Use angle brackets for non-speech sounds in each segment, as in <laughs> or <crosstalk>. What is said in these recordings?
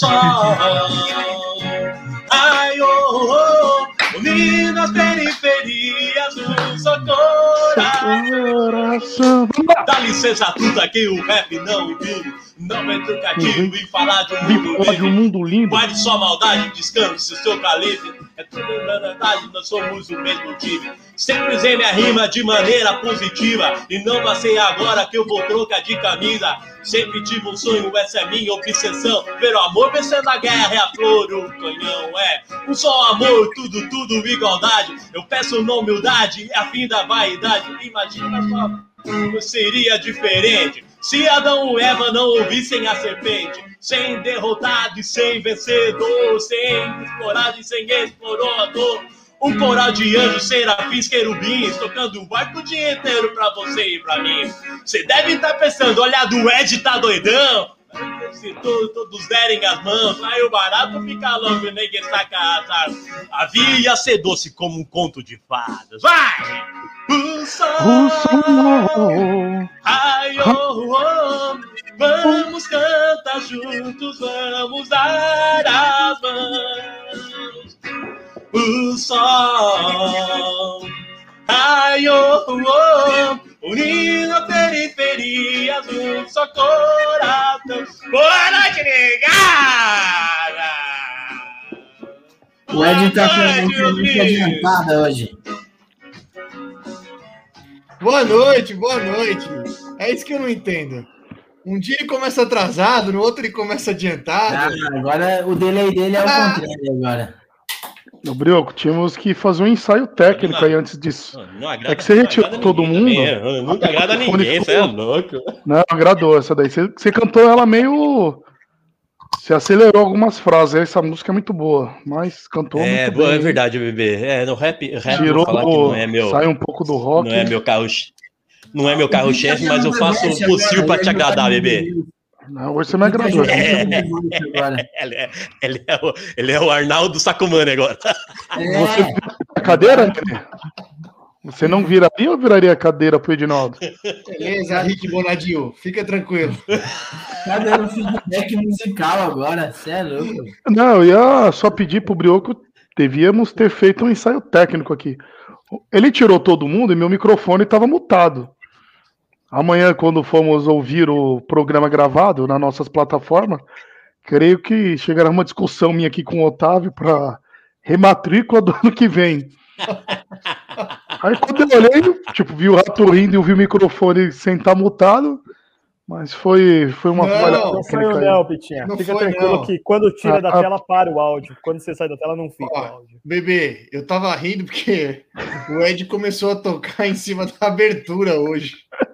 Sol, ai, oh, oh, unindo as periferias do seu coração. Dá licença, tudo aqui, o rap não impide. Não é educativo em falar de um mundo Fala de um livre. mundo lindo. Guarde sua maldade, descanse o seu calibre. É tudo na verdade, nós somos o mesmo time. Sempre usei minha rima de maneira positiva. E não passei agora que eu vou trocar de camisa. Sempre tive um sonho, essa é minha obsessão. Ver o amor vencendo a guerra é a flor, o canhão. É um só amor, tudo, tudo igualdade. Eu peço na humildade, é a fim da vaidade. Imagina só, como seria diferente. Se Adão e Eva não ouvissem a serpente, sem derrotado e sem vencedor, sem explorado e sem explorador. Um coral de anjos, serafins, querubins, tocando o barco o dia inteiro pra você e pra mim. Você deve estar pensando, olha, do Ed tá doidão. Se to- todos derem as mãos, aí o barato fica louco e ninguém saca. A ia ser doce como um conto de fadas. Vai! O sol. ai, oh, oh, vamos cantar juntos, vamos dar as mãos. O sol, ai, oh, oh, unindo a periferia do só coração. Boa noite, negada! O Ed tá com muito adiantada hoje. Boa noite, boa noite. É isso que eu não entendo. Um dia ele começa atrasado, no outro ele começa Ah, adiantado. agora o delay dele é o Ah. contrário agora. Ô, Brioco, tínhamos que fazer um ensaio técnico aí antes disso. Não agrada, É que você não retirou todo mundo. também, Não agrada <laughs> ninguém, você é louco. Não, agradou essa daí. Você, você cantou ela meio. Você acelerou algumas frases. Essa música é muito boa, mas cantou É, muito boa, bem. é verdade, bebê. É, no rap, rap Tirou do, não é meu, sai um pouco do rock. não é meu carro, não é meu carro-chefe, mas eu faço o possível para te agradar, bebê. Não, hoje você me agradou. É. Agora. <laughs> Ele é, ele é, o, ele é o Arnaldo Sacomani agora. Você É, vira a cadeira? Você não viraria ou viraria a cadeira pro Edinaldo? Beleza, Rick Bonadinho, fica tranquilo. tá dando feedback musical agora, você é louco. Não, eu ia só pedir pro Brioco, devíamos ter feito um ensaio técnico aqui. Ele tirou todo mundo e meu microfone estava mutado. Amanhã, quando formos ouvir o programa gravado nas nossas plataformas, creio que chegará uma discussão minha aqui com o Otávio para rematrícula do ano que vem. <laughs> Aí quando eu olhei, tipo, vi o rato rindo e eu vi o microfone sem estar mutado, mas foi, foi uma Não, falha Não foi o Pitinha. Não Fica foi, tranquilo não. que quando tira da Ah, ah. tela, para o áudio. Quando você sai da tela, não fica Ó. o áudio. Bebê, eu tava rindo porque o Ed começou a tocar em cima da abertura hoje. <laughs>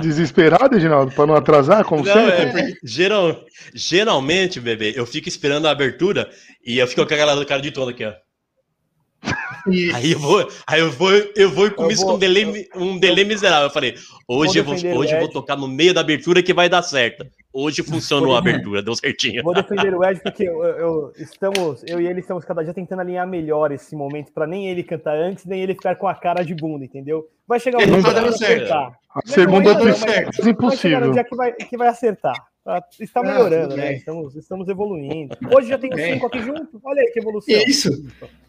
Desesperado, Edinaldo, para não atrasar, como Não, sempre? é geral, geralmente, bebê, eu fico esperando a abertura e eu fico com aquela cara de todo aqui, ó. Aí eu vou, aí eu vou, eu vou com Eu isso vou- com um delay, um delay miserável. Eu falei, hoje eu vou, defender o hoje eu vou tocar no meio da abertura que vai dar certo. Hoje funcionou a abertura, deu certinho. Vou defender o Ed porque eu, eu- estamos, eu e ele estamos cada dia tentando alinhar melhor esse momento para nem ele cantar antes, nem ele ficar com a cara de bunda, entendeu? Vai chegar um Ele dia que vai certo. acertar. A segunda é mas- quase Vai chegar impossível. um dia que vai, que vai acertar. Tá? Está Ah, melhorando, tudo né? Estamos, estamos evoluindo. Hoje já tem os cinco aqui junto. Olha aí que evolução. Isso.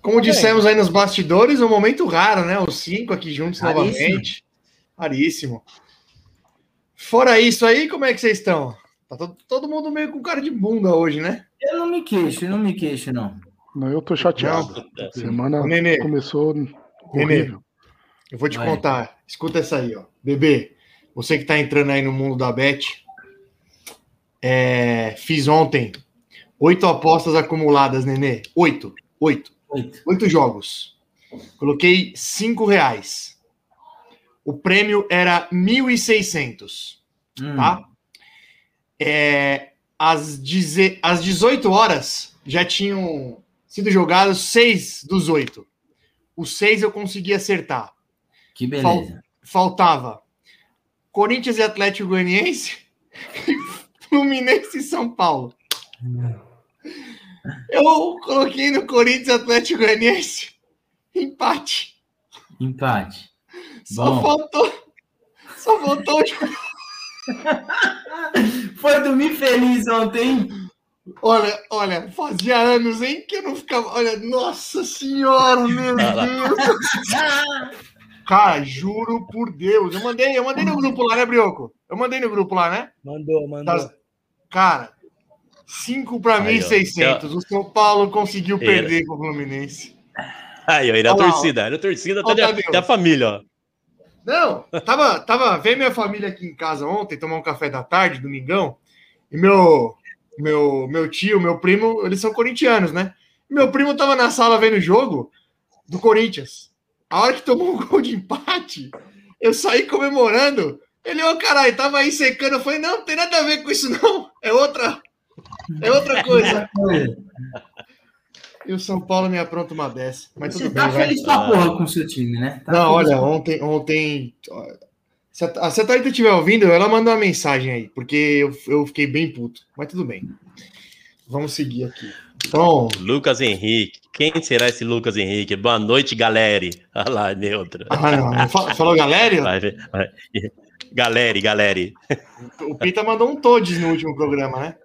Como dissemos aí nos bastidores, um momento raro, né? Os cinco aqui juntos Raríssimo. novamente. Raríssimo. Fora isso aí, como é que vocês estão? Tá todo, todo mundo meio com cara de bunda hoje, né? Eu não me queixo, eu não me queixo, não. Não, eu tô chateado. Semana Ô, Nenê. começou Nenê. horrível. Eu vou te Vai. contar. Escuta essa aí, ó. Bebê, você que tá entrando aí no mundo da Bet, É, fiz ontem oito apostas acumuladas, Nenê. Oito. Oito. Oito. Oito jogos. Coloquei cinco reais. O prêmio era 1.600, Hum, tá? É, às, deze- às 18 horas já tinham sido jogados seis dos oito. Os seis eu consegui acertar. Que beleza. Faltava Corinthians e Atlético Goianiense, <laughs> Fluminense e São Paulo. Eu coloquei no Corinthians e Atlético Goianiense empate. Empate. Só Bom. faltou. Só faltou. <laughs> Foi dormir feliz ontem. Olha, olha, fazia anos, hein, que eu não ficava. Olha, nossa senhora, meu Deus. <laughs> Cara, juro por Deus. Eu mandei, eu mandei no grupo lá, né, Brioco? Eu mandei no grupo lá, né? Mandou, mandou. Das- Cara, 5 para Aí, ó. 1.600. O São Paulo conseguiu Era. perder com o Fluminense. Aí, ó, ele é a Olha lá, torcida, é a torcida, até a, Tadeu. até a família, ó. Não, tava, tava, veio minha família aqui em casa ontem tomar um café da tarde, domingão, e meu, meu, meu tio, meu primo, eles são corintianos, né? Meu primo tava na sala vendo o jogo do Corinthians. A hora que tomou um gol de empate, eu saí comemorando. Ele, ô caralho, tava aí secando. Eu falei, não, não tem nada a ver com isso, não. É outra, é outra coisa. E o São Paulo me apronta uma dessa. Mas Você tudo tá bem, feliz pra porra com o seu time, né? Tá Não, olha, ontem, ontem. Se a, se a Thalita estiver ouvindo, ela mandou uma mensagem aí, porque eu, eu fiquei bem puto. Mas tudo bem. Vamos seguir aqui. Então, Lucas Henrique. Quem será esse Lucas Henrique? Boa noite, galera. <laughs> Olha lá, neutra. ah, não, não fa- falou galera? Galera, galera. O Pita mandou um todes no último programa, né?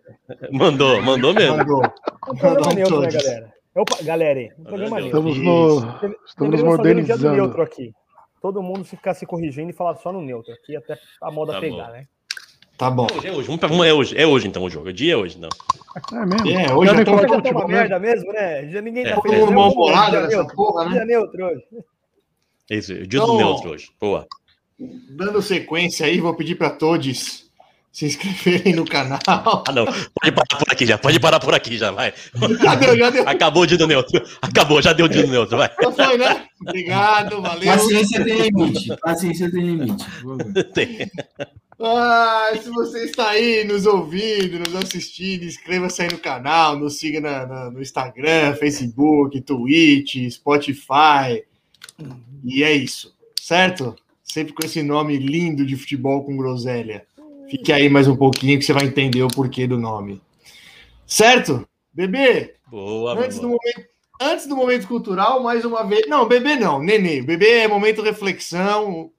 Mandou, mandou mesmo. Mandou. É Mandou um neutro, né, todes. galera? Opa, galera, aí, um programa. Estamos, no, estamos modernizando. neutro aqui. Todo mundo ficar se corrigindo e falar só no neutro aqui, até a moda Tá pegar, bom. né? Tá bom. Hoje é hoje, vamos pra- vamos- é hoje, é hoje então o jogo. O dia é hoje, não. É mesmo. É, hoje Já já Já tá uma futebol, merda mesmo, né? Já ninguém É. tá Todo feliz. mundo Vamos mal-humorado dia nessa porra, né? Dia neutro hoje. É isso, o dia Então- do neutro hoje. Boa. Dando sequência aí, vou pedir para todos se inscreverem no canal. Ah, não. Pode parar por aqui já. Pode parar por aqui já, vai. Já deu, já deu. Acabou o dia do neutro. Acabou, já deu o dia do neutro, vai. Já foi, né? Obrigado, valeu. Paciência tem limite. Paciência tem limite. Tem. Ah, se você está aí nos ouvindo, nos assistindo, inscreva-se aí no canal, nos siga na- na- no Instagram, Facebook, Twitch, Spotify. E é isso, certo? Sempre com esse nome lindo de futebol com groselha. Fique aí mais um pouquinho que você vai entender o porquê do nome. Certo? Bebê, Boa, antes do, boa. momento, antes do momento cultural, mais uma vez. Não, bebê não, nenê. Bebê é momento reflexão.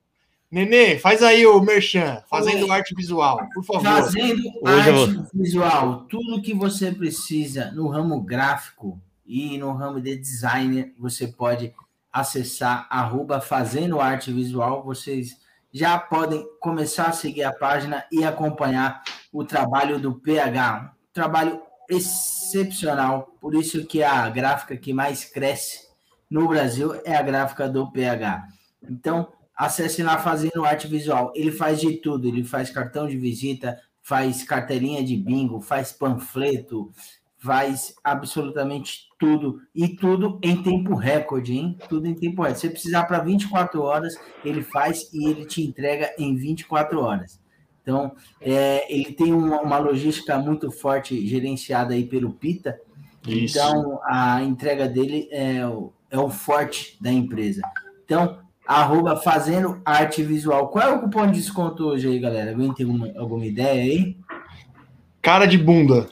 Nenê, faz aí o merchan, fazendo arte visual, por favor. Fazendo Hoje arte visual, tudo que você precisa no ramo gráfico e no ramo de designer, você pode acessar arroba fazendo arte visual. Vocês já podem começar a seguir a página e acompanhar o trabalho do PH. Um trabalho excepcional, por isso que a gráfica que mais cresce no Brasil é a gráfica do PH. Então, acesse lá fazendo arte visual. Ele faz de tudo, ele faz cartão de visita, faz carteirinha de bingo, faz panfleto, faz absolutamente tudo e tudo em tempo recorde, hein? Tudo em tempo recorde. Se você precisar para 24 horas, ele faz e ele te entrega em 24 horas. Então, é, ele tem uma, uma logística muito forte gerenciada aí pelo Pita. Isso. Então, a entrega dele é o, é o forte da empresa. Então, arroba fazendo arte visual. Qual é o cupom de desconto hoje aí, galera? Alguém tem alguma, alguma ideia aí? Cara de bunda.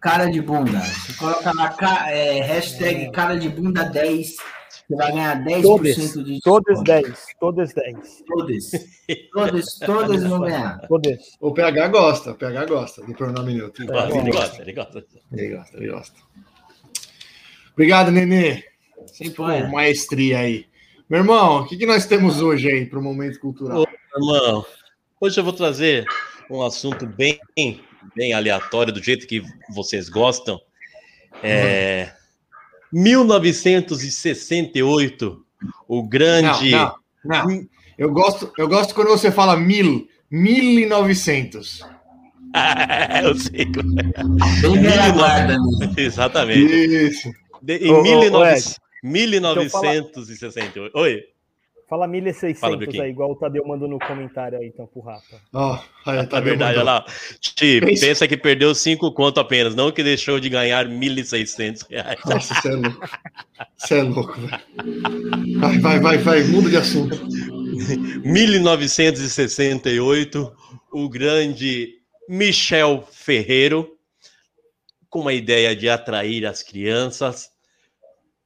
Cara de bunda. Você coloca lá ca- é, hashtag cara de bunda 10. Você vai ganhar 10% Todos, de desconto. todos 10, todos 10, Todos. <laughs> Todos, todos vão ganhar. todos. O PH gosta, o PH gosta do pronome neutro. Ele gosta, ele gosta, ele gosta. Ele gosta, ele gosta. Obrigado, Nenê. Sempre com maestria aí. Meu irmão, o que, que nós temos hoje aí para o momento cultural? Irmão, hoje eu vou trazer um assunto bem, bem aleatório, do jeito que vocês gostam. É, 1968, o grande. Não, não, não. Eu gosto, eu gosto quando você fala mil, 1900. <laughs> Eu sei. Bem velha guarda, né? Exatamente. Isso. De- em Ô, ô, 19 Ed, 1968. Oi. Fala Fala, 1600 Biquinho. aí, igual o Tadeu mandou no comentário aí, então, pro Rafa. Ó, aí, Tá verdade, olha lá. Ti, pensa que perdeu 5 conto apenas, não que deixou de ganhar 1.600 reais. Nossa, você é louco. Você é louco, velho. Vai, vai, vai, vai, muda de assunto. 1968, o grande Michel Ferreiro, com uma ideia de atrair as crianças,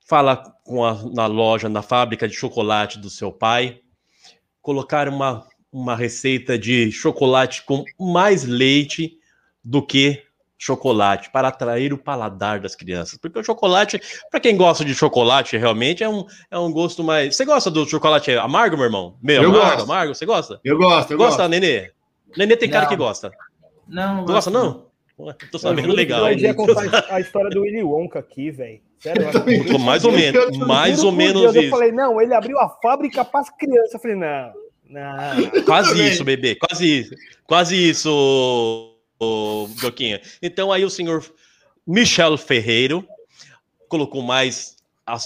fala com a, na loja, na fábrica de chocolate do seu pai, colocar uma, uma receita de chocolate com mais leite do que chocolate, para atrair o paladar das crianças. Porque o chocolate, para quem gosta de chocolate, realmente é um, é um gosto mais. Você gosta do chocolate amargo, meu irmão? Meio Eu amargo, gosto. amargo? Você gosta? Eu gosto, eu gosta, gosto. Nenê? Nenê tem cara Não. que gosta. Não, Não gosta, não? Tô sabendo legal. Eu ia contar a história do Willy Wonka aqui, velho. Eu Mais ou menos, mais ou menos Deus, Eu isso. falei, não, ele abriu a fábrica para as crianças. Eu falei, não, não. Quase isso, bebê. Quase isso. Quase isso, Doquinha. Então aí o senhor Michel Ferreiro colocou mais,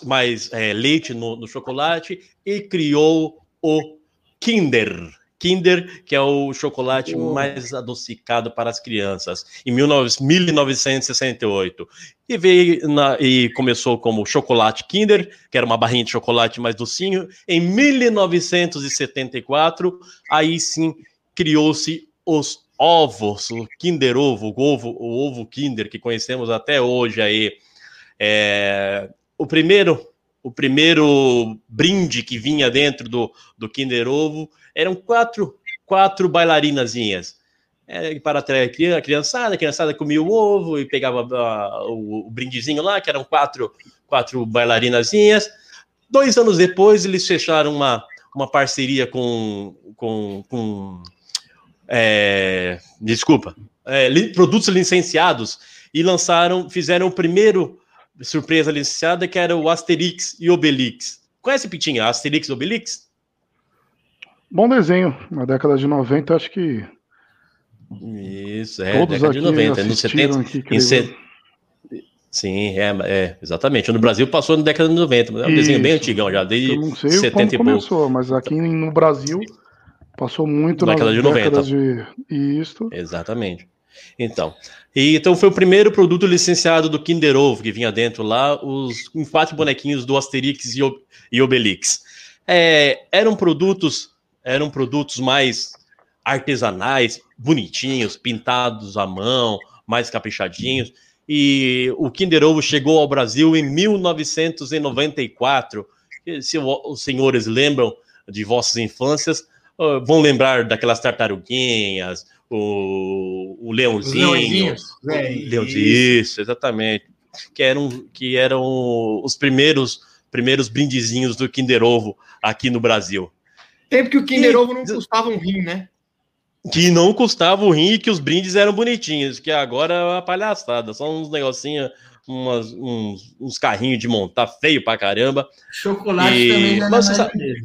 mais é, leite no, no chocolate e criou o Kinder. Kinder, que é o chocolate mais adocicado para as crianças, em 19 1968. E veio na- e começou como chocolate Kinder, que era uma barrinha de chocolate mais docinho. Em 1974, aí sim criou-se os ovos, o Kinder Ovo, o ovo, o ovo Kinder que conhecemos até hoje aí. É, o primeiro o primeiro brinde que vinha dentro do, do Kinder Ovo eram quatro, quatro bailarinazinhas. É, para atrair a cri- a criançada, a criançada comia o ovo e pegava ah, o, o brindezinho lá, que eram quatro, quatro bailarinazinhas. Dois anos depois, eles fecharam uma, uma parceria com, com, com é, desculpa, é, li- produtos licenciados e lançaram, fizeram o primeiro surpresa licenciada que era o Asterix e Obelix. Conhece, Pitinha, Asterix e Obelix? Bom desenho. Na década de 90, acho que Isso, é, todos década de aqui 90, nos assistiram 70. aqui, Em creio. se- Sim, é, é, exatamente. No Brasil passou na década de 90, mas é um desenho bem Isso. antigão já, desde Eu não sei 70 como e pouco. começou, mas aqui no Brasil passou muito Na década de 90. décadas de... Isso. Exatamente. Então, e, então foi o primeiro produto licenciado do Kinder Ovo, que vinha dentro lá, os quatro bonequinhos do Asterix e, e Obelix. É, eram produtos, eram produtos mais artesanais, bonitinhos, pintados à mão, mais caprichadinhos. E o Kinder Ovo chegou ao Brasil em 1994. E Se os senhores lembram de vossas infâncias, ah, vão lembrar daquelas tartaruguinhas, o, o leãozinho, É, leãozinho, isso. isso, exatamente. Que eram, que eram os primeiros, primeiros brindezinhos do Kinder Ovo aqui no Brasil. Tempo que o Kinder E- Ovo não custava um rim, né? Que não custava o rim e que os brindes eram bonitinhos, que agora é uma palhaçada, só uns negocinhos, uns, uns carrinhos de montar feio pra caramba. Chocolate E- também não é Mas sabe-.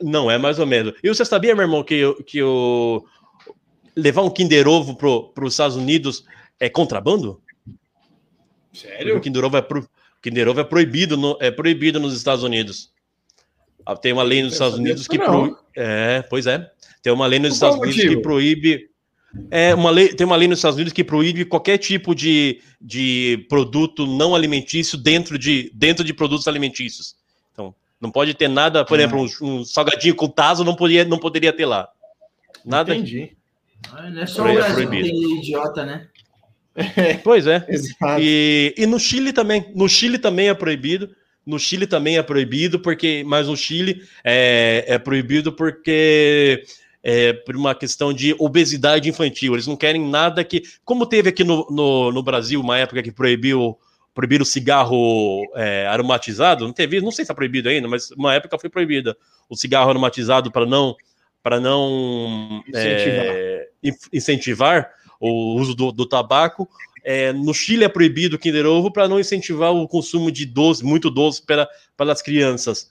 Não, é mais ou menos. E você sabia, meu irmão, que, o- que o levar um Kinder Ovo pro, pros Estados Unidos é contrabando? Porque Sério? O Kinder Ovo é, pro, Kinder Ovo é proibido, no, é proibido nos Estados Unidos. Ah, Tem uma lei nos Eu Estados Unidos que proíbe. É, pois é. Tem uma lei nos Por Estados Unidos motivo? que proíbe. É uma lei, tem uma lei nos Estados Unidos que proíbe qualquer tipo de, de produto não alimentício dentro de, dentro de produtos alimentícios. Então, não pode ter nada, por Ah. exemplo, um, um salgadinho com taso não, podia, não poderia ter lá. Nada. Entendi. Ah, Não é só o Brasil que proibido. tem idiota, né? Pois é. <laughs> Exato. E, e no Chile também. No Chile também é proibido. No Chile também é proibido, porque, mas no Chile é, é proibido porque é por uma questão de obesidade infantil. Eles não querem nada que. Como teve aqui no, no, no Brasil uma época que proibiu proibiram o cigarro é, aromatizado, não teve, não sei se está proibido ainda, mas uma época foi proibida o cigarro aromatizado para não para não Incentivar. é, in- incentivar o uso do, do tabaco. É, no Chile é proibido o Kinder Ovo para não incentivar o consumo de doce, muito doce para, para as crianças.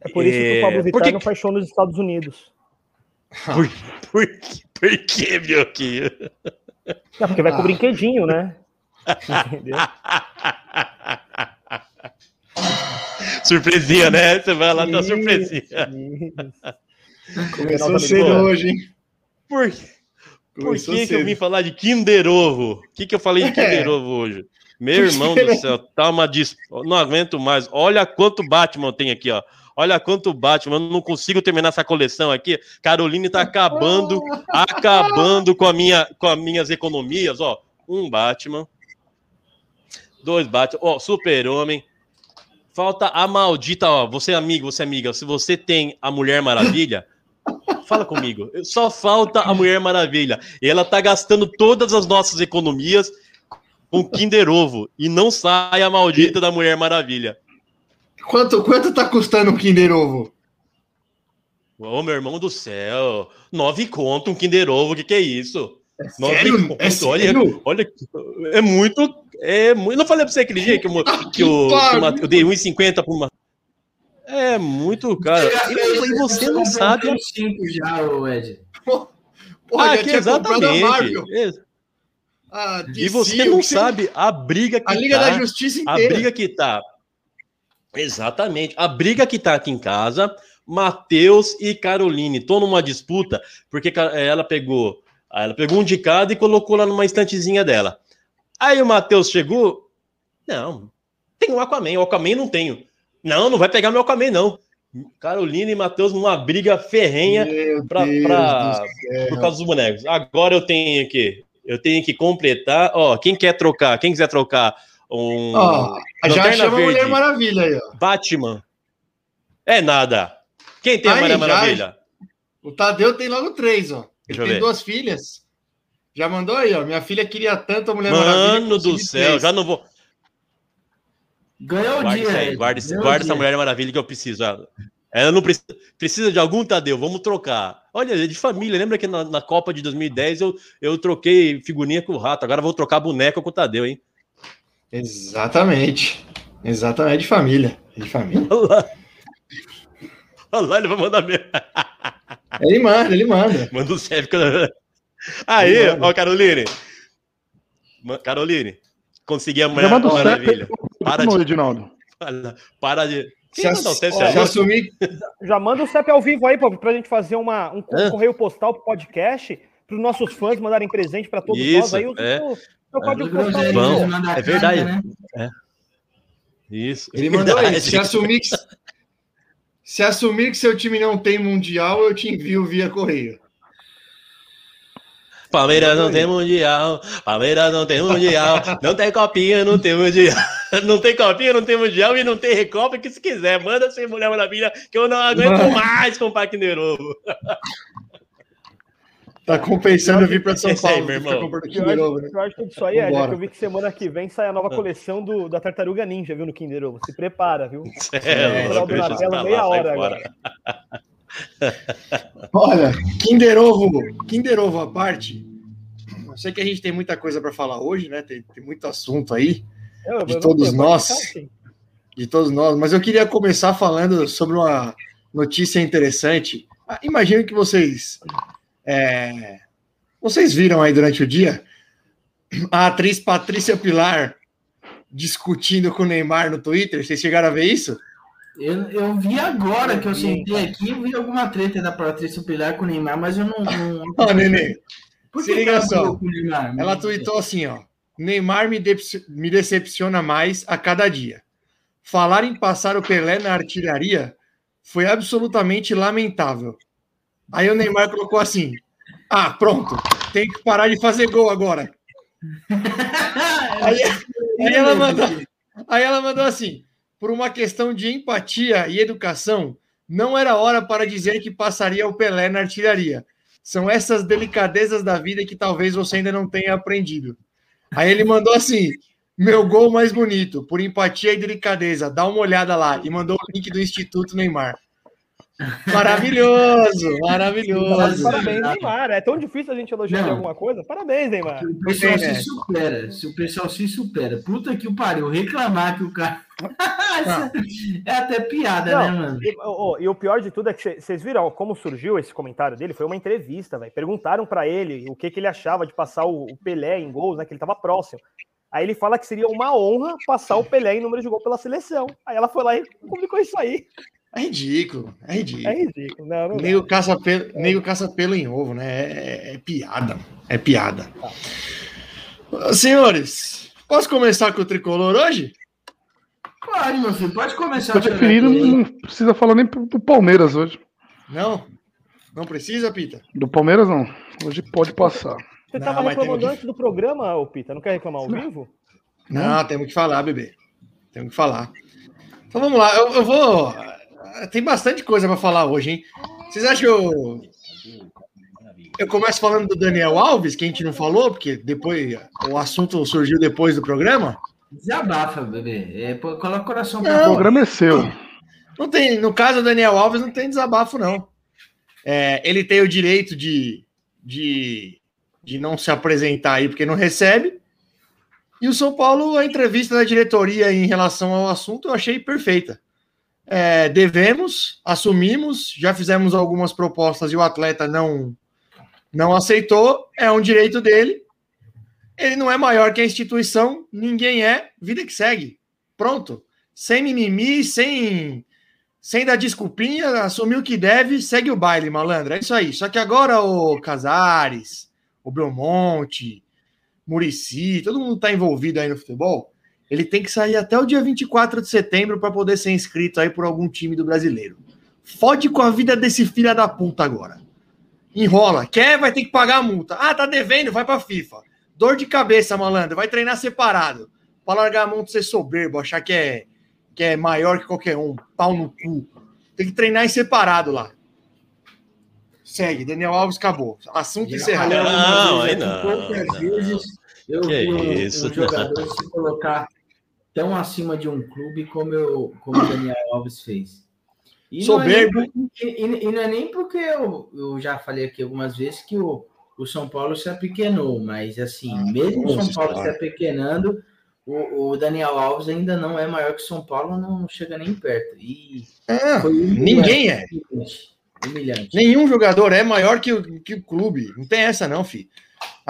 É por isso que É, o Pablo por Vittar que não faz show nos Estados Unidos. Por, <laughs> por, Por que, Brioquinho? Não, porque vai com o brinquedinho, né? Entendeu? <laughs> Surpresinha, né? Você vai lá, tá Isso, surpresinha. Começou cedo hoje, hein? Por, por Começou que, que eu vim falar de Kinder Ovo? O que, que eu falei de Kinder É. Ovo hoje? Meu irmão do céu, tá uma dis... Não aguento mais. Olha quanto Batman tem aqui, ó. Olha quanto Batman. Eu não consigo terminar essa coleção aqui. Caroline tá acabando, <laughs> acabando com, a minha, com as minhas economias, ó. Um Batman. Dois Batman. Ó, Super-Homem. Falta a maldita, ó. Você, amigo, você, amiga, se você tem a Mulher Maravilha, <laughs> fala comigo. Só falta a Mulher Maravilha. E ela tá gastando todas as nossas economias com Kinder Ovo. E não sai a maldita da Mulher Maravilha. Quanto, quanto tá custando um Kinder Ovo? Ô, meu irmão do céu. Nove conto um Kinder Ovo, o que, que é isso? Nove sério? conto. É sério? Olha, olha, é muito. É muito. Eu não falei pra você aquele dia que, eu- que, eu, que uma- eu dei 1,50 por uma. É muito caro. E, e você não sabe. a- Os cinco já, ô Ed. Porra, Ah, já que a exatamente. Marvel. É. a E você o não sabe a briga que A Liga tá. da Justiça A inteira. briga que tá. Exatamente. A briga que tá aqui em casa, Matheus e Caroline, estão numa disputa, porque ca- ela pegou, ela pegou um de cada e colocou lá numa estantezinha dela. Aí o Matheus chegou, não, tem um Aquaman, o Aquaman não tenho. Não, não vai pegar meu Aquaman, não. Carolina e Matheus numa briga ferrenha pra, pra- por causa dos bonecos. Agora eu tenho que, eu tenho que completar. Ó, quem quer trocar, quem quiser trocar um Ó, já chama a Mulher Verde. Maravilha aí, ó. Batman, é nada. Quem tem a Aí, Mulher já- Maravilha? O Tadeu tem logo três, ó. Ele tem ver. duas filhas. Já mandou aí, ó. Minha filha queria tanto a Mulher Maravilha. que Mano do céu, três. já não vou. Ganhou o dia. isso aí, guarda, guarda essa dia. Mulher Maravilha que eu preciso. ah. Ela não precisa. Precisa de algum, Tadeu? Vamos trocar. Olha, é de família. Lembra que na, na Copa de 2010 eu, eu troquei figurinha com o rato. Agora vou trocar boneca com o Tadeu, hein? Exatamente. Exatamente de família. De família. Olha lá. Olha lá, ele vai mandar mesmo. <laughs> Ele manda, ele manda. Manda o CEP. Aí, ó, Caroline. Caroline, consegui a Mulher Maravilha. CEP Para de. Edinaldo. Para, para de. Se, Quem ass- mandar o CEP se agora? assumir, Já manda o CEP ao vivo aí, pô, pra gente fazer uma, um Hã? correio postal pro podcast, pros nossos fãs mandarem presente pra todos Isso, nós aí. é. o seu código O postal. A é verdade. carta, né? Isso. ele mandou aí. Verdade. Se assumir que, se assumir que seu time não tem mundial, eu te envio via correio. Palmeiras não tem mundial. Palmeiras não tem mundial. Não tem copinha, não tem mundial. <laughs> Não tem copinha, não tem mundial e não tem recopa que se quiser. Manda sem Mulher Maravilha que eu não aguento Mano. mais com o Kinder Ovo. <laughs> Tá compensando vir para São <laughs> Esse aí, Paulo. meu irmão. comprando Eu Ovo, acho, né? eu acho que disso aí, é que eu vi que semana que vem sai a nova coleção do, da Tartaruga Ninja, viu, no Kinder Ovo. Se prepara, viu? É, isso pra lá, sai fora. Olha, Kinder Ovo, Kinder Ovo à parte. Eu sei que a gente tem muita coisa para falar hoje, né? Tem, tem muito assunto aí. Eu- De todos nós. pode ficar, sim. de todos nós, mas eu queria começar falando sobre uma notícia interessante. Ah, Imagino que vocês é, vocês viram aí durante o dia a atriz Patrícia Pilar discutindo com o Neymar no Twitter. Vocês chegaram a ver isso? Eu, eu vi agora que eu sentei aqui, eu vi alguma treta da Patrícia Pilar com o Neymar, mas eu não. não... <laughs> Ó, Nenê, Por se que liga ela só. Neymar? ela tweetou assim, ó. Neymar me, dep- me decepciona mais a cada dia. Falar em passar o Pelé na artilharia foi absolutamente lamentável. Aí o Neymar colocou assim: Ah, pronto, tem que parar de fazer gol agora. <laughs> Aí, aí ela mandou, aí ela mandou assim: por uma questão de empatia e educação, não era hora para dizer que passaria o Pelé na artilharia. São essas delicadezas da vida que talvez você ainda não tenha aprendido. Aí ele mandou assim: meu gol mais bonito, por empatia e delicadeza, dá uma olhada lá. E mandou o link do Instituto Neymar. Maravilhoso, maravilhoso. Parabéns, Neymar. É tão difícil a gente elogiar de Não. alguma coisa? Parabéns, Neymar. O pessoal se supera. Se o pessoal se supera. Puta que o pariu. Reclamar que o cara. <laughs> é até piada, Não, né, mano? E, ô, e o pior de tudo é que vocês viram como surgiu esse comentário dele? Foi uma entrevista, velho. Perguntaram pra ele o que, que ele achava de passar o, o Pelé em gols, né? Que ele tava próximo. Aí ele fala que seria uma honra passar o Pelé em número de gol pela seleção. Aí ela foi lá e publicou isso aí. É ridículo, é ridículo. É ridículo. Não, não. Nego caça, pelo, nego caça pelo em ovo, né? É, é piada. É piada. Senhores, posso começar com o tricolor hoje? Pode, meu filho. Pode começar. Seu aí. não precisa falar nem pro Palmeiras hoje. Não? Não precisa, Pita? Do Palmeiras, não. Hoje pode passar. Você Não, tava mas reclamando temos que- antes do programa, ô Pita? Não quer reclamar ao vivo? Não, temos que falar, bebê. Temos que falar. Então vamos lá, eu, eu vou. Tem bastante coisa para falar hoje, hein? Vocês acham que eu. Começo falando do Daniel Alves, que a gente não falou, porque depois o assunto surgiu depois do programa. Desabafa, bebê. É, pô, coloca o coração O pra fora. programa é seu. Não tem, no caso do Daniel Alves, não tem desabafo, não. É, ele tem o direito de, de, de não se apresentar aí porque não recebe. E o São Paulo, a entrevista da diretoria em relação ao assunto, eu achei perfeita. É, devemos, assumimos, já fizemos algumas propostas e o atleta não, não aceitou, é um direito dele. Ele não é maior que a instituição, ninguém é, vida que segue. Pronto. Sem mimimi, sem sem dar desculpinha, assumiu o que deve, segue o baile, malandro. É isso aí. Só que agora o Casares, o Belmonte, Murici, todo mundo tá envolvido aí no futebol. Ele tem que sair até o dia 24 de setembro para poder ser inscrito aí por algum time do brasileiro. Fode com a vida desse filho da puta agora. Enrola. Quer, vai ter que pagar a multa. Ah, tá devendo, vai pra FIFA. Dor de cabeça, malandro. Vai treinar separado. Pra largar a mão de ser soberbo, achar que é, que é maior que qualquer um. Pau no cu. Tem que treinar em separado lá. Segue, Daniel Alves acabou. Assunto encerrado. Não, aí vezes não, vezes eu Que vi um, isso, um jogador se colocar tão acima de um clube como, eu, como o Daniel Alves fez. E não é nem Soberbo. porque- E, e- não é nem porque eu, eu já falei aqui algumas vezes que o, o São Paulo se apequenou, mas assim, mesmo o São Paulo se senhora. apequenando, o, o Daniel Alves ainda não é maior que o São Paulo, não chega nem perto. E Ah, foi humilhante, ninguém é. humilhante, Humilhante. Nenhum jogador é maior que o, que o clube. Não tem essa, não, filho.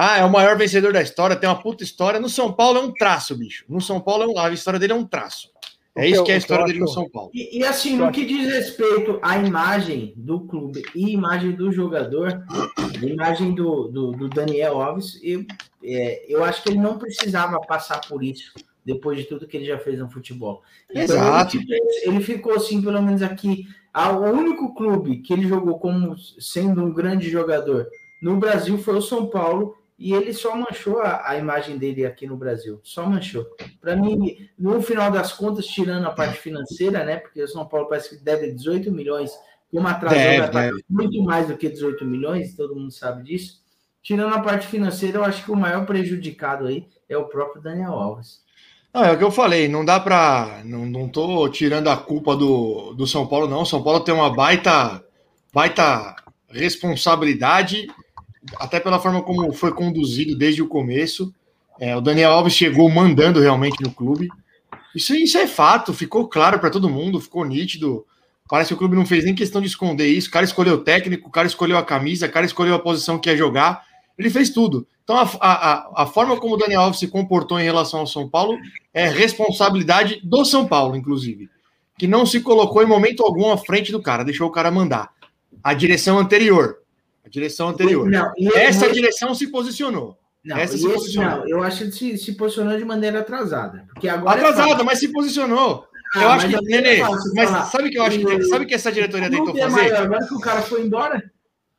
Ah, é o maior vencedor da história, tem uma puta história. No São Paulo é um traço, bicho. No São Paulo, é um- a história dele é um traço. É isso que é a história dele no São Paulo. E, e, assim, no que diz respeito à imagem do clube e imagem do jogador, a imagem do, do, do Daniel Alves, eu, é, eu acho que ele não precisava passar por isso depois de tudo que ele já fez no futebol. Então, Exato. Ele ficou, ele ficou assim, pelo menos aqui. a- O único clube que ele jogou como sendo um grande jogador no Brasil foi o São Paulo. E ele só manchou a, a imagem dele aqui no Brasil. Só manchou. Para mim, no final das contas, tirando a parte financeira, né? Porque o São Paulo parece que deve 18 milhões, como atrasou, Deve, pagar deve. muito mais do que 18 milhões, todo mundo sabe disso. Tirando a parte financeira, eu acho que o maior prejudicado aí é o próprio Daniel Alves. Não, é o que eu falei, não dá pra. Não, não tô tirando a culpa do, do São Paulo, não. São Paulo tem uma baita, baita responsabilidade, até pela forma como foi conduzido desde o começo. É, o Daniel Alves chegou mandando realmente no clube. Isso, isso é fato, ficou claro para todo mundo, ficou nítido. Parece que o clube não fez nem questão de esconder isso. O cara escolheu o técnico, o cara escolheu a camisa, o cara escolheu a posição que ia jogar. Ele fez tudo. Então, a, a, a forma como o Daniel Alves se comportou em relação ao São Paulo é responsabilidade do São Paulo, inclusive. Que não se colocou em momento algum à frente do cara, deixou o cara mandar. A direção anterior. A direção anterior. Não, e Essa esse- direção se posicionou. não, essa se posicionou. não, eu acho que se, se posicionou de maneira atrasada. Porque agora é Atrasada, fácil. mas se posicionou. Ah, eu acho que, é Nenê, mas falar. sabe o que eu acho que sabe que essa diretoria Não tentou tem fazer? mais, Agora que o cara foi embora,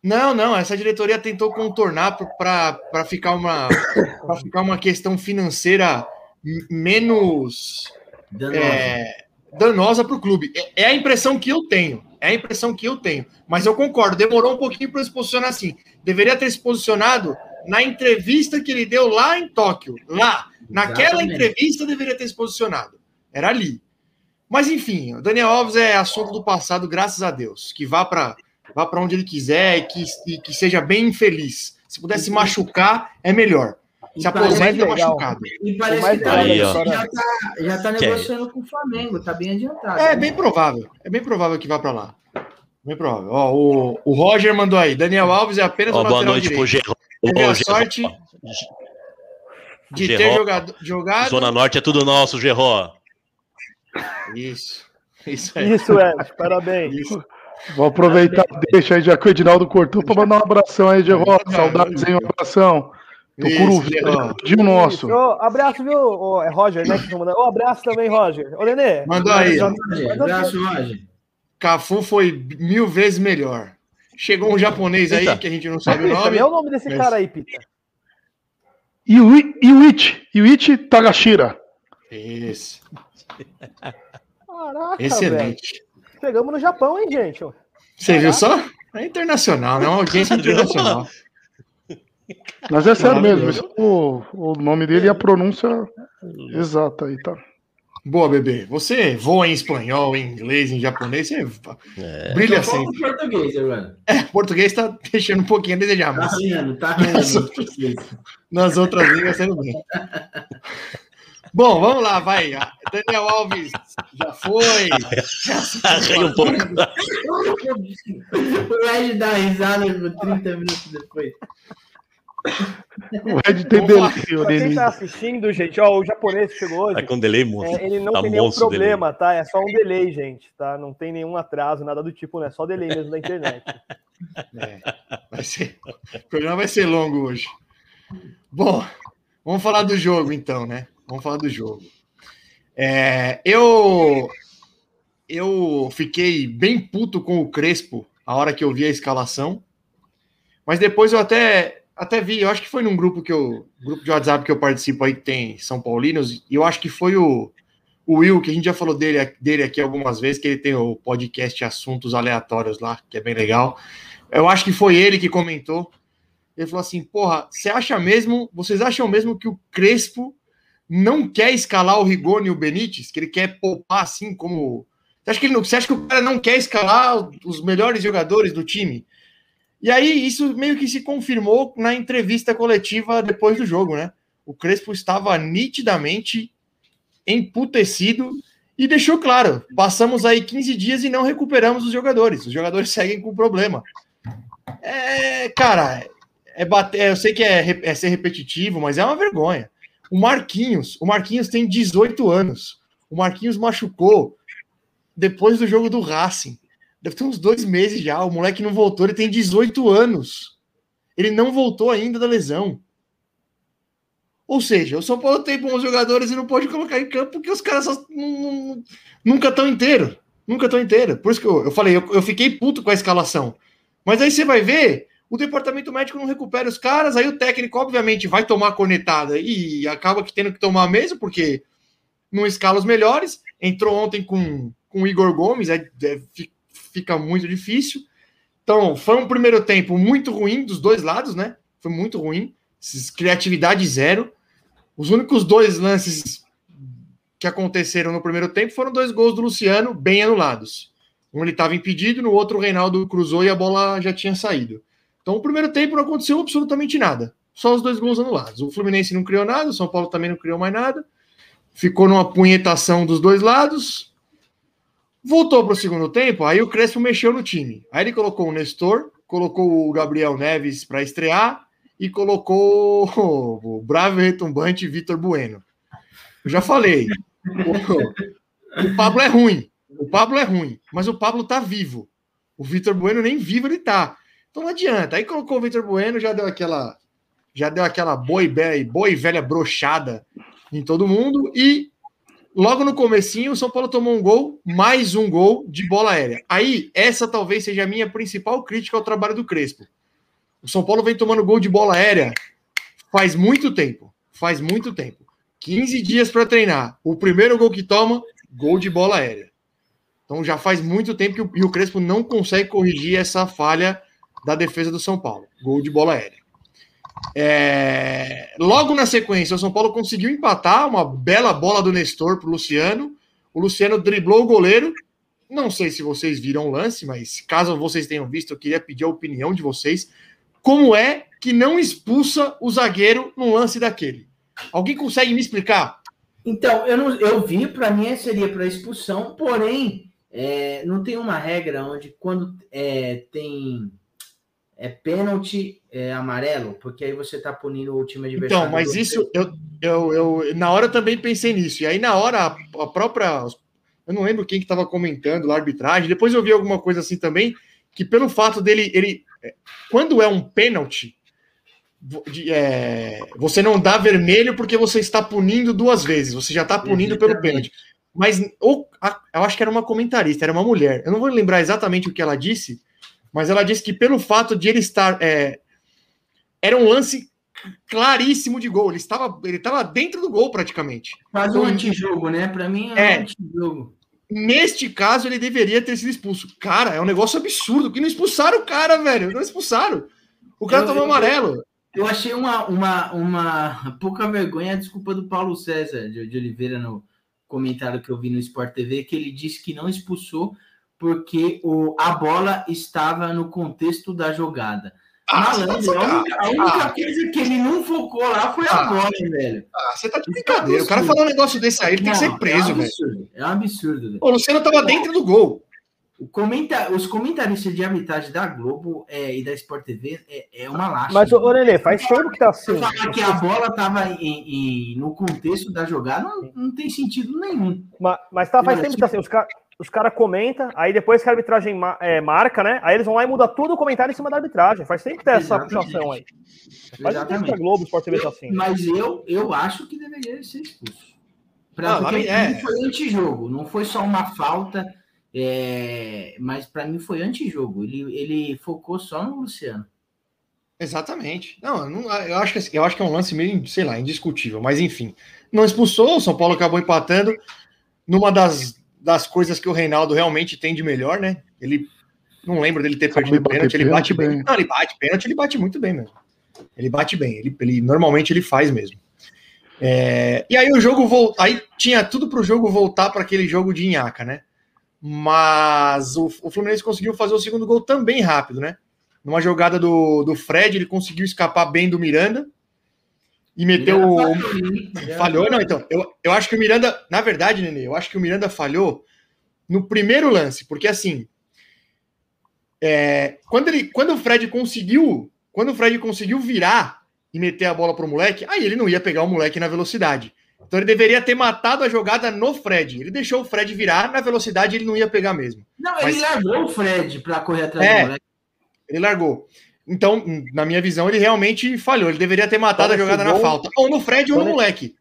Não, não, essa diretoria tentou contornar para ficar uma para ficar uma questão financeira menos danosa. é, para o clube. É, é a impressão que eu tenho. É a impressão que eu tenho. Mas eu concordo, demorou um pouquinho para se posicionar assim. Deveria ter se posicionado na entrevista que ele deu lá em Tóquio. Lá. Naquela Exatamente. entrevista deveria ter se posicionado. Era ali. Mas enfim, o Daniel Alves é assunto do passado, graças a Deus. Que vá para vá para onde ele quiser e que, e que seja bem feliz. Se pudesse machucar, é melhor. Se aposenta legal. machucado. E parece mais que ele da já tá, já tá Que é? negociando com o Flamengo, tá bem adiantado. É bem provável. É bem provável que vá para lá. Bem provável. Ó, o, o Roger mandou aí. Daniel Alves é apenas Ó, o boa noite pro. Gerro. Teve a Gerro. sorte de ter Gerro. jogado, jogado. Zona Norte é tudo nosso, Gerro. Isso. Isso aí. Isso, Ed, parabéns. Isso. Vou aproveitar, deixa aí, já que o Edinaldo cortou, para mandar um abração aí, Geró. Saudades, hein? Um abração. Tucuru Geró. de nosso. Ô, abraço, viu? Ô, é Roger, né? Que. Ô, abraço também, Roger. Ô, Nenê. Mandou aí. Roger, Abraço, Roger. Cafu foi mil vezes melhor. Chegou um japonês aí Eita. que a gente não sabe o nome. é o nome desse Mas- cara aí, Pita. Yuichi, Yuichi Tagashira. Isso. Caraca. Excelente. Chegamos no Japão, hein, gente? Você viu só? É internacional, né? Uma audiência <laughs> internacional. Mas é sério mesmo, é o, o nome dele e a pronúncia exata aí, tá? Boa, bebê. Você voa em espanhol, em inglês, em japonês, você É. brilha sempre. o português agora. É, português tá deixando um pouquinho a desejar, Tá mas rindo, tá rindo. No português. nas outras línguas sendo bem. Bom, vamos lá, vai. Daniel Alves já foi. <laughs> Ri um pouco. O Ed dá risada por 30 minutos depois. O Ed tem delírio Pra quem tá assistindo, gente, ó, o japonês que chegou hoje, Tá com delay, moço. é, ele não Tá tem nenhum problema, tá? É só um delay, gente, tá? Não tem nenhum atraso, nada do tipo, né? Só delay mesmo da internet. É, vai ser, o programa vai ser longo hoje. Bom, vamos falar do jogo então, né? Vamos falar do jogo. É, eu eu fiquei bem puto com o Crespo a hora que eu vi a escalação, mas depois eu até até vi, eu acho que foi num grupo que eu grupo de WhatsApp que eu participo aí que tem São Paulinos e eu acho que foi o o Will, que a gente já falou dele, dele aqui algumas vezes, que ele tem o podcast Assuntos Aleatórios lá, que é bem legal. Eu acho que foi ele que comentou. Ele falou assim: porra, você acha mesmo, vocês acham mesmo que o Crespo não quer escalar o Rigoni e o Benítez? Que ele quer poupar assim como. Você acha que, ele não, você acha que o cara não quer escalar os melhores jogadores do time? E aí, isso meio que se confirmou na entrevista coletiva depois do jogo, né? O Crespo estava nitidamente emputecido e deixou claro: passamos aí 15 dias e não recuperamos os jogadores. Os jogadores <laughs> seguem com problema. É, cara, é bater, eu sei que é, é ser repetitivo, mas é uma vergonha. O Marquinhos, o Marquinhos tem 18 anos. O Marquinhos machucou depois do jogo do Racing. Deve ter uns dois meses já. O moleque não voltou, ele tem 18 anos. Ele não voltou ainda da lesão. Ou seja, o São Paulo tem bons jogadores e não pode colocar em campo porque os caras só não- nunca estão inteiros. Nunca estão inteiros. Por isso que eu, eu falei, eu, eu fiquei puto com a escalação. Mas aí você vai ver, o departamento médico não recupera os caras, aí o técnico, obviamente, vai tomar cornetada e acaba que tendo que tomar mesmo, porque não escala os melhores. Entrou ontem com, com o Igor Gomes, é, é, fica muito difícil. Então, foi um primeiro tempo muito ruim dos dois lados, né? Foi muito ruim. Criatividade zero. Os únicos dois lances que aconteceram no primeiro tempo foram dois gols do Luciano, bem anulados. Um ele estava impedido, no outro o Reinaldo cruzou e a bola já tinha saído. Então, o primeiro tempo não aconteceu absolutamente nada. Só os dois gols anulados. O Fluminense não criou nada, o São Paulo também não criou mais nada. Ficou numa punhetação dos dois lados. Voltou para o segundo tempo, aí o Crespo mexeu no time. Aí ele colocou o Nestor, colocou o Gabriel Neves para estrear e colocou o bravo e retumbante Vitor Bueno. Eu já falei, o, o Pablo é ruim. O Pablo é ruim, mas o Pablo tá vivo. O Vitor Bueno nem vivo ele tá. Então não adianta. Aí colocou o Vitor Bueno, já deu aquela já deu aquela boa e velha brochada em todo mundo e logo no comecinho o São Paulo tomou um gol, mais um gol de bola aérea. Aí essa talvez seja a minha principal crítica ao trabalho do Crespo. O São Paulo vem tomando gol de bola aérea faz muito tempo, faz muito tempo. 15 dias para treinar. O primeiro gol que toma, gol de bola aérea. Então já faz muito tempo que o, o Crespo não consegue corrigir essa falha da defesa do São Paulo. Gol de bola aérea. É, Logo na sequência, o São Paulo conseguiu empatar uma bela bola do Nestor para o Luciano. O Luciano driblou o goleiro. Não sei se vocês viram o lance, mas caso vocês tenham visto, eu queria pedir a opinião de vocês. Como é que não expulsa o zagueiro num lance daquele? Alguém consegue me explicar? Então, eu, não, eu vi, para mim seria para expulsão, porém, é, não tem uma regra onde quando é, tem é pênalti é, amarelo, porque aí você tá punindo o time adversário. Então, mas isso, eu, eu, eu, na hora eu também pensei nisso. E aí, na hora, a, a própria. Eu não lembro quem que estava comentando lá a arbitragem. Depois eu vi alguma coisa assim também, que pelo fato dele. Ele, quando é um pênalti, é, você não dá vermelho porque você está punindo duas vezes. Você já está punindo Exatamente. pelo pênalti. Mas ou, a, eu acho que era uma comentarista, era uma mulher. Eu não vou lembrar exatamente o que ela disse, mas ela disse que pelo fato de ele estar. É, era um lance claríssimo de gol. Ele estava, ele estava dentro do gol praticamente. Quase um então, antijogo, né? Para mim é, é um antijogo. Neste caso, ele deveria ter sido expulso. Cara, é um negócio absurdo. Que não expulsaram o cara, velho. Não expulsaram. O cara eu, tomou eu, amarelo. Eu achei uma, uma, uma pouca vergonha a desculpa do Paulo César de, de Oliveira no comentário que eu vi no Sport TV, que ele disse que não expulsou porque o, a bola estava no contexto da jogada. Ah, Malandro, tá a única, a única ah, coisa que ele não focou lá foi ah, a bola, velho. Ah, você tá de brincadeira. É o cara falou um negócio desse aí, ele não, tem que ser preso, é um velho. É um absurdo, velho. O Luciano tava dentro do gol. Comenta, os comentaristas de arbitragem da Globo é, e da Sport TV é, é uma lástima. Mas, Orelê, faz tempo que tá assim. Falar que a bola tava em, em, no contexto da jogada não, não tem sentido nenhum. Mas, mas tá, faz tempo que tá assim. Os caras os caras comentam, aí depois que a arbitragem é, marca, né? Aí eles vão lá e mudam todo o comentário em cima da arbitragem. Faz sempre ter essa puxação aí. Faz tempo que a Globo, Sport TV tá assim. Mas eu, eu acho que deveria ser expulso. Pra, não, porque é. não foi antijogo, não foi só uma falta, é, mas para mim foi antijogo. Ele, ele focou só no Luciano. Exatamente. Não, não, eu, acho que, eu acho que é um lance meio, sei lá, indiscutível, mas enfim. Não expulsou, o São Paulo acabou empatando numa das das coisas que o Reinaldo realmente tem de melhor, né? Ele não lembro dele ter perdido pênalti, ele bate bem. bem. Não, ele bate pênalti, ele bate muito bem mesmo. Ele bate bem, ele, ele normalmente ele faz mesmo. É, e aí o jogo voltou, aí tinha tudo para o jogo voltar para aquele jogo de Inhaca, né? Mas o, o, Fluminense conseguiu fazer o segundo gol também rápido, né? Numa jogada do, do Fred, ele conseguiu escapar bem do Miranda e meteu. Falhou, falhou, não, então. Eu, eu acho que o Miranda, na verdade, Nenê, eu acho que o Miranda falhou no primeiro lance, porque assim. É, quando, ele, quando o Fred conseguiu. Quando o Fred conseguiu virar e meter a bola pro moleque, aí ele não ia pegar o moleque na velocidade. Então ele deveria ter matado a jogada no Fred. Ele deixou o Fred virar, na velocidade ele não ia pegar mesmo. Não, Mas, ele largou o Fred para correr atrás é, do moleque. Ele largou. Então, na minha visão, ele realmente falhou. Ele deveria ter matado a jogada gol, na falta. Ou no Fred ou no nesse, moleque.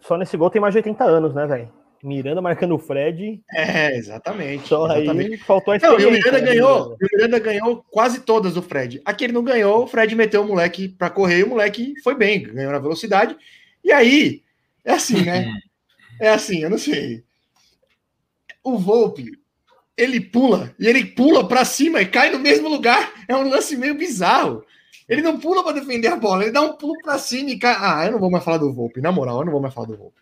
Só nesse gol tem mais de 80 anos, né, velho? Miranda marcando o Fred. É, exatamente. Só exatamente. aí faltou a não, e o Miranda né, ganhou. O Miranda ganhou quase todas do Fred. Aqui ele não ganhou, o Fred meteu o moleque para correr e o moleque foi bem, ganhou na velocidade. E aí, é assim, né? <laughs> É assim, eu não sei. O Volpe ele pula e ele pula para cima e cai no mesmo lugar. É um lance meio bizarro. Ele não pula para defender a bola, ele dá um pulo para cima e cai. Ah, eu não vou mais falar do Volpe, na moral, eu não vou mais falar do Volpe.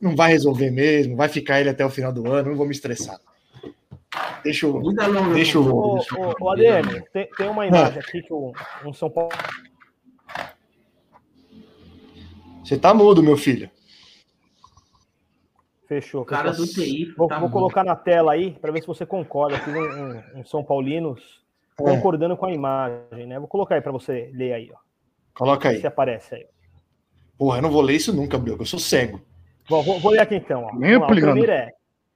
Não vai resolver mesmo, vai ficar ele até o final do ano, não vou me estressar. Deixa eu. Deixa eu. Ô, ô, ADM, tem, tem uma imagem aqui que o um São Paulo. Você tá mudo, meu filho. Fechou. O cara do TI. Vou, tá vou colocar na tela aí para ver se você concorda. Fiz um, um, um São Paulinos é. concordando com a imagem, né? Vou colocar aí para você ler aí, ó. Coloca aí. Se aparece aí. Porra, eu não vou ler isso nunca, Bruno. Eu sou cego. Bom, vou, vou ler aqui então. Ó. Nem o primeiro é: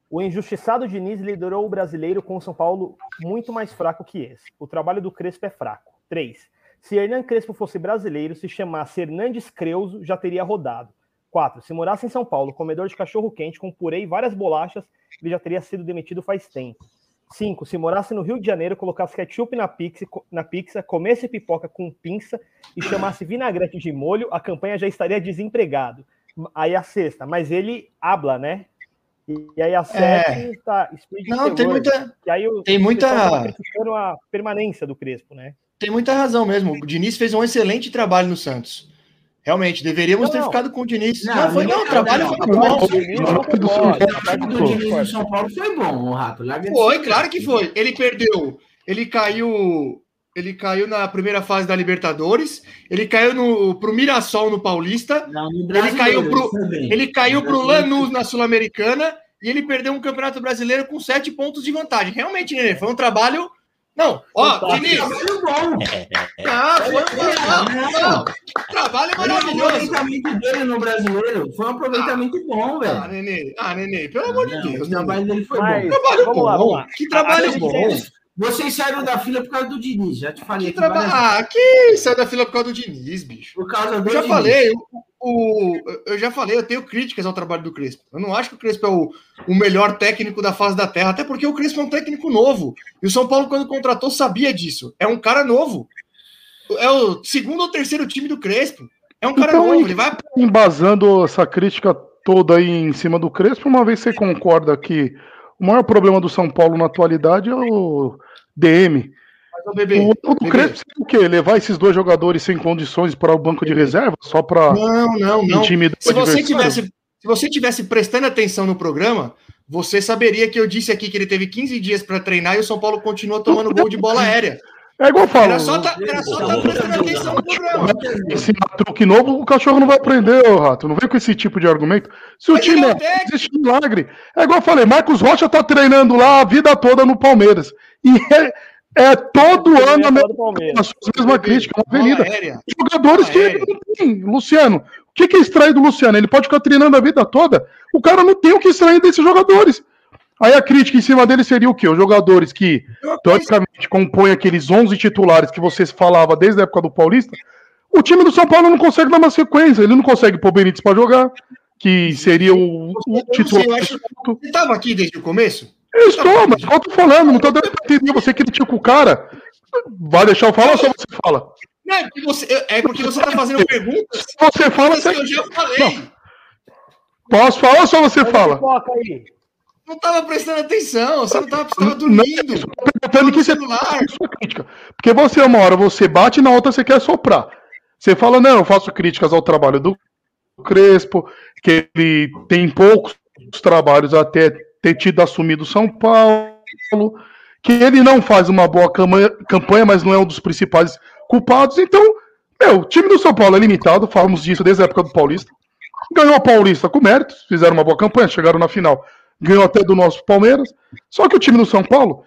o injustiçado Diniz liderou o brasileiro com o São Paulo muito mais fraco que esse. O trabalho do Crespo é fraco. 3. Se Hernan Crespo fosse brasileiro, se chamasse Hernandes Creuso, já teria rodado. 4. Se morasse em São Paulo, comedor de cachorro quente com purê e várias bolachas, ele já teria sido demitido faz tempo. 5. Se morasse no Rio de Janeiro, colocasse ketchup na pizza, na pizza, comesse pipoca com pinça e chamasse vinagrete de molho, a campanha já estaria desempregado. Aí a sexta, mas ele habla, né? E aí a sete é. tá Não, tem muita que aí o, tem muita tá a permanência do Crespo, né? Tem muita razão mesmo. O Diniz fez um excelente trabalho no Santos. Realmente, deveríamos Não, ter não. ficado com o Diniz. Não, Não, foi, não, não, o trabalho não, foi não, bom. O Diniz não do tá O Diniz no São Paulo foi bom, o Rato. Foi, claro que foi. Ele perdeu. Ele caiu. Ele caiu na primeira fase da Libertadores. Ele caiu no, pro Mirassol no Paulista. Não, no Ele caiu pro-. Ele caiu pro Lanús na Sul-Americana. E ele perdeu um campeonato brasileiro com sete pontos de vantagem. Realmente, Nenê, foi um trabalho. Não, ó. Diniz. Trabalho bom. <laughs> Ah, foi um trabalho O maravilhoso. aproveitamento dele no brasileiro foi um aproveitamento bom, Ah, velho. Nenê, ah, Nenê, pelo amor de Deus. o trabalho dele foi Mas, bom. Trabalho lá, bom. lá. Que trabalho bom. Vocês saíram da fila por causa do Diniz, já te falei Que aqui traba... Ah, que saiu da fila por causa do Diniz, bicho. Por causa do Eu já Diniz. falei, o, o- eu já falei, eu tenho críticas ao trabalho do Crespo. Eu não acho que o Crespo é o, o melhor técnico da face da terra, até porque o Crespo é um técnico novo. E o São Paulo, quando contratou, sabia disso. É um cara novo. É o segundo ou terceiro time do Crespo. É um cara Então, novo. Ele vai. embasando essa crítica toda aí em cima do Crespo, uma vez você concorda que o maior problema do São Paulo na atualidade é o DM. Ô, bebê, O, bebê. Crespo o quê? Levar esses dois jogadores sem condições para o banco de reserva, só para Não, não, não. intimidar o Se você tivesse, se você tivesse prestando atenção no programa, você saberia que eu disse aqui que ele teve 15 dias para treinar e o São Paulo continua tomando gol de bola aérea. É igual eu falo, Era só tá, era só tá prestando atenção no programa. ensinar truque novo, o cachorro não vai aprender, ô rato. Não vem com esse tipo de argumento. Se o Mas time é existe milagre. É igual eu falei, Marcos Rocha tá treinando lá a vida toda no Palmeiras. E é, é todo ano a mesma, mesma crítica, uma avenida. aérea. Jogadores que ele não tem. Luciano, o que, que é extrair do Luciano? Ele pode ficar treinando a vida toda. O cara não tem o que extrair desses jogadores. Aí a crítica em cima dele seria o quê? Os jogadores que, teoricamente, compõem aqueles 11 titulares que vocês falavam desde a época do Paulista. O time do São Paulo não consegue dar uma sequência. Ele não consegue pôr Benítez para jogar, que seria o, o não titular. Você estava aqui desde o começo? Eu estou, mas eu tô falando, não tô dando pra entender. Você critica o cara. Vai deixar eu falar ou só você fala? Não, é porque você, é porque você tá fazendo perguntas Se você fala, você... eu já falei. posso falar ou só você Olha fala? Não tava prestando atenção, você não tava, você tava Não, dormindo. eu tô perguntando que você celular. sua crítica. Porque você, uma hora, você bate na outra você quer soprar. Você fala, não, eu faço críticas ao trabalho do Crespo, que ele tem poucos trabalhos até ter tido assumido São Paulo, que ele não faz uma boa campanha, mas não é um dos principais culpados. Então, meu, o time do São Paulo é limitado, falamos disso desde a época do Paulista. Ganhou a Paulista com méritos, fizeram uma boa campanha, chegaram na final, ganhou até do nosso Palmeiras. Só que o time do São Paulo,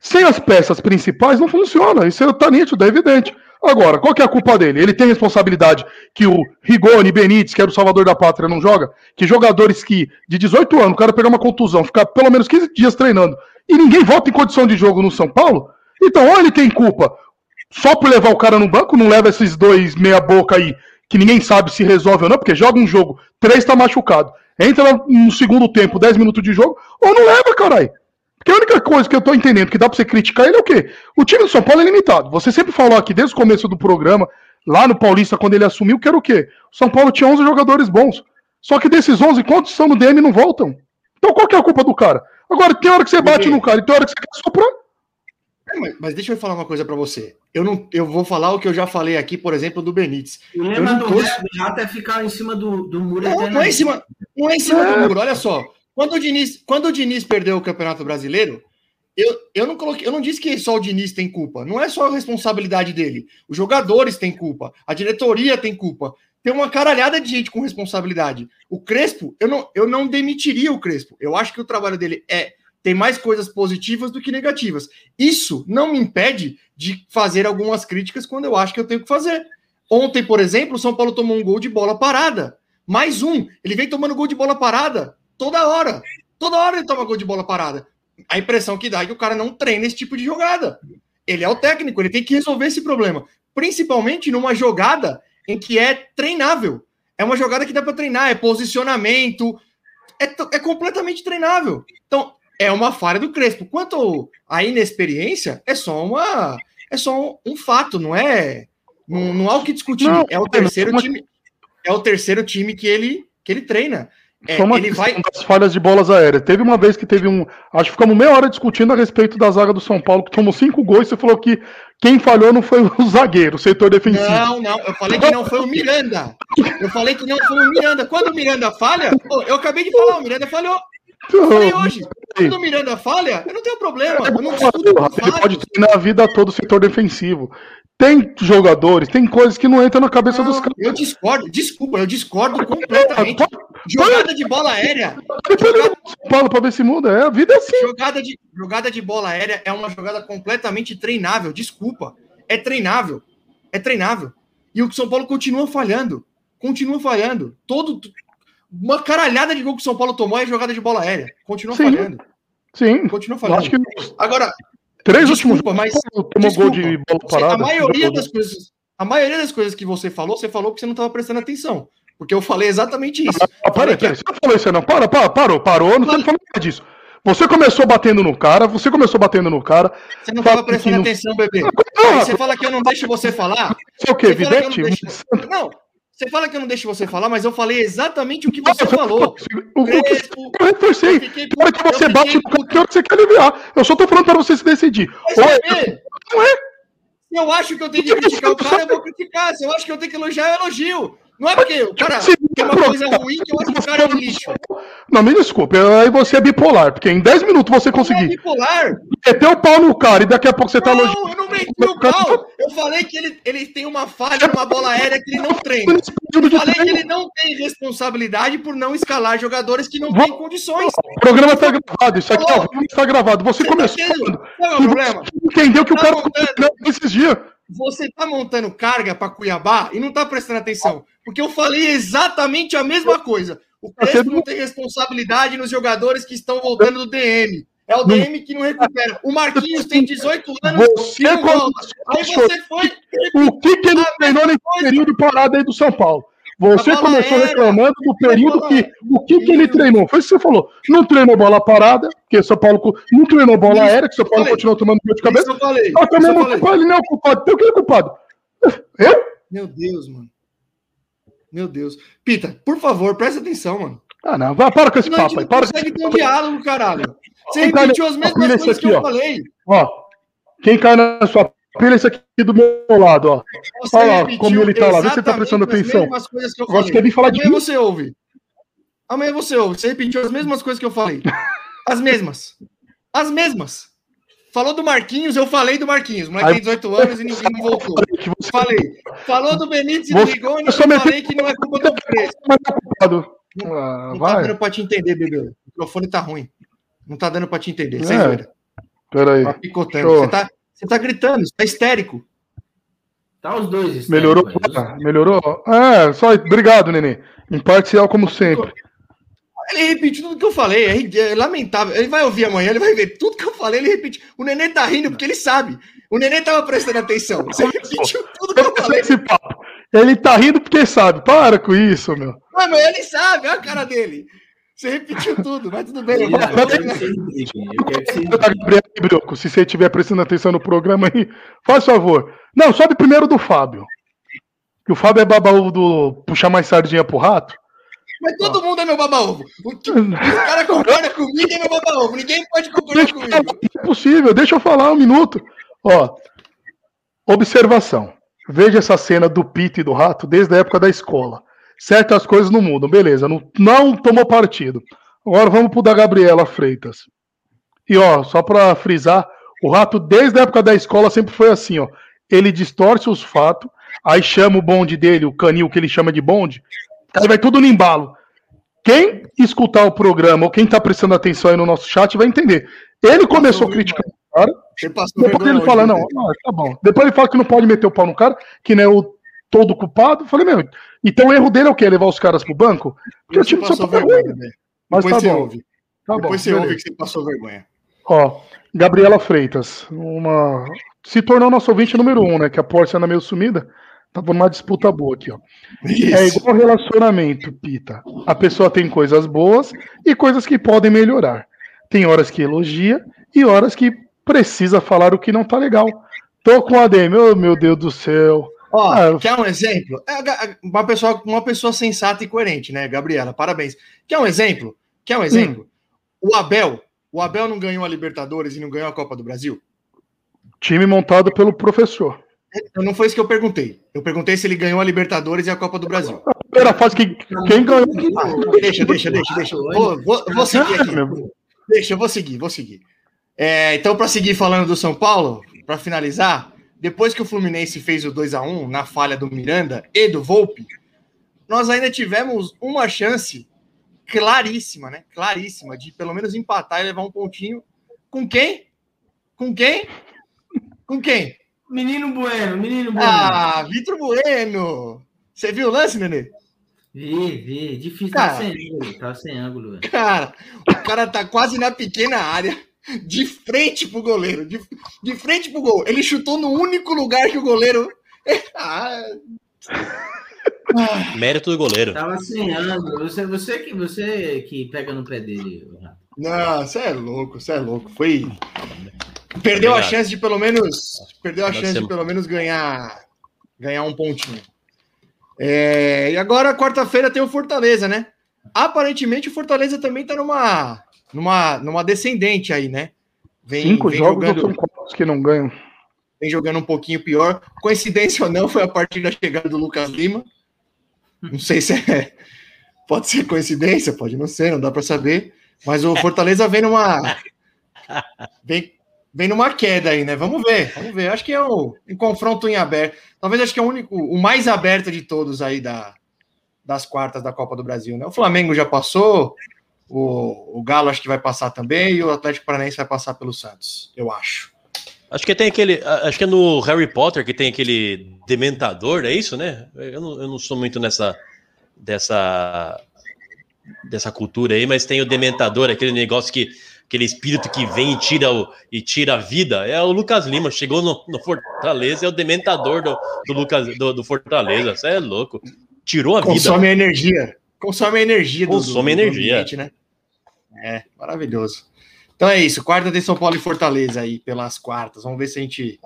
sem as peças principais, não funciona. Isso tá nítido, é evidente. Agora, qual que é a culpa dele? Ele tem responsabilidade que o Rigoni Benítez, que era o salvador da pátria, não joga? Que jogadores que, de 18 anos, o cara pegar uma contusão, ficar pelo menos 15 dias treinando, e ninguém volta em condição de jogo no São Paulo? Então, ou ele tem culpa só por levar o cara no banco, não leva esses dois meia-boca aí, que ninguém sabe se resolve ou não, porque joga um jogo, três tá machucado, entra no segundo tempo, 10 minutos de jogo, ou não leva, caralho. Porque a única coisa que eu tô entendendo que dá pra você criticar ele é o quê? O time do São Paulo é limitado. Você sempre falou aqui desde o começo do programa, lá no Paulista, quando ele assumiu, que era o quê? O São Paulo tinha 11 jogadores bons. Só que desses 11, quantos são no DM e não voltam? Então qual que é a culpa do cara? Agora, tem hora que você bate no cara e tem hora que você quer soprar. É, mas- deixa eu falar uma coisa pra você. Eu não, eu vou falar o que eu já falei aqui, por exemplo, do Benítez. O Eu lema não do torço- Renato é ficar em cima do, do muro Não, não é em cima, não é em cima É. do muro. Olha só. Quando o Diniz, quando o Diniz perdeu o Campeonato Brasileiro, eu, eu não coloquei, eu não disse que só o Diniz tem culpa. Não é só a responsabilidade dele. Os jogadores têm culpa, a diretoria tem culpa. Tem uma caralhada de gente com responsabilidade. O Crespo, eu não, eu não demitiria o Crespo. Eu acho que o trabalho dele é tem mais coisas positivas do que negativas. Isso não me impede de fazer algumas críticas quando eu acho que eu tenho que fazer. Ontem, por exemplo, o São Paulo tomou um gol de bola parada. Mais um. Ele vem tomando gol de bola parada toda hora. Toda hora ele toma gol de bola parada. A impressão que dá é que o cara não treina esse tipo de jogada. Ele é o técnico, ele tem que resolver esse problema. Principalmente numa jogada em que é treinável. É uma jogada que dá para treinar, é posicionamento, é, é completamente treinável. Então, é uma falha do Crespo. Quanto à inexperiência, é só uma é só um fato, não é não, não há o que discutir. Não, é o terceiro mas- time é o terceiro time que ele que ele treina. É, Só uma ele vai. das falhas de bolas aéreas. Teve uma vez que teve um. Acho que ficamos meia hora discutindo a respeito da zaga do São Paulo, que tomou cinco gols. Você falou que quem falhou não foi o <laughs> zagueiro, o setor defensivo. Não, não, eu falei que não foi o Miranda. Eu falei que não foi o Miranda. Quando o Miranda falha, eu acabei de falar, o Miranda falhou. Eu falei hoje. Quando o Miranda falha, eu não tenho problema. Eu não discuto Ele pode treinar a vida toda o setor defensivo. Tem jogadores, tem coisas que não entram na cabeça dos Não, caras. eu discordo, desculpa, eu discordo completamente. Jogada de bola aérea. São Paulo pra ver se muda. É, a vida é assim. Jogada de, jogada de bola aérea é uma jogada completamente treinável. Desculpa. É treinável. É treinável. E o São Paulo continua falhando. Continua falhando. Todo. Uma caralhada de gol que o São Paulo tomou é jogada de bola aérea. Continua Sim. falhando. Sim. Continua falhando. Agora, três desculpa, últimos mas- jogos tomou gol de desculpa, bola parada. a maioria das coisas. A maioria das coisas que você falou, você falou porque você não estava prestando atenção. Porque eu falei exatamente isso. Ah, peraí, que- peraí, você não falou isso, não. Para, para, parou, parou, não estamos falando nada disso. Você começou batendo no cara, você começou batendo no cara. Você não estava prestando que não- atenção, bebê. Aí você fala que eu não deixo você falar. Você é o quê? Você fala que eu Vidente? não deixo- Não, você fala que eu não deixo você falar, mas eu falei exatamente o que você Ah, falou. O, Crespo, eu reforcei. eu hora que puto, você eu bate tem hora que você quer aliviar. Eu só tô falando para você se decidir. Mas, Ou é- não é? se eu acho que eu tenho que criticar o cara, eu vou <laughs> criticar. Se eu acho que eu tenho que elogiar, eu elogio. Não é porque o cara Se- tem uma coisa ruim que eu acho que o cara é um lixo. Não, me desculpe, aí você é bipolar, porque em 10 minutos você Não é conseguir bipolar. meter o pau no cara e daqui a pouco você tá elogiando. Não, eu não meti o pau. Eu falei que ele, ele tem uma falha numa bola aérea que ele não treina. De Falei que ele não tem responsabilidade por não escalar jogadores que não têm condições. O programa tá gravado, isso aqui ó, está gravado. Você Você começou tá falando Qual é o problema? você entendeu que o Tá cara montando. ficou esses dias. Você tá montando carga para Cuiabá e não tá prestando atenção. Porque eu falei exatamente a mesma coisa. O Crespo não tem responsabilidade nos jogadores que estão voltando do DM. É o DM que não recupera. O Marquinhos tem 18 anos Você e não volta. Aí você foi. O que, que ele A treinou nesse período parado aí do São Paulo? Você começou aérea. reclamando do período que. O que, que ele treinou? Foi isso que você falou. Não treinou bola parada, porque São Paulo. Não treinou bola Isso, aérea, que São Paulo falei. continuou tomando gol de Isso cabeça. eu falei. Só que ao Isso eu falei. tempo ele não é o culpado. Então quem é culpado? Eu? Meu Deus, mano. Meu Deus. Pita, por favor, presta atenção, mano. Ah, não. Vai, para com esse gente papo aí. não Para consegue ter um diálogo, caralho. Você repetiu as mesmas coisas esse que aqui, eu ó. falei. Ó. Quem cai na sua pilha é esse aqui do meu lado, ó. Você Olha lá como ele tá lá, vê se você tá prestando atenção. que eu quer vir falar de Amanhã você ouve. Amanhã você ouve. Você repetiu as mesmas coisas que eu falei. <laughs> As mesmas. As mesmas. Falou do Marquinhos, eu falei do Marquinhos. Moleque tem 18 anos e ninguém voltou. Que você Falei. Falou do Benítez e do Rigoni, eu falei que não é culpa do é culpado. Ah, Não tá vai. dando pra te entender, bebê. O microfone tá ruim. Não tá dando pra te entender. É. Sem zoeira. Pera aí. Tá picotando. Show. Você tá, você tá gritando, você tá histérico. Tá os dois. histéricos Melhorou? Ah, Melhorou? É, só obrigado, Nenê. Imparcial como sempre. Ele repetiu tudo que eu falei, é, é lamentável. Ele vai ouvir amanhã, ele vai ver tudo que eu falei, ele repete. O Nenê tá rindo porque ele sabe. O Nenê tava prestando atenção. Você repetiu tudo que eu falei. Esse papo. Ele tá rindo porque sabe. Para com isso, meu. Mas ele sabe, olha a cara dele. Você repetiu tudo, mas tudo bem. Ele- vamos- Eu eu Tá, Brioco, se você estiver prestando atenção no programa aí, faz favor. Não, sobe primeiro do Fábio. Que o Fábio é babaú do puxar mais sardinha pro rato. Mas todo mundo é meu baba-ovo. O, <laughs> cara concorda comigo é meu baba-ovo. Ninguém pode concordar Deixa eu falar, comigo. é possível, deixa eu falar um minuto. Ó, observação. Veja essa cena do Pito e do Rato desde a época da escola. Certas coisas não mudam, beleza. Não, não tomou partido. Agora vamos pro da Gabriela Freitas. E ó, só pra frisar, o Rato desde a época da escola sempre foi assim, ó. Ele distorce os fatos, aí chama o bonde dele, o canil que ele chama de bonde, aí vai tudo no embalo. Quem escutar o programa ou quem tá prestando atenção aí no nosso chat vai entender. Ele começou criticando o cara, depois ele fala, né? não, não, tá bom. Depois ele fala que não pode meter o pau no cara, que não é o todo culpado. Eu falei, meu, então o erro dele é o quê? Levar os caras pro banco? Porque o Você time só tá vergonha, ruim. né? Mas Depois tá você bom. ouve. Tá bom, Depois você beleza. ouve que você passou vergonha. Ó, Gabriela Freitas, uma se tornou nosso ouvinte número um, né? Que a Porsche anda meio sumida. Tava numa disputa boa aqui, ó. É Isso. igual relacionamento, Pita. A pessoa tem coisas boas e coisas que podem melhorar. Tem horas que elogia e horas que precisa falar o que não tá legal. Tô com a ADM, oh meu Deus do céu. Ó, Ah, quer um exemplo? É, uma, pessoa, uma pessoa sensata e coerente, né, Gabriela? Parabéns. Quer um exemplo? Quer um exemplo? O Abel. O Abel não ganhou a Libertadores e não ganhou a Copa do Brasil? Time montado pelo professor. Não foi isso que eu perguntei. Eu perguntei se ele ganhou a Libertadores e a Copa do Brasil. Primeira fase que quem ganhou. Deixa, deixa, deixa, deixa. Vou, vou, vou seguir aqui. Deixa, eu vou seguir, vou seguir. É, então, para seguir falando do São Paulo, para finalizar, depois que o Fluminense fez o 2 a 1 na falha do Miranda e do Volpe, nós ainda tivemos uma chance claríssima, né? Claríssima de pelo menos empatar e levar um pontinho. Com quem? Com quem? Com quem? Menino Bueno, menino Bueno. Ah, Vitor Bueno! Você viu o lance, Nenê? Vi, vi. Difícil, Cara. tava sem ângulo. Tava sem ângulo, velho. Cara, o cara tá quase na pequena área, de frente pro goleiro, de, de frente pro gol. Ele chutou no único lugar que o goleiro. <laughs> Ah. Mérito do goleiro. Tava sem ângulo. Você, você, que, você que pega no pé dele. Não, você é louco, você é louco. Foi. Perdeu a Obrigado. chance de pelo menos. Perdeu a Deve chance ser- de pelo menos ganhar. Ganhar um pontinho. É, e agora, quarta-feira, tem o Fortaleza, né? Aparentemente, o Fortaleza também tá numa. Numa, numa descendente aí, né? Vem, Cinco vem jogos jogando- que não ganham? vem jogando um pouquinho pior. Coincidência ou não, foi a partir da chegada do Lucas Lima. Não sei se é. Pode ser coincidência, pode não ser, não dá para saber. Mas o Fortaleza vem numa. Vem, vem numa queda aí, né? Vamos ver, vamos ver. Acho que é um, um confronto em aberto. Talvez acho que é o único, o mais aberto de todos aí da, das quartas da Copa do Brasil, né? O Flamengo já passou, o, o Galo acho que vai passar também, e o Atlético Paranaense vai passar pelo Santos, eu acho. Acho que tem aquele. Acho que é no Harry Potter que tem aquele dementador, é isso, né? Eu não, eu não sou muito nessa. dessa. dessa cultura aí, mas tem o dementador, aquele negócio que. aquele espírito que vem e tira, o, e tira a vida. É o Lucas Lima, chegou no, no Fortaleza, é o dementador do, do Lucas do, do Fortaleza. Você é louco. Tirou a vida. Consome a energia. Consome a energia do, Consome do- do energia. ambiente, né? É, maravilhoso. Então é isso. Quarta tem São Paulo e Fortaleza aí pelas quartas. Vamos ver se a gente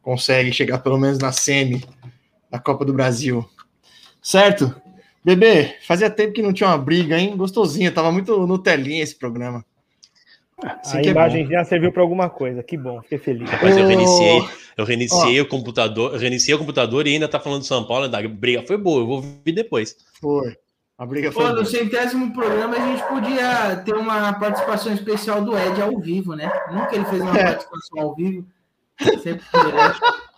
consegue chegar pelo menos na semi da Copa do Brasil. Certo? Bebê, fazia tempo que não tinha uma briga, hein? Gostosinha. Tava muito no telinha esse programa. Assim A é imagem já serviu para alguma coisa. Que bom, fiquei feliz. Mas eu reiniciei, eu reiniciei o computador, eu reiniciei o computador e ainda tá falando de São Paulo, a briga foi boa, eu vou ver depois. Foi. A briga foi. Pô, no centésimo programa a gente podia ter uma participação especial do Ed ao vivo, né? Nunca ele fez uma É. participação ao vivo. Sempre. <laughs>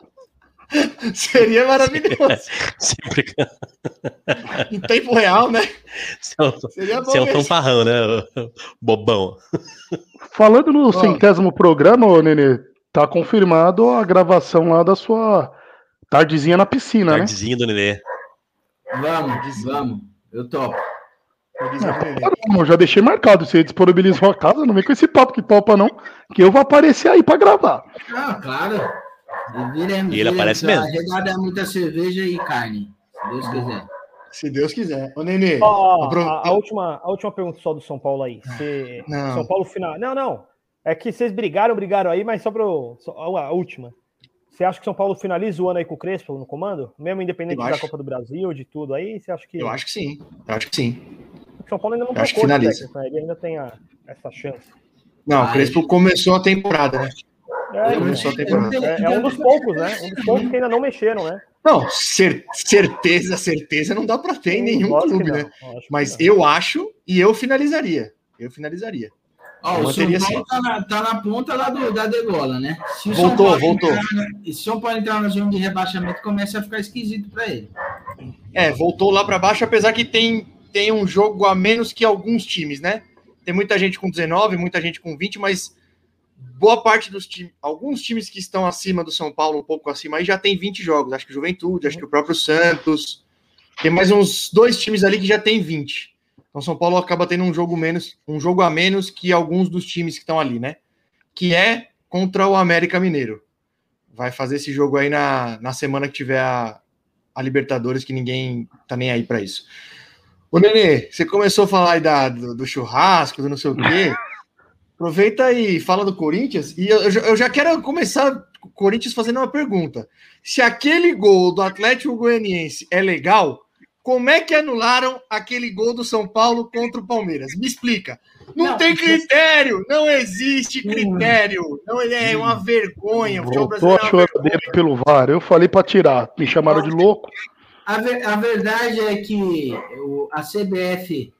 Seria maravilhoso. <laughs> Sempre em tempo real, né? Seria bom você é um fanfarrão, né? Bobão. Falando no centésimo programa, ô Nenê, tá confirmado a gravação lá da sua tardezinha na piscina, né? Tardezinho do Nenê. Vamos, vamos. Eu topo. Eu já deixei marcado. Você disponibilizou a casa, não vem com esse papo que topa, não. Que eu vou aparecer aí pra gravar. Ah, claro. Viremos, E ele aparece mesmo. Regada é muita cerveja e carne, se Deus quiser. Se Deus quiser. Ô, Nenê. Ó, apro- a, a última, a última pergunta só do São Paulo aí. Se- Não. São Paulo final. Não, não. É que vocês brigaram, brigaram aí, mas só para a última. Você acha que São Paulo finaliza o ano aí com o Crespo no comando? Mesmo independente Eu da acho. Copa do Brasil, de tudo aí, você acha que. Eu acho que sim. Eu acho que sim. o São Paulo ainda não eu acho que de finaliza. técnico, né? Ele ainda tem a- essa chance. Não, Ai. o Crespo começou a temporada, né? É, Começou a temporada. é, é um dos poucos, né? Um dos poucos que ainda não mexeram, né? Não, cer- certeza, certeza não dá para ter em nenhum Lógico clube, né? Mas não. eu acho e eu finalizaria. Eu finalizaria. Ó, o São manteria Paulo tá na, tá na ponta lá do, da degola, né? Se o Voltou, São Paulo voltou. Entrar, e se o São Paulo entrar na zona de rebaixamento, começa a ficar esquisito para ele. É, voltou lá para baixo, apesar que tem, tem um jogo a menos que alguns times, né? Tem muita gente com 19, muita gente com 20, mas boa parte dos times, alguns times que estão acima do São Paulo, um pouco acima, aí já tem 20 jogos. Acho que o Juventude, acho que o próprio Santos. Tem mais uns dois times ali que já tem 20. Então São Paulo acaba tendo um jogo menos, um jogo a menos que alguns dos times que estão ali, né? Que é contra o América Mineiro. Vai fazer esse jogo aí na, na semana que tiver a, a Libertadores, que ninguém tá nem aí para isso. Ô, Nenê, você começou a falar aí da, do, do churrasco, do não sei o quê. aproveita e fala do Corinthians. E eu, eu já- quero começar Corinthians fazendo uma pergunta. Se aquele gol do Atlético Goianiense é legal, como é que anularam aquele gol do São Paulo contra o Palmeiras? Me explica. Não, Não, tem critério, não existe critério. Não é uma vergonha. O futebol Voltou a é uma choradeira pelo VAR. Eu falei pra tirar. Me chamaram de louco. A, ver- a verdade é que o- a CBF,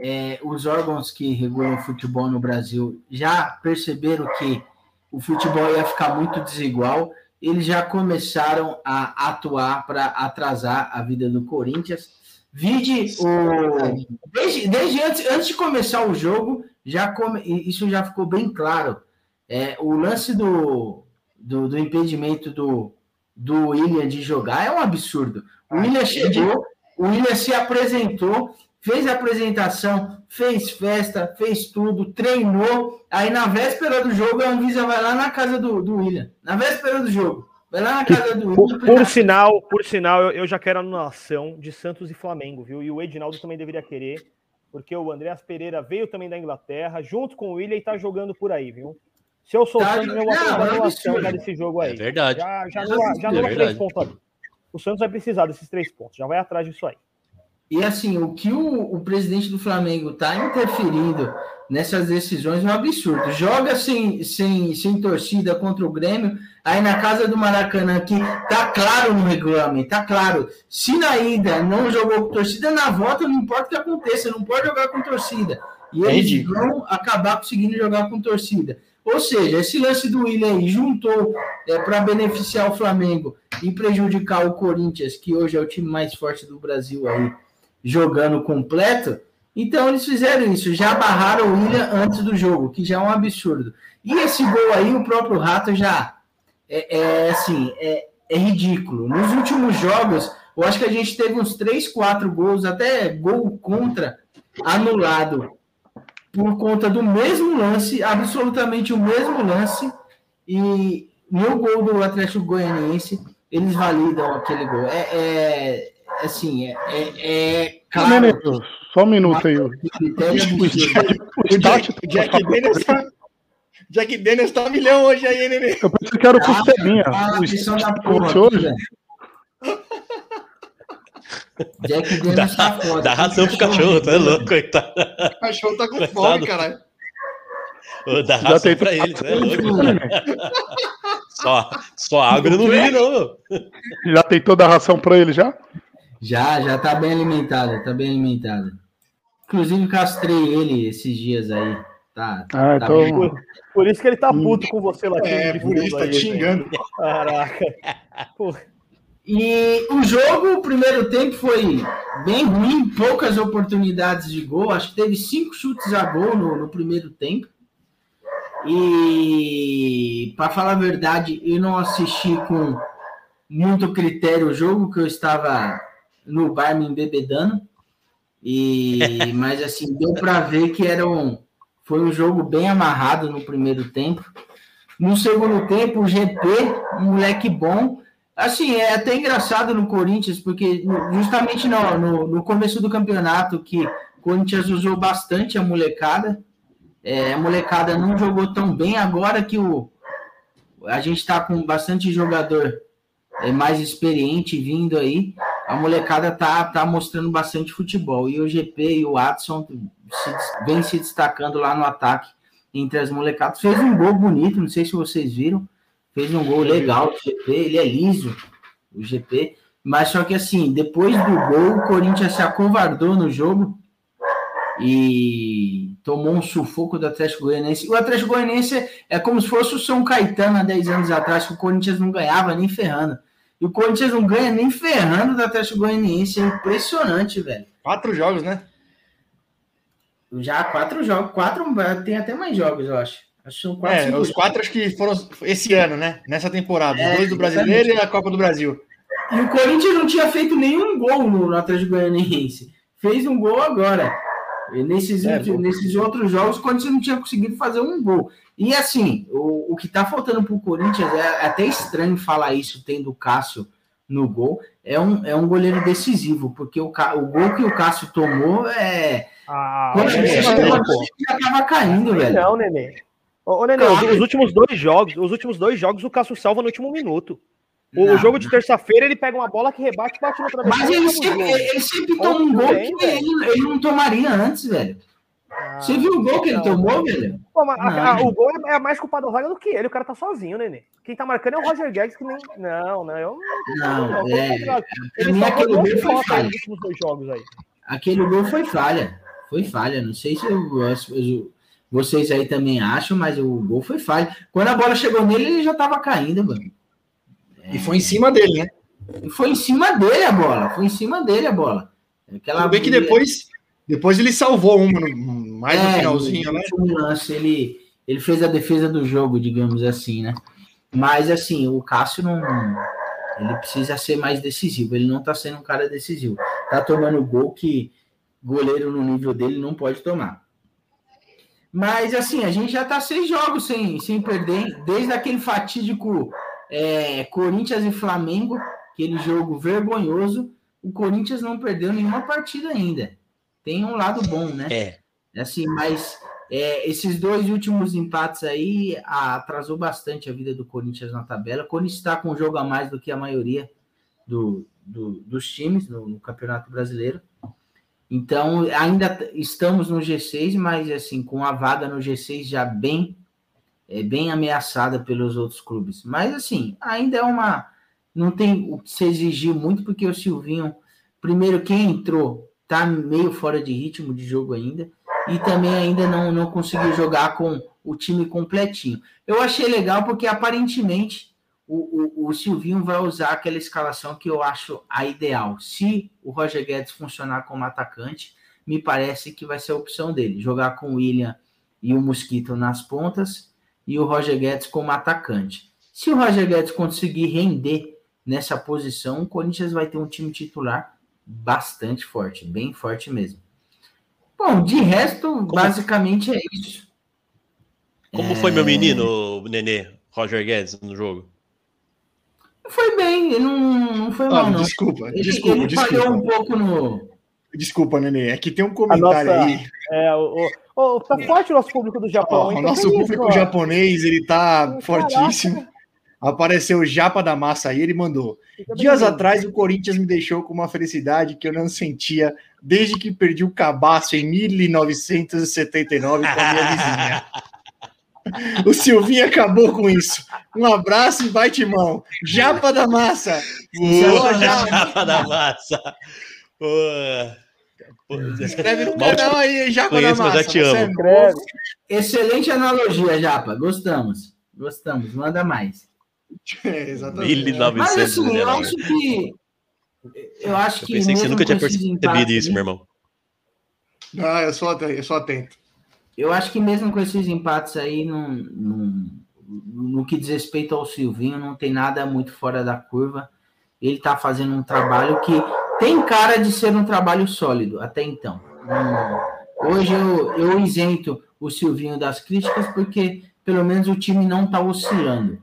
é, os órgãos que regulam o futebol no Brasil, já perceberam que o futebol ia ficar muito desigual. Eles já começaram a atuar para atrasar a vida do Corinthians. Vide o. Desde, desde antes, antes de começar o jogo, já come, isso já ficou bem claro. É, o lance do, do, do impedimento do, do William de jogar é um absurdo. O William chegou, o William se apresentou, fez a apresentação, fez festa, fez tudo, treinou. Aí na véspera do jogo, a Anvisa vai lá na casa do, do William. Na véspera do jogo. Vai lá na casa do Por, William. por sinal, por sinal, eu, eu já quero a anulação de Santos e Flamengo, viu? E o Edinaldo também deveria querer, porque o Andreas Pereira veio também da Inglaterra, junto com o William e tá jogando por aí, viu? Se eu sou o Tá, Santos, eu vou é anulação já desse jogo aí. É verdade. Já, já É anula, já anula é três pontos ali. O Santos vai precisar desses três pontos, já vai atrás disso aí. E assim, o que o, o presidente do Flamengo está interferindo nessas decisões é um absurdo. Joga sem, sem, sem torcida contra o Grêmio, aí na casa do Maracanã, que tá claro no regulamento, tá claro. Se na ida não jogou com torcida, na volta não importa o que aconteça, não pode jogar com torcida. E É eles ridículo. vão acabar conseguindo jogar com torcida. Ou seja, esse lance do William aí juntou para beneficiar o Flamengo e prejudicar o Corinthians, que hoje é o time mais forte do Brasil aí, jogando completo. Então eles fizeram isso, já barraram o William antes do jogo, que já é um absurdo. E esse gol aí, o próprio Rato já é, é, assim, é, é ridículo. Nos últimos jogos, eu acho que a gente teve uns 3, 4 gols, até gol contra, anulado por conta do mesmo lance, absolutamente o mesmo lance, e no gol do Atlético Goianiense, eles validam aquele gol. É, é assim, é, é, é claro. Menino, só um minuto aí. O o o O Jack Daniels tá, Jack Daniels tá milhão hoje aí, Nenê? Eu pensei que era o Costelinha. Ah, O lição da Stat porra, hoje. velho. Jack Daniels tá foda. Dá ração pro cachorro, tá louco, coitado. O cachorro tá com Coitado. fome, caralho. Dá tem pra ele, tá louco. Só, só água eu não vive, não, meu. Já tem toda a ração pra ele já? Já, já tá bem alimentado, tá bem alimentado. Inclusive castrei ele esses dias aí. Tá, Ah, tá então- bem. Por, por isso que ele tá puto com você lá É, por isso tá aí, te xingando. velho. Caraca. <laughs> E o jogo, o primeiro tempo foi bem ruim, poucas oportunidades de gol. Acho que teve cinco chutes a gol no, no primeiro tempo. E para falar a verdade, eu não assisti com muito critério o jogo, que eu estava no bar me embebedando. E, <laughs> mas assim, deu para ver que era um, foi um jogo bem amarrado no primeiro tempo. No segundo tempo, o GP, um moleque bom, Assim, é até engraçado no Corinthians, porque justamente no, no, no começo do campeonato, que o Corinthians usou bastante a molecada, é, a molecada não jogou tão bem, agora que o, a gente está com bastante jogador é, mais experiente vindo aí, a molecada tá, tá mostrando bastante futebol. E o GP e o Adson se vem se destacando lá no ataque entre as molecadas. Fez um gol bonito, não sei se vocês viram. Fez um gol legal, o GP, ele é liso, o GP. Mas só que assim, depois do gol, o Corinthians se acovardou no jogo e tomou um sufoco do Atlético Goianiense. O Atlético Goianiense é como se fosse o São Caetano há 10 anos atrás, que o Corinthians não ganhava nem ferrando. E o Corinthians não ganha nem ferrando do Atlético Goianiense. É impressionante, velho. Quatro jogos, né? Já quatro jogos, quatro, tem até mais jogos, eu acho. Acho que são quatro. É, os quatro acho que foram esse ano, né? Nessa temporada. Os É, dois do Brasileiro e a Copa do Brasil. E o Corinthians não tinha feito nenhum gol no, no Atlético Goianiense. Fez um gol agora. E nesses, É, nesses outros jogos, o Corinthians não tinha conseguido fazer um gol. E assim, o, o que tá faltando pro Corinthians é até estranho falar isso, tendo o Cássio no gol. É um, é um goleiro decisivo, porque o, o gol que o Cássio tomou é. Ah, o pô. time já tava caindo, velho. Não, Nenê. Ô, ô, Nenê, os, os últimos dois jogos, os últimos dois jogos, o Cássio salva no último minuto. O, Não, jogo de terça-feira, ele pega uma bola que rebate e bate no Mas travesseiro. ele sempre, jogo. ele sempre toma um gol também, que ele, ele não tomaria antes, velho. Ah, Você viu o gol que ele não. tomou, velho? Pô, mas a- Não. a- o gol é, é mais culpado do Zaga do que ele. O cara tá sozinho, Nenê. Quem tá marcando é o Roger Guedes, que nem. Não, não. Eu... Não, não, é. contrário. Pra Ele só aquele gol foi falha. nos dois jogos aí. Aquele gol foi falha. Foi falha. Não sei se eu- as- as- vocês aí também acham, mas o gol foi falha. Quando a bola chegou nele, ele já tava caindo, mano. E foi em cima dele, né? E foi em cima dele a bola. Foi em cima dele a bola. Aquela Tudo bem que depois, depois ele salvou uma, no- mais no É, finalzinho, né? último lance, ele, ele fez a defesa do jogo, digamos assim, né? Mas assim, o Cássio não. Ele precisa ser mais decisivo. Ele não tá sendo um cara decisivo. Tá tomando gol que goleiro no nível dele não pode tomar. Mas assim, a gente já tá seis jogos sem, sem perder, desde aquele fatídico é, Corinthians e Flamengo, aquele jogo vergonhoso. O Corinthians não perdeu nenhuma partida ainda. Tem um lado bom, né? É. Assim, mas é, esses dois últimos empates aí atrasou bastante a vida do Corinthians na tabela. O Corinthians está com um jogo a mais do que a maioria do, do- dos times no, no Campeonato Brasileiro. Então, ainda estamos no G6, mas assim, com a vaga no G6 já bem é, bem ameaçada pelos outros clubes. Mas assim, ainda é uma não tem o que se exigir muito porque o Silvinho, primeiro quem entrou, tá meio fora de ritmo de jogo ainda e também ainda não, não conseguiu jogar com o time completinho. Eu achei legal porque aparentemente o, o, o Silvinho vai usar aquela escalação que eu acho a ideal. Se o Roger Guedes funcionar como atacante, me parece que vai ser a opção dele. Jogar com o William e o Mosquito nas pontas e o Roger Guedes como atacante. Se o Roger Guedes conseguir render nessa posição, o Corinthians vai ter um time titular bastante forte, bem forte mesmo. Bom, de resto, basicamente é isso. Como foi meu menino, Nenê, Roger Guedes, no jogo? Foi bem, não, não foi mal, Ah, não. desculpa, Ele, desculpa, ele falhou um desculpa. pouco no. Desculpa, Nenê. É que tem um comentário nossa- aí. É, o, o, tá forte o nosso público do Japão. Ó, hein? o nosso feliz, público ó. japonês, ele tá Caraca. fortíssimo. Apareceu o Japa da Massa aí, ele mandou. Dias atrás, o Corinthians me deixou com uma felicidade que eu não sentia desde que perdi o cabaço em 1979 com a minha vizinha. <laughs> O Silvinho acabou com isso. Um abraço e vai, Timão. Japa da Massa. Boa, Japa. Japa da massa. Boa. Escreve no Mal canal aí, Japa da conheço, mas Massa. já te é amo. Excelente analogia, Japa. Gostamos. Gostamos. Manda mais. <laughs> É, exatamente. Mas assim, eu 1919. acho que. Eu acho Eu que. pensei que você nunca tinha percebido isso, meu irmão. Ah, eu sou, atento, eu sou atento. Eu acho que mesmo com esses empates aí, não, não- no que diz respeito ao Silvinho, não tem nada muito fora da curva. Ele está fazendo um trabalho que tem cara de ser um trabalho sólido até então. Não- hoje eu, eu isento o Silvinho das críticas porque pelo menos o time não está oscilando.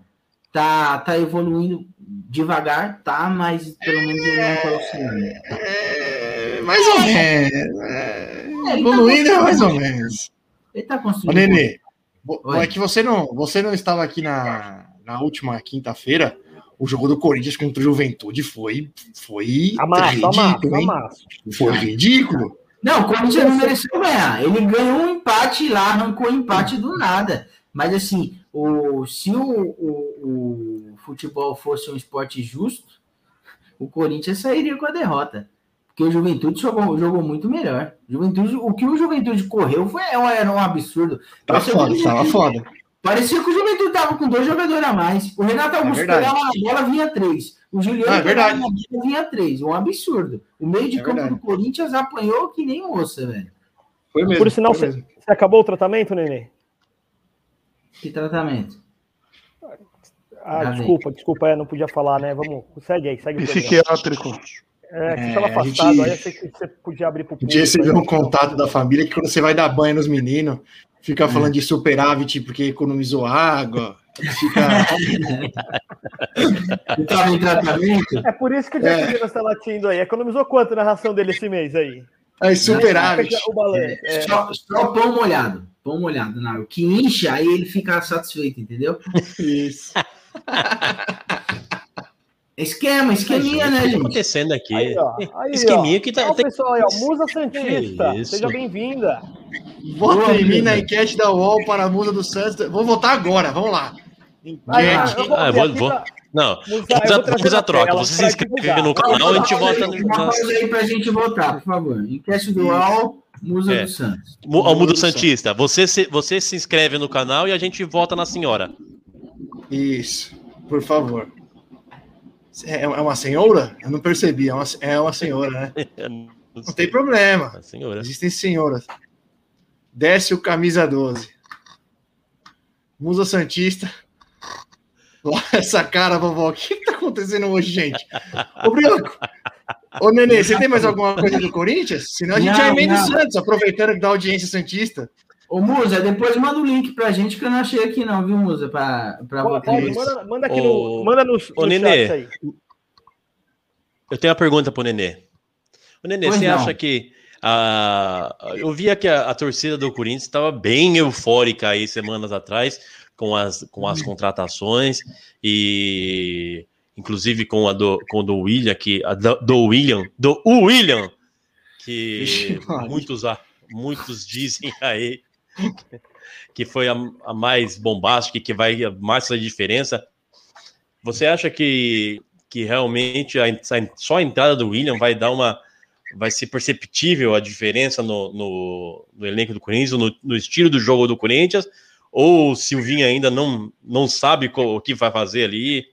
Tá, tá evoluindo devagar, tá, mas pelo menos ele não está oscilando. É, mais ou menos. É, tá evoluindo é mais ou menos. Ele tá Ô, construindo. Nenê, Oi. é que você não, você não estava aqui na, na última quinta-feira. O jogo do Corinthians contra o Juventude foi, foi Amasso, ridículo, amasso. Foi ridículo. Não, o Corinthians não mereceu ganhar. Ele ganhou um empate lá, arrancou um empate do nada. Mas assim, o, se o, o, o futebol fosse um esporte justo, o Corinthians sairia com a derrota. Porque o Juventude jogou, jogou muito melhor. Juventude, o que o Juventude correu foi, era um absurdo. Tá Parecia foda, tava Juventude- foda. Parecia que o Juventude tava com dois jogadores a mais. O Renato Augusto verdade. pegava na bola, vinha três. O Juliano Ah, é pegava bola, vinha três. Um absurdo. O meio de É campo verdade. do Corinthians apanhou que nem moça, velho. Foi mesmo. Por sinal, foi você, você acabou o tratamento, Nenê? Que tratamento. Ah, desculpa, desculpa, é, não podia falar, né? Vamos, segue aí, segue o. Psiquiátrico. É, que você É, estava a afastado, gente- aí eu sei que você podia abrir pro Um dia você um contato da família que quando você vai dar banho nos meninos, fica falando de superávit porque economizou água. Fica. <laughs> Tava em tratamento? É por isso que o Jack Dinas tá latindo aí. Economizou quanto na ração dele esse mês aí? Aí, superávit. O. É, É. Só, só pão molhado. Pão molhado na água. O que incha, aí ele fica satisfeito, entendeu? Isso. <laughs> Esquema, esqueminha, o né, que tá gente? acontecendo aqui? Aí, ó. Aí, Esqueminha ó. que tá. Ó, tem- pessoal aí, ó. Musa Santista. Isso. Seja bem-vinda. Vota em mim na enquete da UOL para a musa do Santos. Vou votar agora, vamos lá. Enquete. Ah, vou- vou- pra- Não, Musa, vamos a, vou trazer vamos a na troca. tela Você se inscreve divulgar. no canal, a gente vota Uma pausa aí pra gente votar, por favor. Enquete do UOL, Musa É. do Santos. Mu- Ó, Mudo Santista, você se, você se inscreve no canal e a gente vota na senhora. Isso, por favor. É é uma senhora? Eu não percebi, é uma, é uma senhora, né? <laughs> Não tem problema. A senhora. Existem senhoras. Desce o camisa 12. Musa Santista. <laughs> Essa cara, vovó. O que tá acontecendo hoje, gente? Ô, Brioco. Ô, Nenê, você tem mais alguma coisa do Corinthians? Senão a gente Não, já emenda o. Santos, aproveitando dá audiência Santista. Ô, Musa, depois manda o link pra gente que eu não achei aqui, não, viu, Musa? Pra, pra Pode, botar isso. manda, manda aqui Ô, no, manda no, no ô, Nenê. chat aí. Eu tenho uma pergunta pro Nenê. Ô, Nenê, Pois você não. acha que. a eu via que a, a torcida do Corinthians estava bem eufórica aí semanas atrás com as, com as contratações e inclusive com a do, com o do William, que, a do, do William, do William, que muitos, a- muitos dizem aí que foi a, a mais bombástica que vai mais fazer diferença. Você acha que, que realmente a, só a entrada do William vai dar uma. Vai ser perceptível a diferença no, no, no elenco do Corinthians, no, no estilo do jogo do Corinthians? Ou o Silvinho ainda não, não sabe o que vai fazer ali?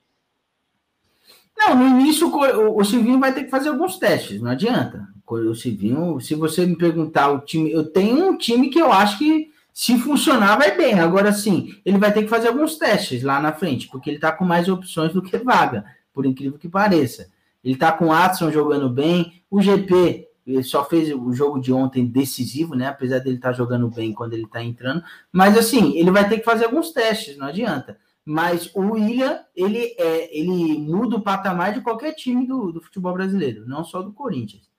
Não, no início o o, Silvinho vai ter que fazer alguns testes, não adianta. O Silvinho, se você me perguntar o time, eu tenho um time que eu acho que se funcionar vai bem. Agora sim, ele vai ter que fazer alguns testes lá na frente, porque ele tá com mais opções do que vaga, por incrível que pareça. Ele tá com o Adson jogando bem, o GP ele só fez o jogo de ontem decisivo, né? Apesar dele estar jogando bem quando ele tá entrando, mas assim, ele vai ter que fazer alguns testes, não adianta. Mas o William, ele, é, ele muda o patamar de qualquer time do, do futebol brasileiro, não só do Corinthians.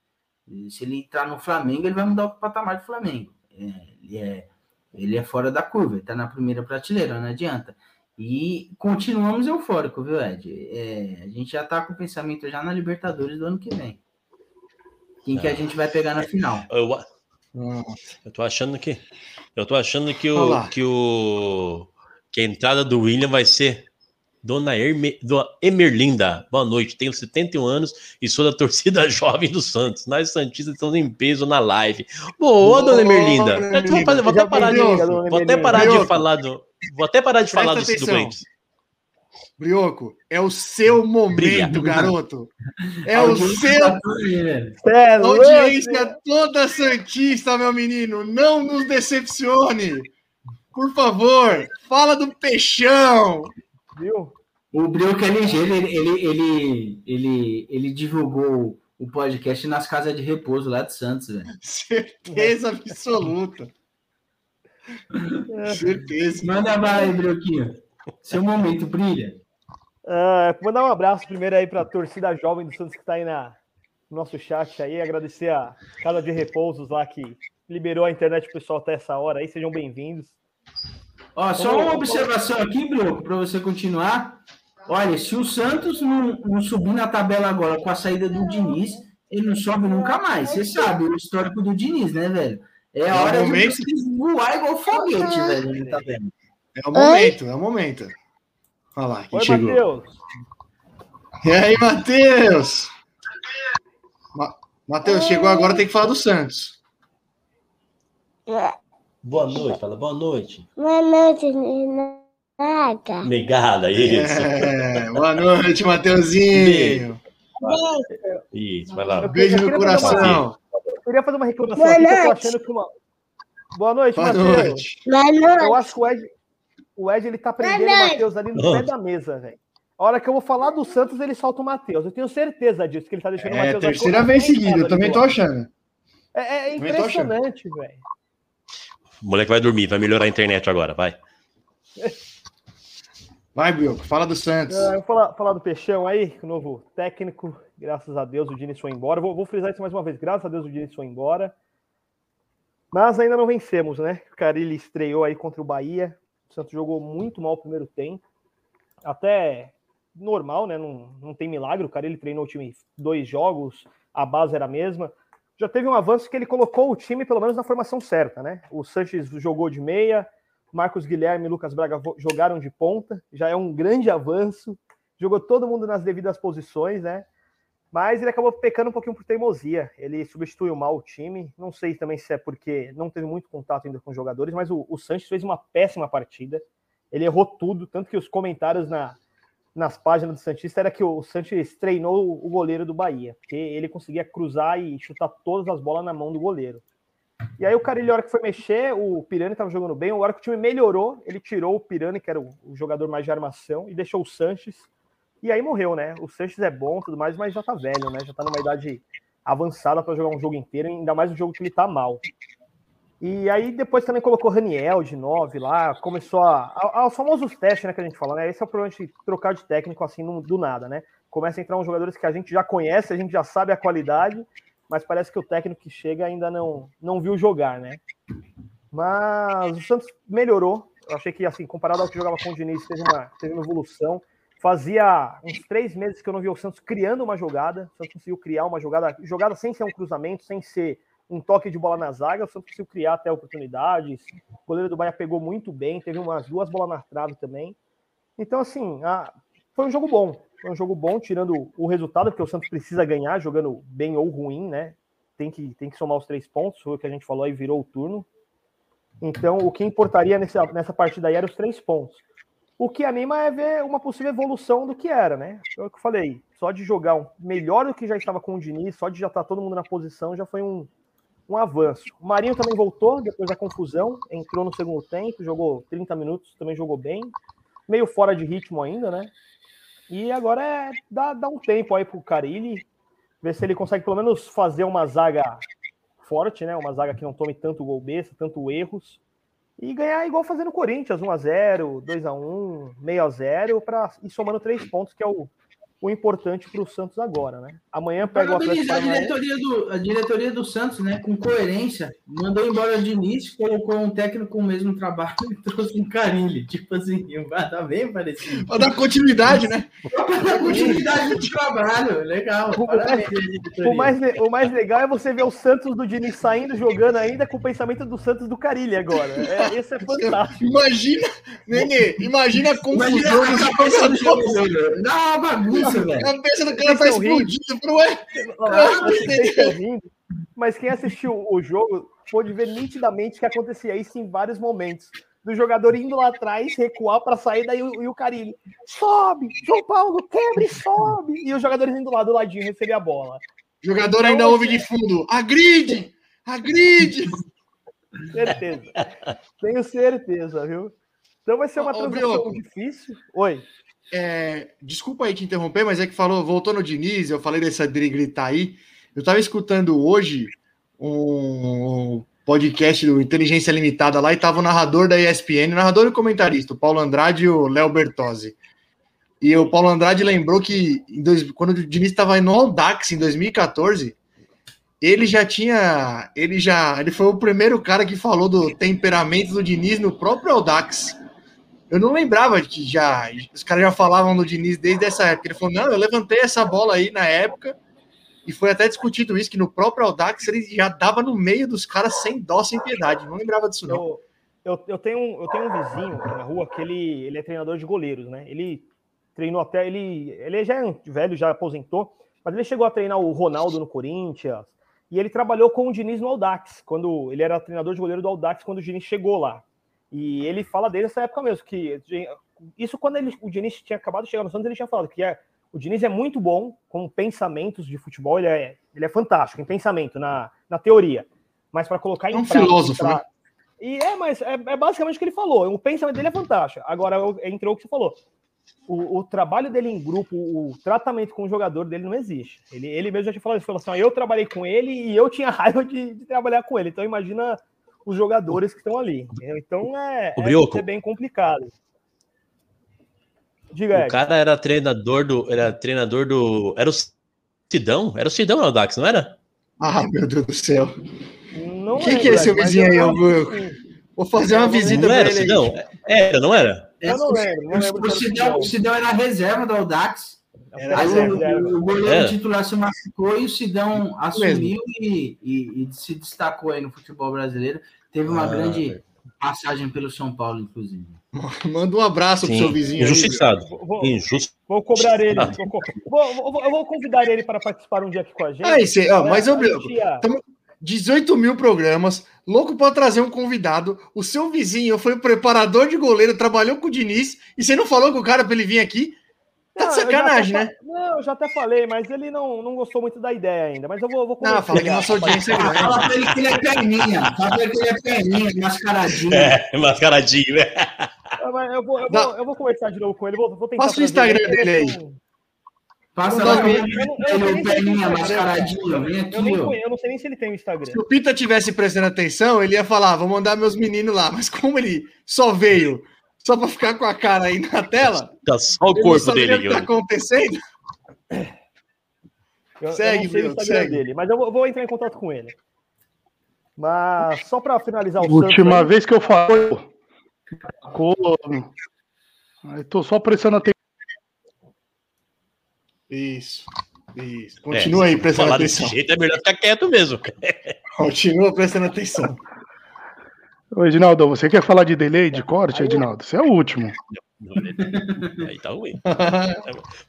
Se ele entrar no Flamengo, ele vai mudar o patamar do Flamengo. É, ele, é, ele é fora da curva, ele tá na primeira prateleira, não adianta. E continuamos eufóricos, viu, Ed? É, a gente já tá com o pensamento já na Libertadores do ano que vem. Quem que a gente vai pegar na final? Eu, eu tô achando que. Eu tô achando que o, que o. Que a entrada do William vai ser Dona Herme, Dona Emerlinda. Boa noite, tenho 71 anos e sou da torcida <laughs> jovem do Santos. Nós Santistas estamos em peso na live. Boa, Dona Emerlinda. Dona Eu vou, fazer- vou até parar de, vou até Emerlinda. parar de Brioco. falar do. Vou até parar de Presta falar do, do atenção. Corinthians. Brioco, é o seu momento, Brilha. garoto. É o seu tá. Cê é Audiência toda Santista, meu menino, não nos decepcione. Por favor, fala do peixão. Viu? O Brioco é ligeiro, ele, ele, ele, ele, ele divulgou o podcast nas casas de repouso lá de Santos, velho. Certeza absoluta. Certeza. Manda aí, Brioquinho. Seu momento, brilha. Ah, mandar um abraço primeiro aí para a torcida jovem do Santos que está aí na, no nosso chat aí. Agradecer a Casa de Repousos lá que liberou a internet pro pessoal até essa hora aí. Sejam bem-vindos. Ó, só uma observação aqui, Brioco, para você continuar. Olha, se o Santos não, não subir na tabela agora com a saída do Diniz, ele não sobe nunca mais. Você sabe o histórico do Diniz, né, velho? É a É o hora momento. de vocês voar igual foguete, velho, na tabela. É o momento, é o momento. Olha lá, quem Oi, chegou. Matheus. E aí, Matheus? Ma- Matheus, chegou agora, tem que falar do Santos. Boa noite, fala boa noite. Boa noite, Naga. Negada, isso. É, boa noite, Mateuzinho. Isso, vai lá. Beijo no coração. Eu queria fazer uma reclamação Boa aqui, que eu tô noite. achando que uma. Boa noite, Boa Matheus. noite. Boa Eu noite. acho que o Ed, o Ed ele tá prendendo o noite. Matheus ali no pé da mesa, velho. A hora que eu vou falar do Santos, ele solta o Matheus. Eu tenho certeza disso, que ele tá deixando o É, Matheus. terceira à vez seguida, eu ali também do tô achando. É, é Também impressionante, velho. O moleque vai dormir, vai melhorar a internet agora, vai. Vai, Brioco, fala do Santos. É, eu vou falar, falar do Peixão aí, o novo técnico. Graças a Deus o Diniz foi embora. Vou, vou frisar isso mais uma vez. Graças a Deus o Diniz foi embora. Mas ainda não vencemos, né? O Carilli estreou aí contra o Bahia. O Santos jogou muito mal o primeiro tempo. Até normal, né? Não, não tem milagre. O Carilli treinou o time dois jogos, a base era a mesma. Já teve um avanço que ele colocou o time, pelo menos, na formação certa, né? O Sanches jogou de meia, Marcos Guilherme e Lucas Braga jogaram de ponta, já é um grande avanço. Jogou todo mundo nas devidas posições, né? Mas ele acabou pecando um pouquinho por teimosia. Ele substituiu mal o time. Não sei também se é porque não teve muito contato ainda com os jogadores, mas o, o Sanches fez uma péssima partida. Ele errou tudo, tanto que os comentários na, nas páginas do Santista era que o Sanches treinou o goleiro do Bahia, porque ele conseguia cruzar e chutar todas as bolas na mão do goleiro. E aí o Carilho, a hora que foi mexer, o Pirani estava jogando bem, a hora que o time melhorou, ele tirou o Pirani, que era o, o jogador mais de armação, e deixou o Sanches. E aí morreu, né? O Sanches é bom tudo mais, mas já tá velho, né? Já tá numa idade avançada para jogar um jogo inteiro, ainda mais um jogo que ele tá mal. E aí depois também colocou Raniel de 9 lá, começou a, a, Os famosos testes, né, que a gente fala, né? Esse é o problema de trocar de técnico assim no, do nada, né? Começa a entrar uns jogadores que a gente já conhece, a gente já sabe a qualidade, mas parece que o técnico que chega ainda não, não viu jogar, né? Mas o Santos melhorou. Eu achei que, assim, comparado ao que jogava com o Diniz, teve uma, teve uma evolução. Fazia uns três meses que eu não vi o Santos criando uma jogada. O Santos conseguiu criar uma jogada, jogada sem ser um cruzamento, sem ser um toque de bola na zaga. O Santos conseguiu criar até oportunidades. O goleiro do Bahia pegou muito bem, teve umas duas bolas na trave também. Então, assim, a, foi um jogo bom. Foi um jogo bom, tirando o resultado, porque o Santos precisa ganhar, jogando bem ou ruim, né? Tem que, tem que somar os três pontos, foi o que a gente falou aí, virou o turno. Então, o que importaria nessa, nessa partida aí era os três pontos. O que anima é ver uma possível evolução do que era, né? É o que eu falei, só de jogar melhor do que já estava com o Diniz, só de já estar todo mundo na posição, já foi um, um avanço. O Marinho também voltou depois da confusão, entrou no segundo tempo, jogou 30 minutos, também jogou bem. Meio fora de ritmo ainda, né? E agora é dar, um tempo aí pro Carilli, ver se ele consegue pelo menos fazer uma zaga forte, né? Uma zaga que não tome tanto gol besta, tanto erros. E ganhar igual fazendo o Corinthians, 1x0, 2x1, meio a 0 para somando três pontos, que é o, o importante para o Santos agora, né? Amanhã pega o Atlético a diretoria, do, a diretoria do Santos, né? Com coerência, mandou embora o Diniz, colocou um técnico com o mesmo trabalho <laughs> e trouxe um Carilli. Tipo assim, <laughs> tá bem parecido. Para dar continuidade, né? Para dar continuidade do trabalho. Legal. O, o, mais, o mais legal é você ver o Santos do Diniz saindo, jogando ainda com o pensamento do Santos do Carilli agora. É, esse é <laughs> fantástico. Imagina, Nenê, imagina a confusão imagina a cabeça do. Não, bagunça isso, velho. A cabeça do cara tá explodindo, não é? Mas quem assistiu o jogo pôde ver nitidamente que acontecia isso em vários momentos. Do jogador indo lá atrás, recuar para sair, daí o, e o Carilho, sobe, João Paulo, quebra e sobe. E os jogadores indo lá do ladinho receber a bola. O jogador então, ainda ouve de fundo, agride, agride. Certeza. Tenho certeza, viu? Então vai ser uma ô, transição difícil. Oi. É, desculpa aí te interromper, mas é que falou, voltou no Diniz, eu falei dessa dele gritar aí. Eu estava escutando hoje um podcast do Inteligência Limitada lá e tava o narrador da ESPN, o narrador e o comentarista, o Paulo Andrade e o Léo Bertozzi. E o Paulo Andrade lembrou que dois, quando o Diniz estava no Audax em 2014, ele já tinha, ele já, ele foi o primeiro cara que falou do temperamento do Diniz no próprio Audax. Eu não lembrava que já. Os caras já falavam do Diniz desde essa época. Ele falou: não, eu levantei essa bola aí na época. E foi até discutido isso, que no próprio Audax ele já dava no meio dos caras sem dó, sem piedade. Não lembrava disso, não. Eu, eu, eu, tenho, um, eu tenho um vizinho aqui na rua que ele, ele é treinador de goleiros, né? Ele treinou até. Ele, ele já é velho, já aposentou, mas ele chegou a treinar o Ronaldo no Corinthians. E ele trabalhou com o Diniz no Audax, quando ele era treinador de goleiro do Audax, quando o Diniz chegou lá. E ele fala dele nessa época mesmo, que isso quando ele, o Diniz tinha acabado de chegar no Santos, ele tinha falado que é, o Diniz é muito bom com pensamentos de futebol, ele é, ele é fantástico em pensamento, na, na teoria. Mas para colocar em é um prática, filósofo, pra... né? E é, mas é, é, basicamente o que ele falou. O pensamento dele é fantástico. Agora, entrou o que você falou. O, o, trabalho dele em grupo, o tratamento com o jogador dele não existe. Ele, ele mesmo já tinha falado isso. Falou assim: eu trabalhei com ele e eu tinha <laughs> raiva de, de trabalhar com ele. Então, imagina os jogadores que estão ali. Então é, o é, é bem complicado. Diga, O cara era treinador do. Era treinador do. Era o Sidão? Era o Sidão, não, Dax, não era? Ai, meu Deus do céu. Não Quem que lembro, é esse vizinho aí, eu- Augusto? Vou fazer uma visita Não pra era o ele aí. Sidão? Era, não era? Eu não lembro, não lembro. O Sidão, o Sidão era reserva do Audax. Era Aí reserva. o, o goleiro É. titular se machucou e o Sidão assumiu e, e- e se destacou aí no futebol brasileiro. Teve uma Ah, grande passagem pelo São Paulo, inclusive. Manda um abraço pro Sim, seu vizinho aí. injustiçado. Vou, vou- Injusto. vou cobrar ele. Vou, vou- vou- eu vou convidar ele para participar um dia aqui com a gente. Ah, esse, ó, mas eu, ia- 18 mil programas, louco pra trazer um convidado. O seu vizinho foi o preparador de goleiro, trabalhou com o Diniz, e você não falou com o cara pra ele vir aqui? Tá de Não, eu já sacanagem, até né? Não, eu já até falei, mas ele não, não gostou muito da ideia ainda. Mas eu vou, vou Não, fala que nossa audiência é grande. Fala pra ele que ele é perninha. Fala pra ele que ele é perninha, mascaradinho. É, mascaradinho, né? Ah, mas Eu vou, eu, vou, eu vou conversar de novo com ele. Vou, vou tentar Passa o Instagram ele. dele aí. Passa lá ele, ele perninha, mascaradinho. Vem aqui, eu não sei nem se ele tem o Instagram. Se o Pita tivesse prestando atenção, ele ia falar: vou mandar meus meninos lá. Mas como ele só veio só pra ficar com a cara aí na tela, Tá só o corpo dele o que tá acontecendo. Eu, eu Segue, não sei Bruno, segue. dele, mas eu vou, vou entrar em contato com ele. Mas só para finalizar o Última Santos aí, vez que eu falo. Aí tô só prestando atenção. Isso, isso. Continua É, aí prestando Falar atenção. desse jeito é melhor ficar quieto mesmo. Continua prestando atenção. Ô, Edinaldo, você quer falar de delay, de corte, Edinaldo? Você é o último. Aí tá ruim.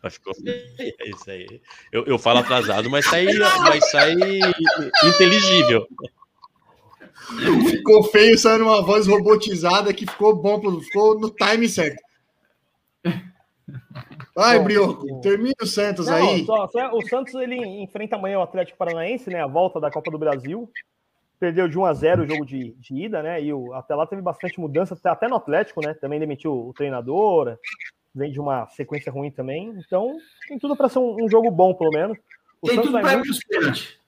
Mas ficou feio, é isso aí. Eu, eu falo atrasado, mas sai, mas sai inteligível. Ficou feio, saiu numa voz robotizada que ficou bom, ficou no time certo. Vai, Bom, Brioco, termina o Santos Não, aí. só- só- o Santos ele enfrenta amanhã o Atlético Paranaense, né? A volta da Copa do Brasil. Perdeu de 1 a 0 o jogo de, de ida, né? E o, até lá teve bastante mudança, até- no Atlético, né? Também demitiu o treinador, vem de uma sequência ruim também. Então, tem tudo para ser um, um jogo bom, pelo menos. O Tem Santos tudo ir muito- pros pênaltis.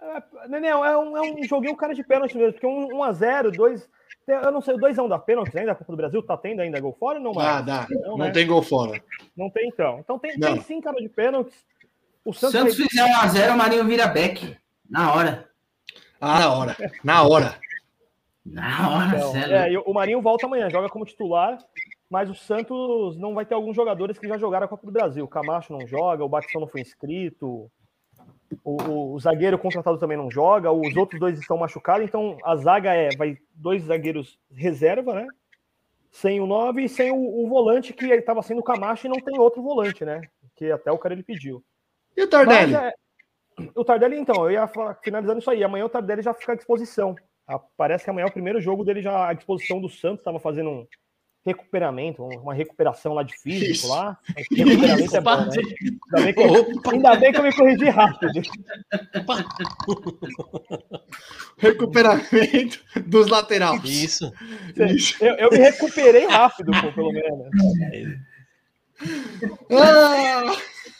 É, Nenel, é um, é um joguinho cara de pênalti mesmo, porque um 1x0, 2. Eu não sei, o 2x1 da pênalti ainda, a Copa do Brasil, tá tendo ainda gol fora ou não mais? Ah, dá. Não, Não né? tem gol fora. Não tem então. Então tem, Não. tem sim cara de. O Se o Santos, Santos fizer 1x0, o Marinho vira back. Na hora. Ah, na hora. Na hora. Na hora, Então, sério. é, o Marinho volta amanhã, joga como titular, mas o Santos não vai ter alguns jogadores que já jogaram a Copa do Brasil. O Camacho não joga, o Batistão não foi inscrito, o, o- o zagueiro contratado também não joga, os outros dois estão machucados, então a zaga é vai dois zagueiros reserva, né? Sem o 9 e sem o, o volante que estava sendo o Camacho e não tem outro volante, né? Que até o cara ele pediu. E o Tardelli? Mas, é, o Tardelli, então, eu ia falar- finalizando isso aí. Amanhã o Tardelli já fica à disposição. Ah, Parece que amanhã é o primeiro jogo dele já à disposição do Santos. Estava fazendo um recuperamento, uma recuperação lá de físico <laughs> Isso. lá. Recuperamento é bom, né? Ainda bem, que eu, ainda bem que eu me corrigi rápido. Recuperamento dos laterais. Isso. Isso. Eu, eu me recuperei rápido, pô, pelo menos. Ah,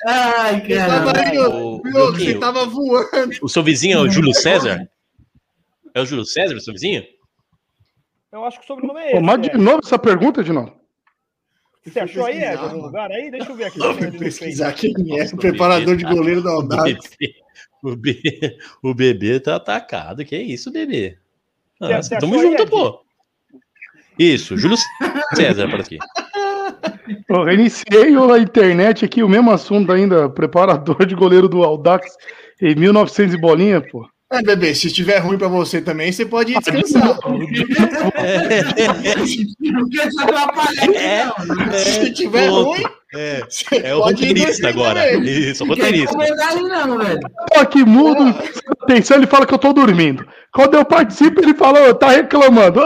Ai, você tava cara. aí, você tava voando. O seu vizinho é o Júlio César? É o Júlio César, o seu vizinho? Eu acho que o sobrenome é Pô, esse. mas de Ed. novo essa pergunta, Edinaldo? Você achou aí, em algum lugar aí? Deixa eu ver aqui. Vou eu ver pesquisar quem é o preparador de goleiro da bebê, o bebê, o bebê tá atacado. Que isso, bebê? Ah, tamo aí, junto, Ed? pô. Isso, Júlio César por aqui. <laughs> Eu reiniciei a internet aqui, o mesmo assunto ainda, preparador de goleiro do Audax em 1900 e bolinha, pô. Ah, bebê, se estiver ruim pra você também, você pode ir descansar. <laughs> Te atrapalhar, É. Se tiver Pronto. ruim, É, é o roteirista agora. Isso, o roteirista. não, velho. Tô aqui mudo, atenção, ele fala que eu tô dormindo. Quando eu participo, ele fala, ô, tá reclamando.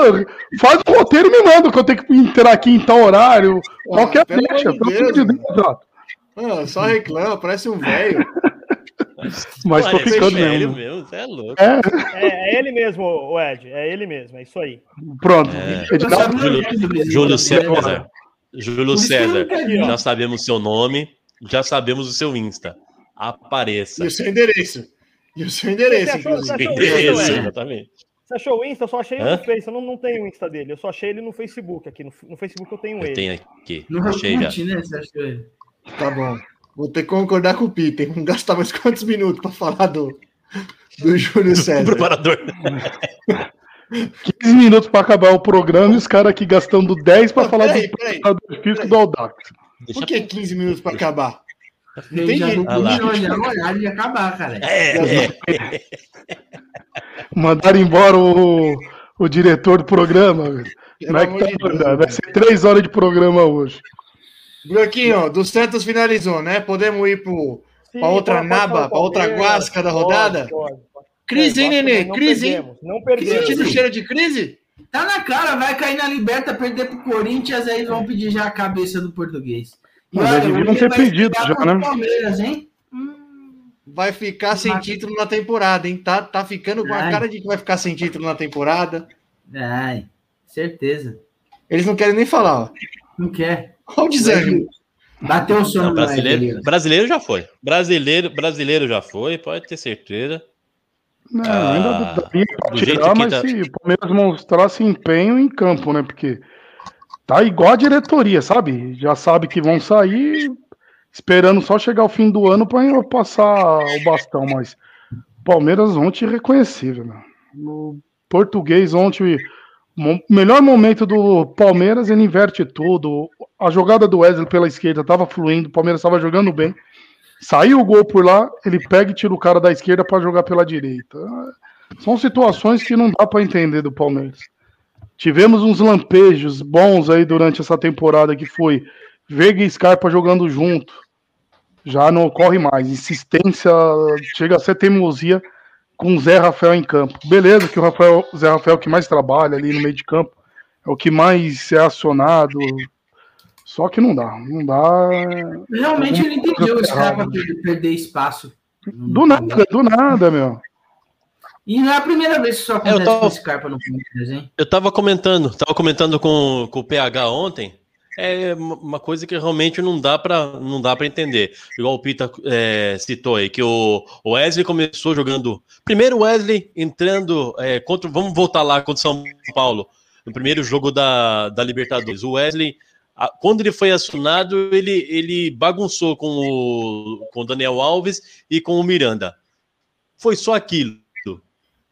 Faz o roteiro e me manda, que eu tenho que entrar aqui em tal horário. Qualquer pelo deixa, amor de pelo amor de Deus. Ah, só reclama, parece um velho. <laughs> Mas tô ficando velho mesmo. mesmo, você é louco. É, É, é ele mesmo, o Ed. É ele mesmo, é isso aí. pronto. É. Edinaldo, Júlio, Júlio César. Júlio César. Já sabemos o seu nome, já sabemos o seu Insta. Apareça. E o seu endereço. E o seu endereço, Você achou- inclusive. você achou- Isso, Ed? exatamente. Você achou o Insta? Eu só achei ele no Face. Eu não, não tenho o Insta dele. Eu só achei ele no Facebook aqui. No, no Facebook eu tenho Eu ele. tenho aqui. No Achei já. Né? Você achou ele? Tá bom. Vou ter que concordar com o Peter. Vamos gastar mais quantos minutos para falar do, do Júlio <laughs> César? preparador. 15 minutos pra acabar o programa e os caras aqui gastando 10 pra Não, falar peraí, do peraí, preparador físico do. Deixa Por que 15 minutos para acabar? Ele tem já jeito. não horário de acabar, cara. É, é. <laughs> Mandaram embora o, o diretor do programa. Como é que tá mandando? Vai ser 3 horas de programa hoje. Bloquinho, do Santos finalizou, né? Podemos ir Pra outra naba, pra outra Palmeiras, guasca da rodada? pode, pode. Crise, hein, É, Nenê? não Crise, hein? perdemos, Não perdemos. Sentindo cheiro de crise? Tá na cara, vai cair na liberta, perder pro Corinthians, aí vão pedir já a cabeça do português. Mas olha, deviam o Willian ter brigar já, né? Palmeiras, hein? Hum, Vai ficar sem título na temporada, hein? Tá, tá ficando com a cara de que vai ficar sem título na temporada. ai, certeza. Eles não querem nem falar, ó. Não quer. Olha o desânimo. Bateu o sono Não, brasileiro, Evelyn. brasileiro já foi. Brasileiro, brasileiro já foi, pode ter certeza. Não, Ah, ainda daria pra do jeito tirar, que mas tá- se o Palmeiras mostrasse empenho em campo, né? Porque tá igual a diretoria, sabe? Já sabe que vão sair esperando só chegar o fim do ano para passar o bastão, mas Palmeiras ontem irreconhecível, né? O português ontem, o melhor momento do Palmeiras, ele inverte tudo. A jogada do Wesley pela esquerda estava fluindo, o Palmeiras estava jogando bem. Saiu o gol por lá, ele pega e tira o cara da esquerda para jogar pela direita. São situações que não dá para entender do Palmeiras. Tivemos uns lampejos bons aí durante essa temporada que foi Veiga e Scarpa jogando junto. Já não ocorre mais. Insistência chega a ser teimosia com o Zé Rafael em campo. Beleza que o Rafael, Zé Rafael é o que mais trabalha ali no meio de campo, é o que mais é acionado. Só que não dá, não dá. Realmente ele entendeu o Scarpa perder espaço. Do nada, do nada, meu. E não é a primeira vez que isso acontece Eu tô- com o Scarpa no Palmeiras, hein? Eu tava comentando, tava comentando com, com o PH ontem. É uma coisa que realmente não dá para não dá para entender. Igual o Pita é, citou aí que o Wesley começou jogando. Primeiro Wesley entrando é, contra. Vamos voltar lá contra o São Paulo no primeiro jogo da, da Libertadores. O Wesley, a- quando ele foi acionado, ele, ele bagunçou com o, com o Daniel Alves e com o Miranda. Foi só aquilo.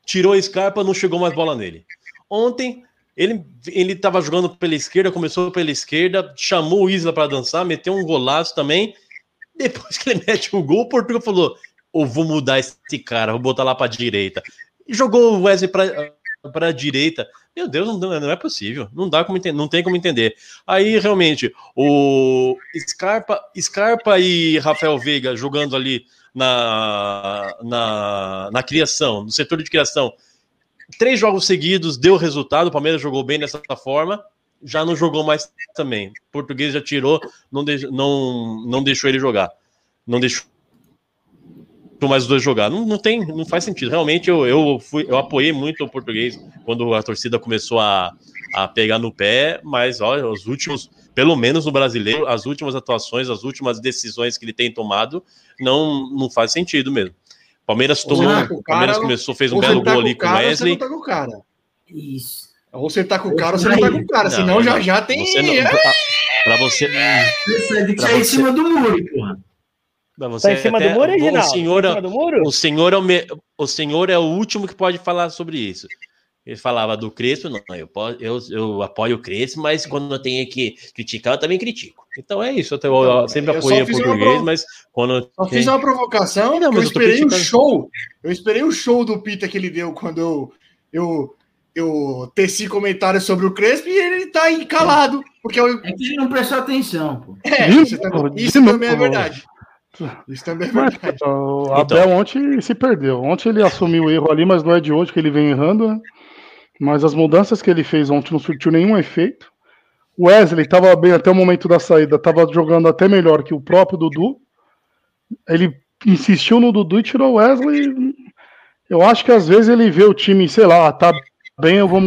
Tirou a Scarpa, não chegou mais bola nele. Ontem ele ele estava jogando pela esquerda, começou pela esquerda, chamou o Isla para dançar, meteu um golaço também. Depois que ele <laughs> mete o gol, o Portugal falou: "Eu vou mudar esse cara, vou botar lá para direita". E jogou o Wesley para para direita. Meu Deus, não, não é possível. Não dá como entender, não tem como entender. Aí realmente o Scarpa, Scarpa e Rafael Veiga jogando ali na, na, na criação, no setor de criação. Três jogos seguidos deu resultado. O Palmeiras jogou bem dessa forma. Já não jogou mais também. O português já tirou, não, de, não, não deixou ele jogar. Não deixou mais os dois jogar. Não, não tem, não faz sentido. Realmente eu, eu, fui, eu apoiei muito o português quando a torcida começou a, a pegar no pé, mas olha, os últimos, pelo menos no brasileiro, as últimas atuações, as últimas decisões que ele tem tomado, não, não faz sentido mesmo. Palmeiras Ou você tomou, tá Palmeiras cara, começou, fez um belo você tá gol com ali com o cara, ou você Wesley. não tá com o cara. Isso. Ou você tá com o cara ou você não tá com o cara. Não, Senão já não. já tem. Você não, É, para você, tem que Pra sair em você- cima do muro, porra. Pra você Tá em cima até- do muro, Reginaldo? o senhor, Tá em cima do muro? o senhor é o, me- o senhor é o último que pode falar sobre isso. Ele falava do Crespo, não, eu, eu, eu apoio o Crespo, mas quando eu tenho que criticar, eu também critico. Então é isso, eu, eu Então, sempre apoiei o uma português, mas quando Só fiz uma provocação, Não, eu mas eu esperei o show. Eu esperei o show do Pita que ele deu quando eu, eu, eu teci comentários sobre o Crespo e ele tá aí calado. Porque eu, É que ele não prestou atenção, pô. é, De isso, também- isso também é verdade. Isso também é Mas, o Então. Abel ontem se perdeu. Ontem ele assumiu o erro ali, mas não é de hoje que ele vem errando, né? Mas as mudanças que ele fez ontem não surtiu nenhum efeito. O Wesley estava bem até o momento da saída, estava jogando até melhor que o próprio Dudu. Ele insistiu no Dudu e tirou o Wesley. Eu acho que às vezes ele vê o time, sei lá, tá bem, eu vou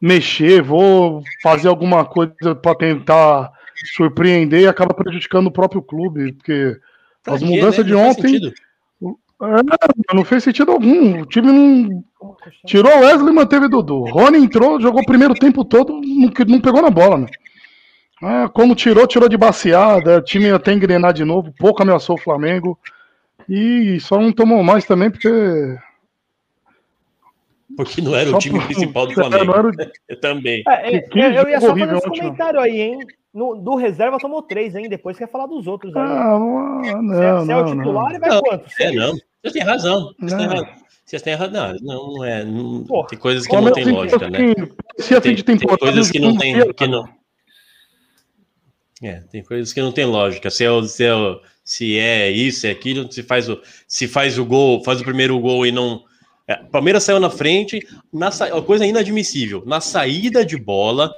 mexer, vou fazer alguma coisa para tentar surpreender e acaba prejudicando o próprio clube, porque Pra as quê, mudanças né? de Não ontem sentido. É, não fez sentido algum. O time não. Tirou o Wesley e manteve Dudu. Rony entrou, jogou o primeiro tempo todo, não, não pegou na bola, né? Ah, como tirou, tirou de baseada. O time até engrenar de novo, pouco ameaçou o Flamengo. E só não tomou mais também porque. <laughs> Porque não era Só o time por- principal do <laughs> É, Flamengo. o- Eu <laughs> também. É, é, Que- que eu, eu ia só fazer esse comentário aí, hein? No, do reserva tomou três, hein? Depois quer falar dos outros aí. Ah, não, se, é- não, se é o não, titular, ele vai Não, quanto? É, não. Vocês têm razão. Vocês têm Não. razão. Vocês têm razão. Não, não, não é. não- Pô, tem coisas que não tem lógica, né? Se a fim Tem, coisas que não tem. Que não... É, tem coisas que não tem lógica. Se é, o- se é, o- se é isso, é aquilo, se faz o, se faz o gol, faz o primeiro gol e não. É, Palmeiras saiu na frente, na sa... uma coisa inadmissível. Na saída de bola,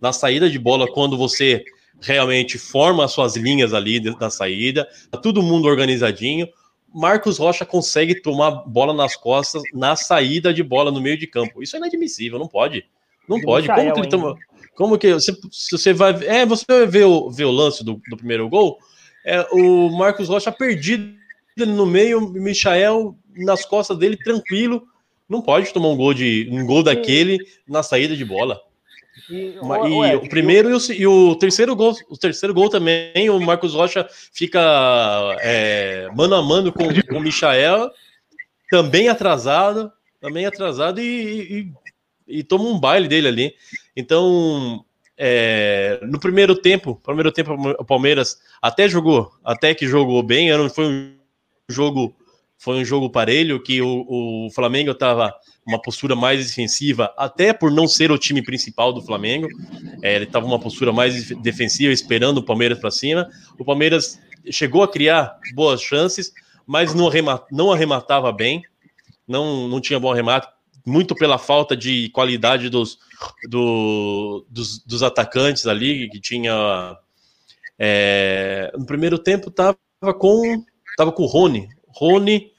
na saída de bola, quando você realmente forma as suas linhas ali da saída, tá todo mundo organizadinho. Marcos Rocha consegue tomar bola nas costas na saída de bola no meio de campo. Isso é inadmissível, não pode. Não pode. Como que ele toma. Como que você, você vai. É, você vai ver o, ver o lance do, do primeiro gol. É, o Marcos Rocha perdido no meio, o Michael nas costas dele, tranquilo. Não pode tomar um gol de um gol daquele na saída de bola. E, E Ed, o primeiro e o, e o terceiro gol, o terceiro gol também, o Marcos Rocha fica é, mano a mano com, com o Michael, também atrasado, também atrasado e, e, e toma um baile dele ali. Então, é, no primeiro tempo, primeiro tempo o Palmeiras até jogou, até que jogou bem, foi um jogo foi um jogo parelho que o, o Flamengo estava uma postura mais defensiva, até por não ser o time principal do Flamengo. É, ele estava uma postura mais def- defensiva, esperando o Palmeiras para cima. O Palmeiras chegou a criar boas chances, mas não, arrema- não arrematava bem, não, não tinha bom arremate, muito pela falta de qualidade dos, do- dos, dos atacantes ali, que tinha. é, no primeiro tempo estava com, tava com o Rony. Rony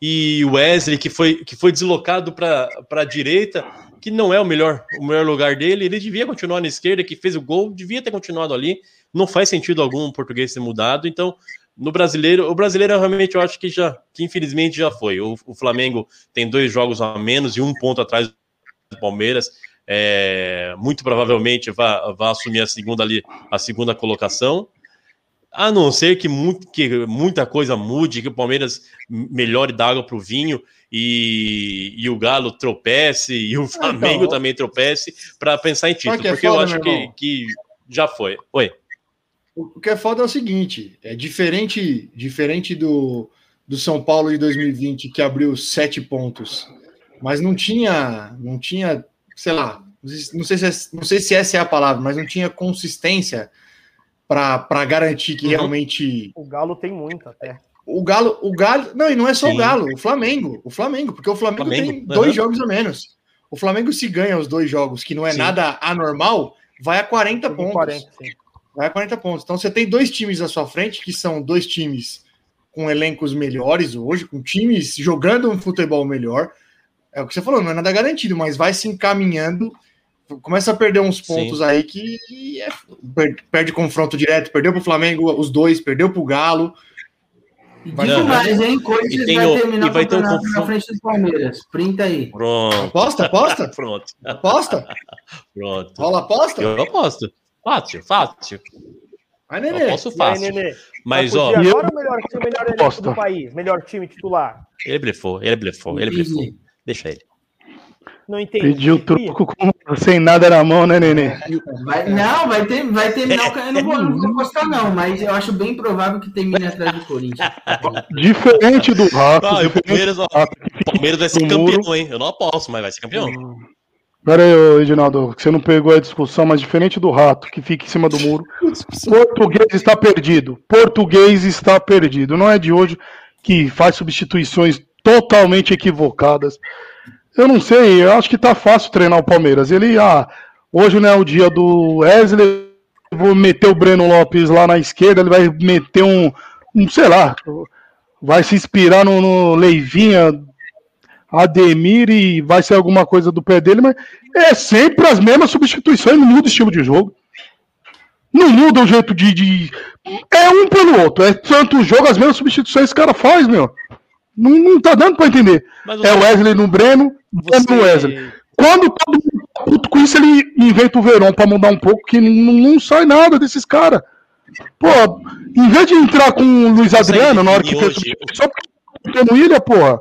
e Wesley, que foi, que foi deslocado para a direita, que não é o melhor, o melhor lugar dele. Ele devia continuar na esquerda, que fez o gol, devia ter continuado ali. Não faz sentido algum o português ter mudado. Então, no brasileiro, o brasileiro realmente eu acho que já, que infelizmente já foi. O, o Flamengo tem dois jogos a menos e um ponto atrás do Palmeiras. É, muito provavelmente vai, vai assumir a segunda ali, a segunda colocação. A não ser que, muito, que muita coisa mude, que o Palmeiras melhore da água para o vinho e, e o Galo tropece e o Flamengo então, também tropece para pensar em título, é porque eu foda, acho meu que, que já foi. Oi. O que é foda é o seguinte: é diferente, diferente do, do São Paulo de 2020, que abriu sete pontos, mas não tinha, não tinha, sei lá, não sei, se, é- não sei se essa é a palavra, mas não tinha consistência para garantir que Uhum. realmente O Galo tem muito até. o Galo, o Galo, não, e não é só Sim. o Galo, o Flamengo, o Flamengo, porque o Flamengo, Flamengo, tem uhum. dois jogos a menos. O Flamengo se ganha os dois jogos, que não é Sim. nada anormal, vai a 40 Tem pontos. 40, sim. Vai a 40 pontos. Então você tem dois times à sua frente, que são dois times com elencos melhores hoje, com times jogando um futebol melhor. É o que você falou, não é nada garantido, mas vai se encaminhando. Começa a perder uns pontos aí que é- per- perde confronto direto. Perdeu para o Flamengo os dois, perdeu para o Galo. E Vai- digo Não, mais, hein? Corinthians tem vai o- terminar vai ter um campeonato na confronto- frente do Palmeiras. Printa aí. Pronto. Aposta, aposta? <laughs> Pronto. Aposta? Pronto. Rola aposta? Eu aposto. Fácil, fácil. Vai, Eu Nenê. aposto E aí, fácil. Nenê? Mas, ó, agora ou melhor, o melhor elenco do país? Melhor time titular? ele blefou, ele blefou, ele blefou. Deixa ele. Não entendi. Pediu troco com- sem nada na mão, né, Nenê? Vai- não, vai, ter, vai terminar. o- Eu não vou, não vou <laughs> apostar, não, mas eu acho bem provável que termine atrás do Corinthians. Diferente do Rato. Ah, o Palmeiras, ó, Palmeiras vai ser no muro. campeão, hein? Eu não aposto, mas vai ser campeão. Pera aí, Edinaldo, que você não pegou a discussão, mas diferente do Rato, que fica em cima do muro. <laughs> Português está perdido. Português está perdido. Não é de hoje que faz substituições totalmente equivocadas. Eu não sei, eu acho que tá fácil treinar o Palmeiras. Ele, ah, hoje não é o dia do Wesley, vou meter o Breno Lopes lá na esquerda, ele vai meter um, um sei lá, vai se inspirar no, no Leivinha, Ademir e vai ser alguma coisa do pé dele, mas é sempre as mesmas substituições, não muda o estilo de jogo. Não muda o jeito de. de- É um pelo outro. É tanto jogo, as mesmas substituições que o cara faz, meu. Não, não tá dando pra entender. É você- Wesley no Breno, Breno no Wesley. Quando todo mundo tá puto com isso, ele inventa o Verão pra mudar um pouco, que não, não sai nada desses caras. Pô, em vez de entrar com o Luiz Adriano na hora que fez só porque no Ilha, porra.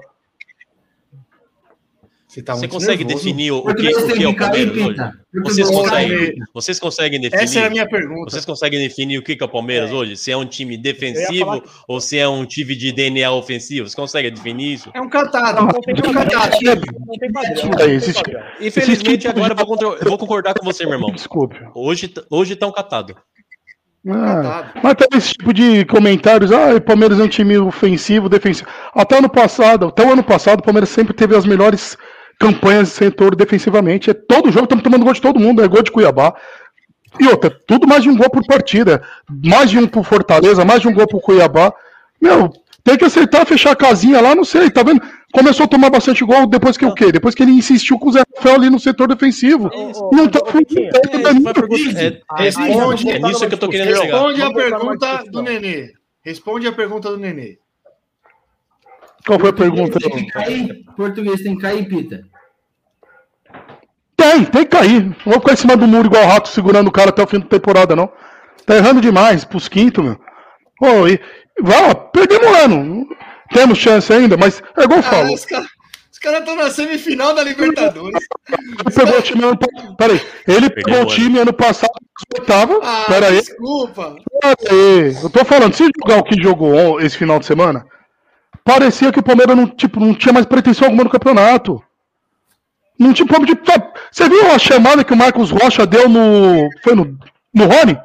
Você, tá Você muito consegue nervoso. definir o que, Português o que é o que Palmeiras hoje? Vocês conseguem, vocês conseguem definir? Essa era a minha pergunta. Vocês conseguem definir o que que é o Palmeiras hoje? Se é um time defensivo falar ou se é um time de DNA ofensivo? Vocês conseguem definir isso? É um catado. Não tem É um. Não tem padrão. É. Infelizmente, tipo agora eu vou, contra- eu vou concordar com você, meu irmão. Desculpe. Hoje, hoje tá um catado. Ah, mas também esse tipo de comentários, ah, o Palmeiras é um time ofensivo, defensivo. Até ano passado, até o ano passado, o Palmeiras sempre teve as melhores campanhas de setor defensivamente. É todo jogo estamos tomando gol de todo mundo, é gol de Cuiabá. E outra, tudo mais de um gol por partida. Mais de um pro Fortaleza, mais de um gol pro Cuiabá. Meu, tem que acertar, fechar a casinha lá, não sei, tá vendo? Começou a tomar bastante gol depois que o quê? Depois que ele insistiu com o Zé Rafael ali no setor defensivo. Ô, ô, Não tá Responde- aí é vamos nisso botar que eu tô numa querendo discussão. chegar. Responde a pergunta do Nenê. Responde a pergunta do Nenê. Qual foi a pergunta? Tem que cair. Português tem que cair, Pita. Tem, tem que cair. Não vou ficar em cima do muro igual o rato segurando o cara até o fim da temporada, não. Tá errando demais pros quintos, meu. Pô, e. Vai, ó, perdemos o ano. Temos chance ainda, mas é igual eu Ah, falo. os caras estão na semifinal da Libertadores. Ele pegou o time ano passado. Peraí. Ele pegou Perdeu o time ano passado, oitava. Ah, Peraí. desculpa. Peraí. Eu tô falando, se jogar o que jogou esse final de semana, parecia que o Palmeiras não, tipo, não tinha mais pretensão alguma no campeonato. Não tinha como de. Você viu a chamada que o Marcos Rocha deu no. Foi no. No Rony?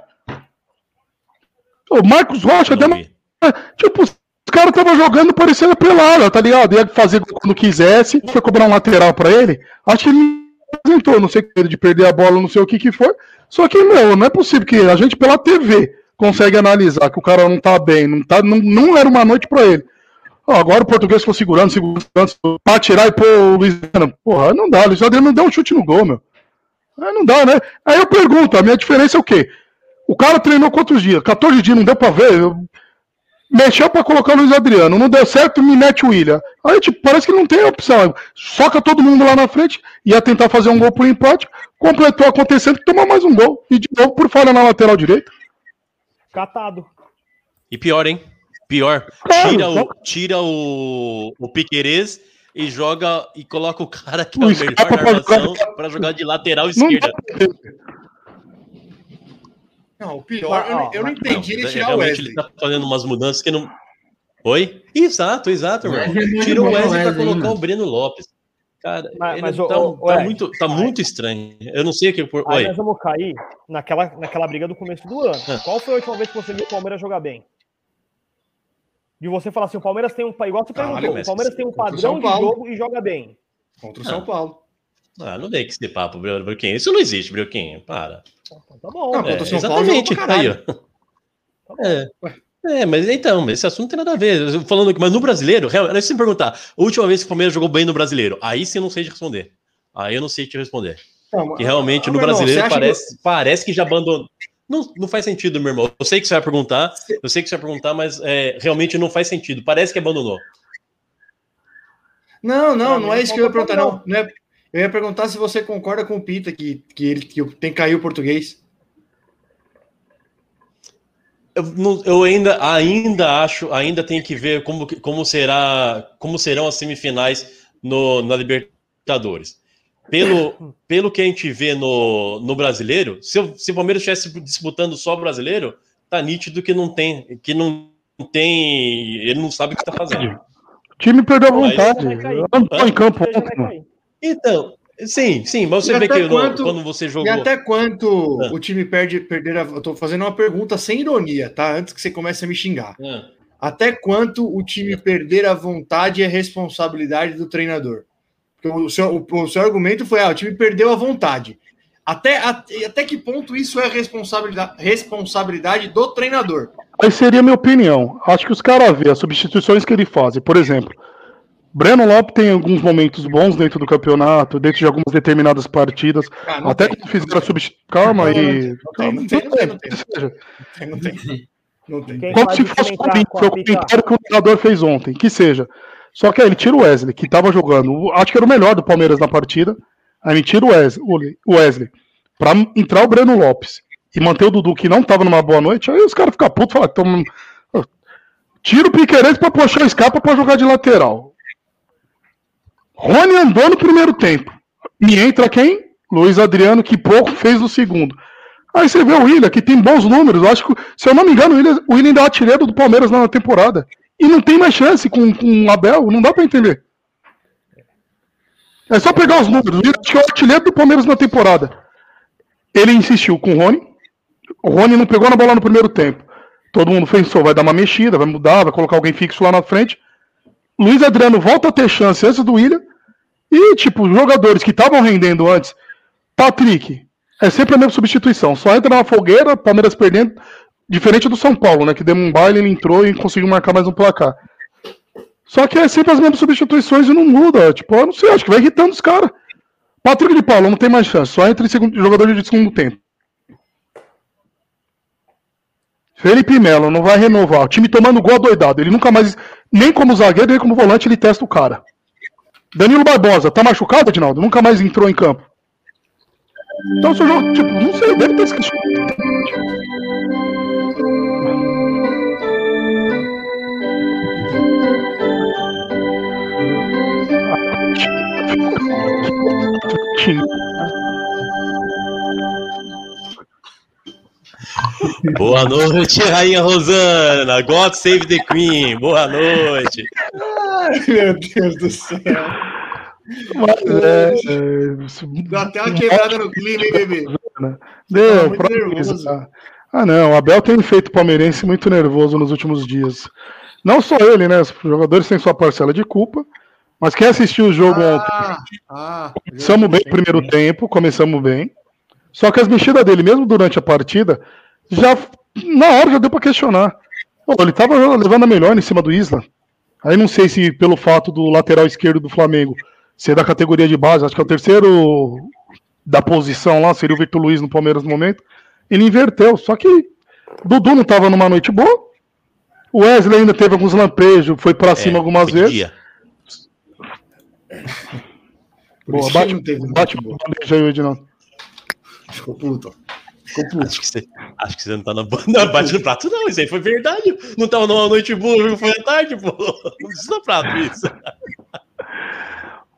O Marcos Rocha Eu deu uma. vi. Tipo, os caras estavam jogando parecendo pelada, tá ligado? Ia fazer quando quisesse, foi cobrar um lateral pra ele. Acho que ele não apresentou, não sei o que, de perder a bola, não sei o que que foi. Só que, meu, não é possível que a gente pela TV consegue analisar que o cara não tá bem, não, tá, não, não era uma noite pra ele. Ó, agora o português ficou segurando, segurando, pra tirar e pôr o Luiz Adriano. Porra, não dá, o Luiz Adriano não deu um chute no gol, meu. Aí não dá, né? Aí eu pergunto, a minha diferença é o quê? O cara treinou quantos dias? 14 dias, não deu pra ver? Eu- Mexeu pra colocar o Luiz Adriano, não deu certo, me mete o William. Aí, tipo, parece que não tem opção. Soca todo mundo lá na frente, ia tentar fazer um gol por empate, completou acontecendo que tomou mais um gol. E de novo por falha na lateral direita. Catado. E pior, hein? Pior. Claro, Tira o, tira o, o Piquerez e joga e coloca o cara que é O o melhor da armação jogar- pra jogar de lateral esquerda. Não, o pior, eu, não- eu não entendi ele tirar o realmente Wesley. ele tá fazendo umas mudanças que não. Oi? Exato, exato. Wesley é Tira o Wesley pra Wesley, colocar mano. o Breno Lopes. Cara, Mas- ele mas, tá, ô, ô, tá muito, tá muito estranho. Eu não sei o que. Por... Aí Oi. nós vamos cair naquela, naquela briga do começo do ano. Ah. Qual foi a última vez que você viu o Palmeiras jogar bem? De você falar assim, o Palmeiras tem um. Igual você Caralho, perguntou, o mas Palmeiras tem um o padrão de Paulo. jogo e joga bem. Contra o São Paulo. Ah, não vem que esse papo, Brioquinho. Isso não existe, Brioquinho. Para. Então, tá bom. Não, contra o São Paulo exatamente. pra Aí, caralho. ó. É. É, mas então, esse assunto não tem nada a ver. Falando aqui, mas no brasileiro, realmente, se você me perguntar, a última vez que o Palmeiras jogou bem no brasileiro, aí sim eu não sei te responder. Aí eu não sei te responder. Não, Que realmente ah, no irmão, brasileiro parece, parece que já abandonou. Não, não faz sentido, meu irmão. Eu sei que você vai perguntar, eu sei que você vai perguntar, mas é, realmente não faz sentido. Parece que abandonou. Não, não, não é isso que eu ia perguntar, não. não é... Eu ia perguntar se você concorda com o Pita que, que ele que tem que cair o português. Eu, não- eu ainda, ainda acho, ainda tem que ver como, como, será, como serão as semifinais no, na Libertadores. Pelo, pelo que a gente vê no, no brasileiro, se, o- se o Palmeiras estivesse disputando só o brasileiro, tá nítido que não tem, que não tem, ele não sabe o que está fazendo. O time perdeu a Mas- vontade. Andou em campo mano. cair. Então, sim, sim, mas você E vê até que no- quanto- quando você E jogou. até quanto Ah. o time perde perder a... Eu tô fazendo uma pergunta sem ironia, tá? Antes que você comece a me xingar. Ah, Até quanto o time perder a vontade é responsabilidade do treinador? O seu, o, o seu argumento foi: ah, o time perdeu a vontade. Até, até, até que ponto isso é responsabilidade, responsabilidade do treinador? Aí seria a minha opinião. Acho que os caras vê as substituições que ele faz. Por exemplo, Breno Lopes tem alguns momentos bons dentro do campeonato, dentro de algumas determinadas partidas. Ah, Até tem, quando fizeram a substituição. Calma Não, não, aí. não tem, Calma, não tem, não tem, não tem. Ou seja, não tem. Não tem. Quem Como se fosse foi o comentário que o treinador fez ontem. Que seja. Só que aí ele tira o Wesley, que tava jogando, acho que era o melhor do Palmeiras na partida. Aí ele tira o Wesley, o Wesley pra entrar o Breno Lopes e manter o Dudu, que não tava numa boa noite. Aí os caras ficam putos falam: "Toma- tira o Piqueires pra puxar o Scarpa pra jogar de lateral. Rony andou no primeiro tempo. E entra quem? Luiz Adriano, que pouco fez no segundo. Aí você vê o William, que tem bons números. Eu acho que, se eu não me engano, o William ainda é artilheiro do Palmeiras na temporada. E não tem mais chance com, com o Abel, não dá pra entender. É só pegar os números. O é o artilheiro do Palmeiras na temporada. Ele insistiu com o Rony. O Rony não pegou na bola no primeiro tempo. Todo mundo pensou, vai dar uma mexida, vai mudar, vai colocar alguém fixo lá na frente. Luiz Adriano volta a ter chance antes do William. E, tipo, jogadores que estavam rendendo antes, Patrick, é sempre a mesma substituição. Só entra na fogueira, Palmeiras perdendo. Diferente do São Paulo, né? Que deu um baile, ele entrou e conseguiu marcar mais um placar. Só que é sempre as mesmas substituições e não muda. Tipo, eu não sei, acho que vai irritando os caras. Patrick de Paulo não tem mais chance, só entra em segundo, jogador de segundo tempo. Felipe Melo não vai renovar. O time tomando gol doidado. Ele nunca mais, nem como zagueiro, nem como volante, ele testa o cara. Danilo Barbosa, tá machucado, Edinaldo? Nunca mais entrou em campo. Então, seu jogo, tipo, não sei, deve ter esquecido. <laughs> Boa noite, Rainha Rosana. God save the Queen. Boa noite. Ai, meu Deus do céu. Mas, é, é, Deu até uma quebrada no clima, hein, bebê? Deu, Tá nervoso. Ah, não, o Abel tem feito o palmeirense muito nervoso nos últimos dias. Não só ele, né? Os jogadores têm sua parcela de culpa. Mas quem assistiu o jogo ontem, Ah, ah, começamos bem o primeiro tempo, começamos bem. Só que as mexidas dele, mesmo durante a partida, já na hora já deu pra questionar. Pô, ele tava levando a melhor em cima do Isla. Aí não sei se pelo fato do lateral esquerdo do Flamengo ser da categoria de base, acho que é o terceiro da posição lá, seria o Victor Luiz no Palmeiras no momento. Ele inverteu, só que Dudu não tava numa noite boa. O Wesley ainda teve alguns lampejos, foi pra cima algumas foi que vezes. Dia. Por Boa, bate, não teve bate aí, Edinaldo. Ficou puto. Ficou puto. Acho que, você, acho que você não tá na banda. <laughs> Bate no prato, não. Isso aí foi verdade. Não tava numa noite boa, viu? foi à tarde, pô. Não precisa prato isso.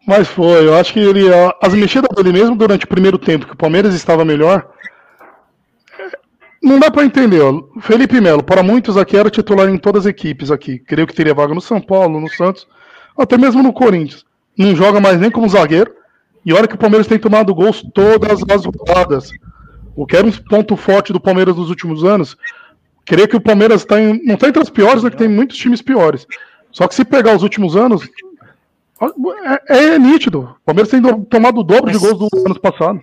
Mas foi, eu acho que ele. As mexidas dele mesmo durante o primeiro tempo, que o Palmeiras estava melhor. Não dá pra entender, ó. Felipe Melo, para muitos aqui era titular em todas as equipes aqui. Creio que teria vaga no São Paulo, no Santos, até mesmo no Corinthians. Não joga mais nem como zagueiro. E olha que o Palmeiras tem tomado gols todas as rodadas. O que era um ponto forte do Palmeiras nos últimos anos. Creio que o Palmeiras tá em- não está entre as piores, né? Que tem muitos times piores. Só que se pegar os últimos anos, é, é nítido. O Palmeiras tem do- tomado o dobro de gols do ano passado.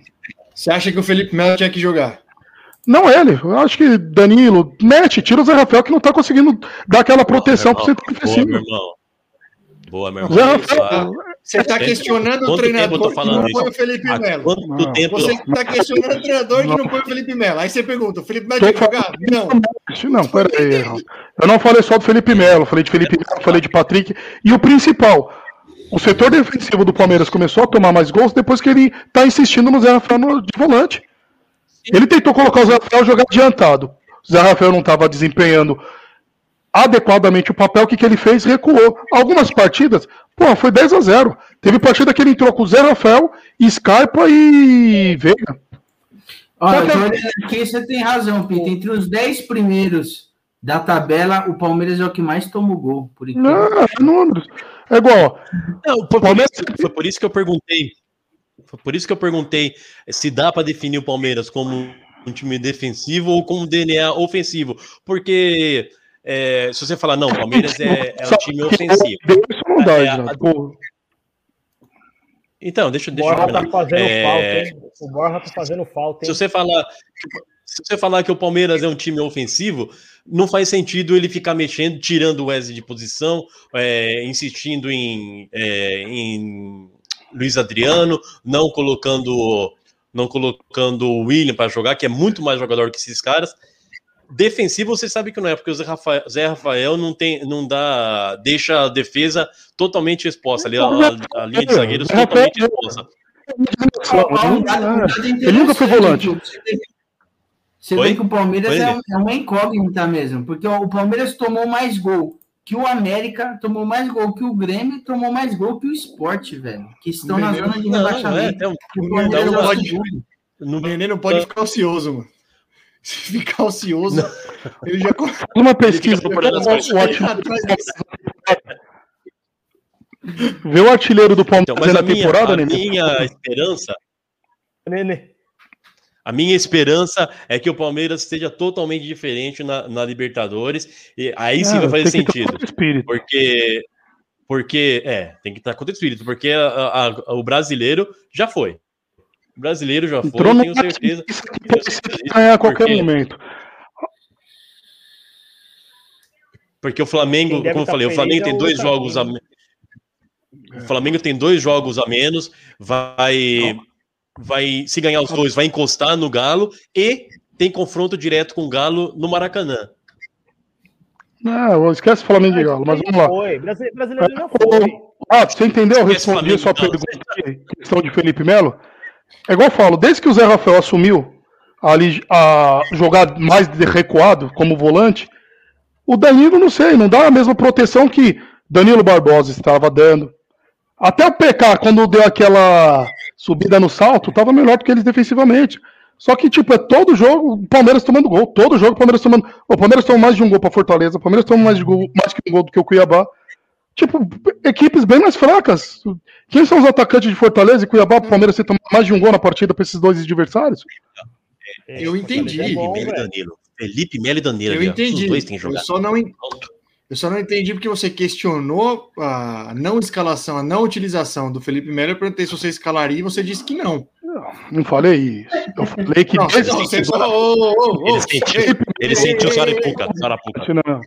Você acha que o Felipe Melo tinha que jogar? Não ele. Eu acho que Danilo, mete, tira o Zé Rafael que não tá conseguindo dar aquela proteção pro Boa, centro meu defensivo. irmão. Boa, meu Zé irmão. Rafael, Você está Quanto questionando o treinador que não põe isso? o Felipe Melo. quanto Não. tempo? Você está questionando o treinador que não põe o Felipe Melo. Aí você pergunta, o Felipe Melo Tô tinha que jogar? Não. Não, peraí. Eu não falei só do Felipe Melo, falei de Felipe Melo, falei de Patrick. E o principal, o setor defensivo do Palmeiras começou a tomar mais gols depois que ele tá insistindo no Zé Rafael no- de volante. Ele tentou colocar o Zé Rafael jogar adiantado. O Zé Rafael não estava desempenhando adequadamente o papel, o que, que ele fez? Recuou. Algumas partidas, pô, foi 10 a 0 Teve partida que ele entrou com o Zé Rafael, Scarpa e Veiga. Olha, que- olhando aqui, você tem razão, Pita. Entre os 10 primeiros da tabela, o Palmeiras é o que mais toma o gol. Por enquanto. Não, é números. É igual, Não, foi, por Palmeiras- isso, foi por isso que eu perguntei. Foi por isso que eu perguntei se dá para definir o Palmeiras como um time defensivo ou como um DNA ofensivo. Porque é, se você falar, não, o Palmeiras é, é um time ofensivo. Isso não dá, É, Edinaldo. a- Pô, Então, deixa, O deixa eu Borja tá terminar. fazendo É, falta, hein? O Borja tá fazendo falta, Se hein? você falar se você falar que o Palmeiras é um time ofensivo, não faz sentido ele ficar mexendo, tirando o Wesley de posição, é, insistindo em, é, em Luiz Adriano, não colocando não colocando o William para jogar, que é muito mais jogador que esses caras. Defensivo você sabe que não é, porque o Zé Rafael, Zé Rafael não tem, não dá, deixa a defesa totalmente exposta ali, a, a- a linha de zagueiros Rafael- totalmente exposta. Ele nunca foi volante. Você Oi? vê que o Palmeiras é, é uma incógnita mesmo, porque o Palmeiras tomou mais gol que o América, tomou mais gol que o Grêmio, tomou mais gol que o Sport, velho, que estão na Menino, zona de Não, não é, rebaixamento. tem um- O Não, Palmeiras não é pode. não pode ficar ocioso, mano. Se ficar ocioso, ele já uma pesquisa. Vê o artilheiro do Então, Palmeiras mas a minha, temporada, a Nenê. minha esperança, Nenê. a minha esperança é que o Palmeiras esteja totalmente diferente na, na Libertadores e aí sim É, vai fazer tem que ter sentido. Porque, porque é, tem que estar contra o espírito, porque a- a- a- o brasileiro já foi. O brasileiro já foi, Entrou tenho certeza. Isso aqui pode se a qualquer porque- momento. Porque o Flamengo, como eu tá falei, o Flamengo é tem o dois jogos a O Flamengo tem dois jogos a menos, vai vai se ganhar os dois, vai encostar no Galo e tem confronto direto com o Galo no Maracanã. Não, esquece Flamengo e Galo, mas vamos lá. Foi. Brasile- Brasileiro já foi. Ah, você entendeu? Eu respondi a sua pergunta questão de Felipe Melo. É igual eu falo, desde que o Zé Rafael assumiu ali a jogar mais recuado como volante, o Danilo, não sei, não dá a mesma proteção que Danilo Barbosa estava dando. Até o PK, quando deu aquela subida no salto, estava melhor do que eles defensivamente. Só que, tipo, é todo jogo o Palmeiras tomando gol. Todo jogo o Palmeiras tomando. O Palmeiras tomou mais de um gol para Fortaleza. O Palmeiras tomou mais, de gol, mais que um gol do que o Cuiabá. Tipo, equipes bem mais fracas. Quem são os atacantes de Fortaleza e Cuiabá para o Palmeiras ter tomado mais de um gol na partida para esses dois adversários? Eu entendi. É Felipe Melo e. Danilo. Felipe Melo e Danilo. Eu entendi. Os dois têm que Eu só não, en- eu só não entendi porque você questionou a não escalação, a não utilização do Felipe Melo. Eu perguntei se você escalaria e você disse que não. Não falei isso. Eu falei que Não, não, só. ô, Ele sentiu, ei, ele sentiu Sarapuca. Sarapuca. Não.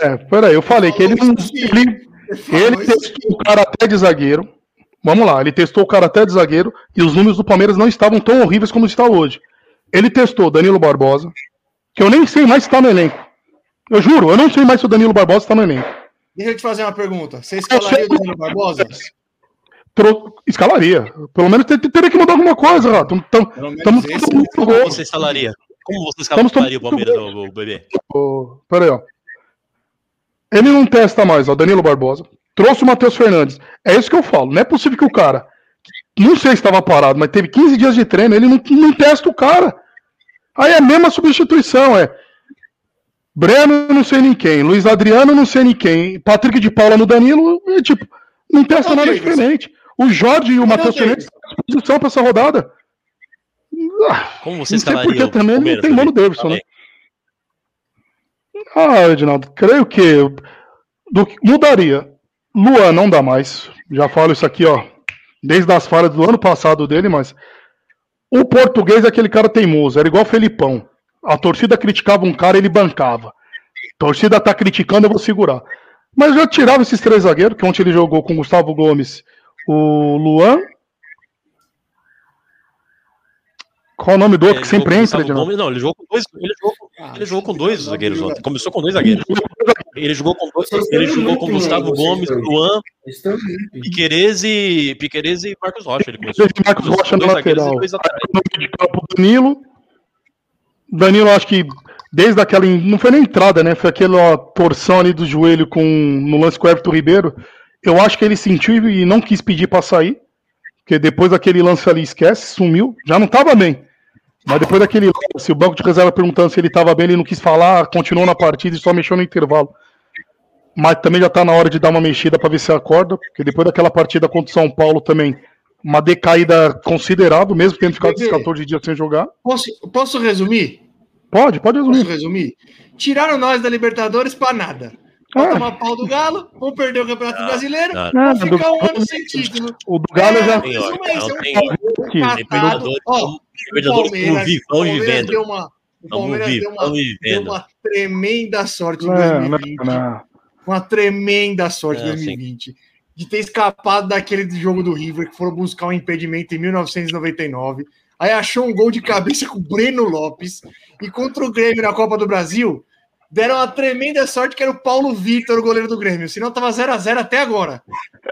É, peraí, eu falei que ele não. Ele, ele testou o cara até de zagueiro. Vamos lá, ele testou o cara até de zagueiro e os números do Palmeiras não estavam tão horríveis como está hoje. Ele testou Danilo Barbosa, que eu nem sei mais se está no elenco. Eu juro, eu não sei mais se o Danilo Barbosa está no elenco. Deixa eu te fazer uma pergunta. Você escalaria o Danilo Barbosa? Escalaria. Pelo menos ter- teria que mudar alguma coisa, Rato. Então, estamos todo mundo no Como gol. você escalaria? Como você escalaria o Palmeiras, o, bebê? Ô, Peraí, ó. Ele não testa mais, ó, Danilo Barbosa. Trouxe o Matheus Fernandes. É isso que eu falo. Não é possível que o cara, não sei se estava parado, mas teve 15 dias de treino, ele não, não testa o cara. Aí é a mesma substituição, é. Breno, não sei nem quem. Luiz Adriano, não sei nem quem. Patrick de Paula no Danilo, é tipo, não testa nada diferente. O Jorge e o Matheus. Fernandes estão à disposição para essa rodada. Como você Não sei porque também não tem Mano? Davidson, né? Ah, Edinaldo, creio que do mudaria. Luan não dá mais. Já falo isso aqui, ó, desde as falhas do ano passado dele, mas o português é aquele cara teimoso, era igual o Felipão. A torcida criticava um cara, ele bancava. A torcida tá criticando, eu vou segurar. Mas já tirava esses três zagueiros, que ontem ele jogou com o Gustavo Gomes, o Luan. Qual o nome do outro Ele que sempre com entra, Gustavo Edinaldo? Gomes, Não, ele jogou com dois. Ele jogou, Ah, ele jogou com dois não, zagueiros não, ontem. Começou com dois zagueiros. Ele jogou com dois. Ele jogou com Gustavo Gomes. Luan. Piquerez e, Piquerez e Marcos Rocha. Ele começou. Teve Marcos Rocha com dois lateral. no de campo Danilo. Danilo, acho que desde aquela. Não foi nem entrada, né? Foi aquela torção ali do joelho com, no lance com o Everton Ribeiro. Eu acho que ele sentiu e não quis pedir pra sair. Porque depois daquele lance ali, esquece, sumiu. Já não tava bem. Mas depois daquele lance, o banco de reserva perguntando se ele tava bem, ele não quis falar, continuou na partida e só mexeu no intervalo. Mas também já tá na hora de dar uma mexida pra ver se acorda. Porque depois daquela partida contra o São Paulo também, uma decaída considerável, mesmo tendo ficado esses 14 dias sem jogar. Posso, posso resumir? Pode, pode Posso resumir. resumir? Tiraram nós da Libertadores pra nada. Vamos Ah. tomar pau do Galo, vamos perder o Campeonato Não, Brasileiro, não. vamos ficar do- um ano sem título. O do Galo eu já. Tem, ó, não é um tem. Libertadores, Ó, vamos- o Libertadores Palmeiras, vamos vi- o vamos Palmeiras vivendo. deu uma, o Palmeiras deu uma, deu tremenda sorte em Não, não, 2020. não. Uma tremenda sorte em Não, sim. 2020. De ter escapado daquele jogo do River que foram buscar um impedimento em 1999. Aí achou um gol de cabeça com o Breno Lopes. E contra o Grêmio na Copa do Brasil, deram uma tremenda sorte que era o Paulo Vitor, o goleiro do Grêmio. Senão tava 0x0 até agora.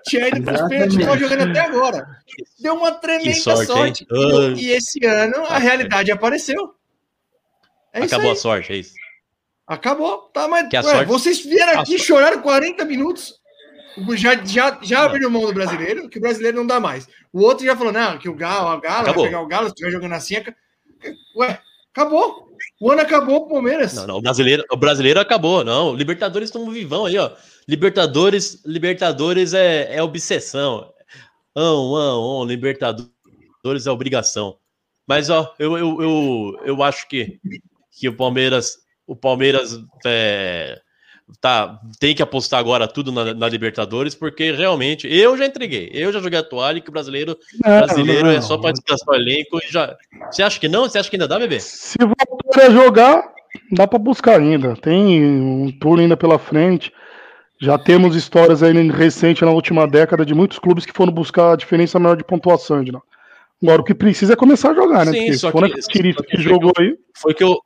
Tinha ido para os pênaltis, tava jogando até agora. Deu uma tremenda sorte, sorte. hein? E, esse ano a realidade apareceu. É isso Acabou aí. a sorte, é isso. Acabou. Tá, mas Que a ué, sorte- vocês vieram a aqui e sorte- choraram 40 minutos. Já, já, já abriram mão do brasileiro, que o brasileiro não dá mais. O outro já falou: não, que o Galo, o Galo vai Acabou. pegar o Galo, se estiver jogando assim. Ué, acabou. O ano acabou pro Palmeiras. Não, não, o brasileiro, o brasileiro acabou, não. Libertadores estão vivão aí, ó. Libertadores, Libertadores é, é obsessão. Ão, ão, ão, Libertadores é obrigação. Mas, ó, eu, eu, eu, eu acho que, que o Palmeiras, o Palmeiras é, tá, tem que apostar agora tudo na, na Libertadores, porque realmente eu já entreguei. Eu já joguei a toalha que o brasileiro, Não, brasileiro é não. só para descansar o elenco e já. Você acha que não? Você acha que ainda dá, bebê? Se voltar a jogar, dá pra buscar ainda. Tem um turno ainda pela frente. Já temos histórias aí recente na última década de muitos clubes que foram buscar a diferença maior de pontuação. Agora o que precisa é começar a jogar, né? Sim, Porque só que- que que jogou aí. Foi que eu.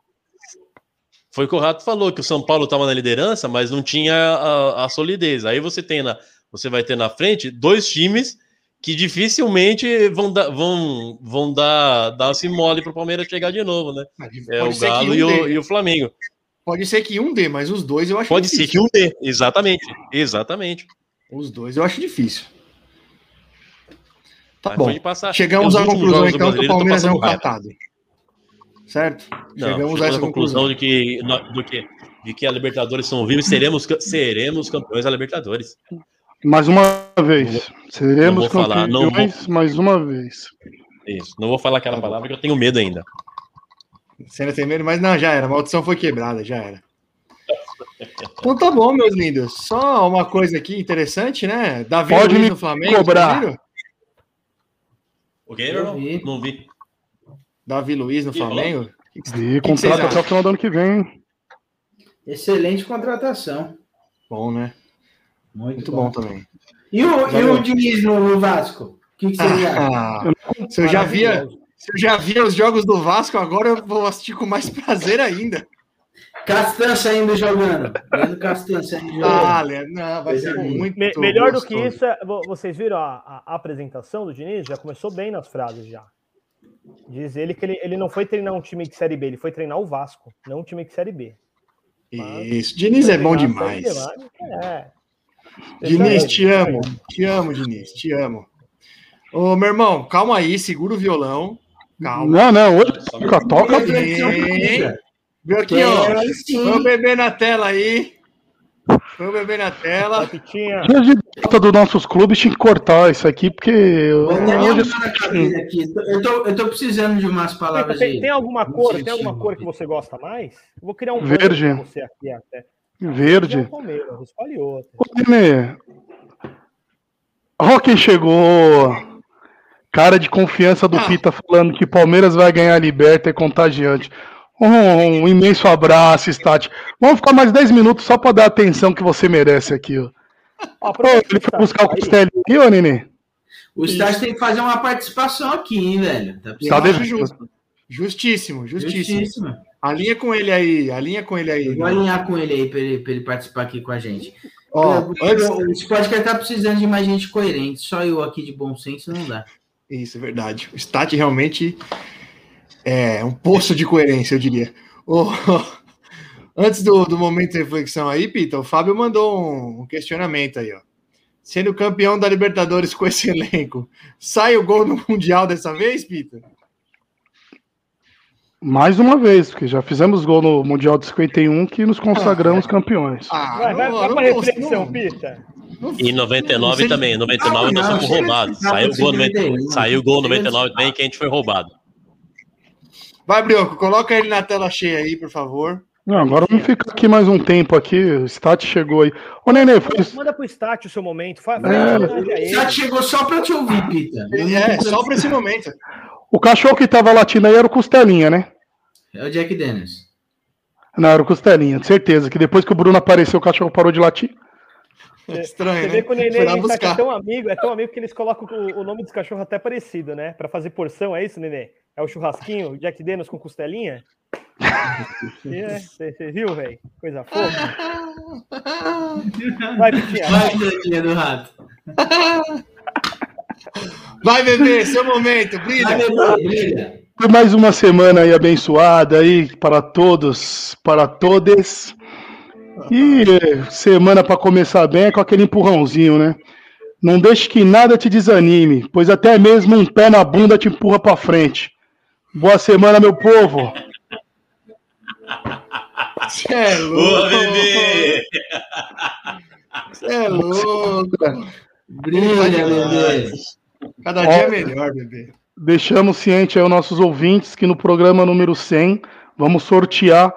Foi que o Rato falou que o São Paulo estava na liderança, mas não tinha a, a solidez. Aí você tem na, você vai ter na frente dois times que dificilmente vão dar, vão, vão dar, dar esse mole para o Palmeiras chegar de novo, né? É o Galo um e o, e o Flamengo. Pode ser que um dê, mas os dois eu acho Pode ser que difícil. um dê, exatamente, exatamente. Os dois eu acho difícil. Tá Mas bom. Chegamos Os à conclusão, então, que o Palmeiras é um catado. Certo? Não, Chegamos a essa à conclusão conclusão. de que, do que, de que a Libertadores são vivos e seremos, seremos campeões da Libertadores. Mais uma vez. Seremos não vou falar, não campeões mais uma vez. Isso. Não vou falar aquela palavra que eu tenho medo ainda. Você ainda tem medo, mas não, já era. A maldição foi quebrada, já era. <laughs> Então tá bom, meus lindos. Só uma coisa aqui interessante, né? Davi Pode Luiz me no Flamengo. cobrar. viram? O quê, Eu irmão? Não vi. Davi Luiz no Ih, Flamengo. E contrato até o final do ano que vem. Excelente contratação. Bom, né? Muito, Muito bom. bom também. E o, e o Diniz no Vasco? O que, que <laughs> acham? Ah, se eu já via, se eu já via os jogos do Vasco, agora eu vou assistir com mais prazer ainda. Castança ainda jogando. Leandro Castança ainda jogando. Ah, Leandro, não, vai ser muito Me- melhor do que gostoso. isso, é- vo- vocês viram a, a- a apresentação do Diniz? Já começou bem nas frases já. Diz ele que ele, ele não foi treinar um time de Série B, ele foi treinar o Vasco, não um time de Série B. Isso, Diniz é bom demais. É. Diniz, te amo. Te amo, Diniz, te amo. Ô, meu irmão, calma aí, segura o violão. Calma. Não, não, hoje toca, toca. Viu aqui, ó. O bebê na tela aí. O bebê na tela. Pitinha. Dia de data dos nossos clubes tinha que cortar isso aqui, porque eu- na cadeira aqui. Eu tô, eu tô precisando de umas palavras Tem, aí. tem alguma Não cor, tem alguma cor que você gosta mais? Eu vou criar um Verde. pra você aqui até. verde. Palmeiras, escolhe outro. Chegou. Cara de confiança do Ah. Pita falando que Palmeiras vai ganhar a Liberta é contagiante. Um, um imenso abraço, Stati. Vamos ficar mais 10 minutos só pra dar a atenção que você merece aqui, ó. Aproveita ele foi buscar o aí. Costelli aqui, ô Nenê? O Stars tem que fazer uma participação aqui, hein, velho? Tá Tá Eu justo. Justíssimo, justíssimo. Justíssimo. Alinha com ele aí, alinha com ele aí. Eu vou alinhar com ele aí pra ele, ele participar aqui com a gente. Ó, Eu- antes... eu- Esse podcast tá precisando de mais gente coerente. Só eu aqui de bom senso não dá. Isso, é verdade. O Stat realmente é um poço de coerência, eu diria. Ô, Antes do, do momento de reflexão aí, Pita, o Fábio mandou um, um questionamento aí, ó. Sendo campeão da Libertadores com esse elenco, sai o gol no Mundial dessa vez, Pita? Mais uma vez, porque já fizemos gol no Mundial de 51 que nos consagramos campeões. Ah, Vai, vai, não- vai não pra reflexão, não- Pita. não- E em 99 Você- também. Em 99 nós Não, fomos não, roubados. não, Saiu não, gol, no não, 90 não, saiu gol no não, 99 não. também que a gente foi roubado. Vai, Brioco, coloca ele na tela cheia aí, por favor. Não, agora vamos ficar aqui mais um tempo aqui. O Stat chegou aí. Ô, Nenê, foi, Manda pro Stat o seu momento. Faz, É. ele. Já chegou só pra te ouvir, Pita. É, só para esse momento. o cachorro que tava latindo aí era o Costelinha, né? É o Jack Dennis. Não, era o Costelinha, de certeza. Que depois que o Bruno apareceu, o cachorro parou de latir. Estranho, Você né? vê que o Nenê tá buscar. tão amigo, é tão amigo que eles colocam o, o nome dos cachorros até parecido, né? Pra fazer porção, é isso, Nenê? É o churrasquinho, Jack Daniels com costelinha? <laughs> É, Você você viu, velho? Coisa fofa. <laughs> Vai, Pitinha. Vai, Tadinha do rato. <laughs> Vai, bebê, seu momento, Vai, brilha. bebê, brilha. Foi mais uma semana aí abençoada aí para todos, para todes. E semana para começar bem é com aquele empurrãozinho, né? Não deixe que nada te desanime, pois até mesmo um pé na bunda te empurra para frente. Boa semana, meu povo. Você é louco. bebê! Você é louco. Brilha, bebê. Cada dia é melhor, bebê. Deixamos ciente aí aos nossos ouvintes que no programa número 100 vamos sortear.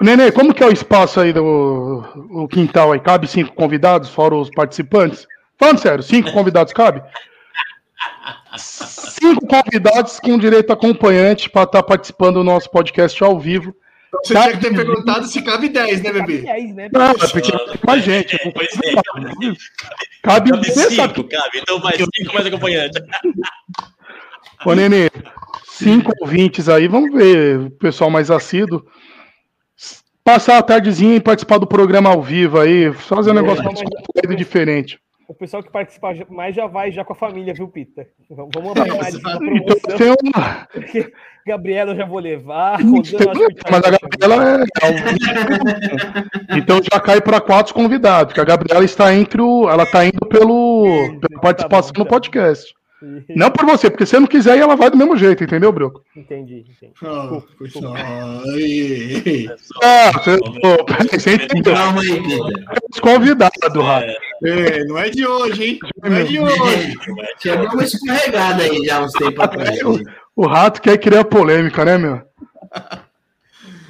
Nenê, como que é o espaço aí do o quintal aí? Cabe cinco convidados, fora os participantes? Falando sério, cinco convidados cabe? Cinco convidados com direito a acompanhante para estar participando do nosso podcast ao vivo. Você tinha que ter perguntado se cabe 10, né, bebê? Aliás, né? Não, é porque tem mais gente. É, pois é. Cabe, Cabe você sabe cinco, cabe. Então mais cinco mais acompanhante. Ô, Nenê, cinco ouvintes aí, vamos ver o pessoal mais assíduo. Passar a tardezinha e participar do programa ao vivo aí, fazer um negócio mas- descontraído diferente. O pessoal que participar mais já vai já com a família, viu, Pita? Vamos de Então promoção. tem uma. Porque Gabriela eu já vou levar. Rodando, tá- Mas a Gabriela é. Então já cai para quatro convidados, porque a Gabriela está entre o. Ela está indo pelo, pela participação Tá bom, no tá. Não por você, porque se você não quiser, ela vai do mesmo jeito, entendeu, Brioco? Entendi, entendi. Ah. Ah, você, pô, peraí, você entendeu? Calma aí, Peter. Os convidados, Rafa. É, não é de hoje, hein? Não é de hoje. Tinha dado uma escorregada aí já uns tempos atrás. O rato quer criar polêmica, né, meu?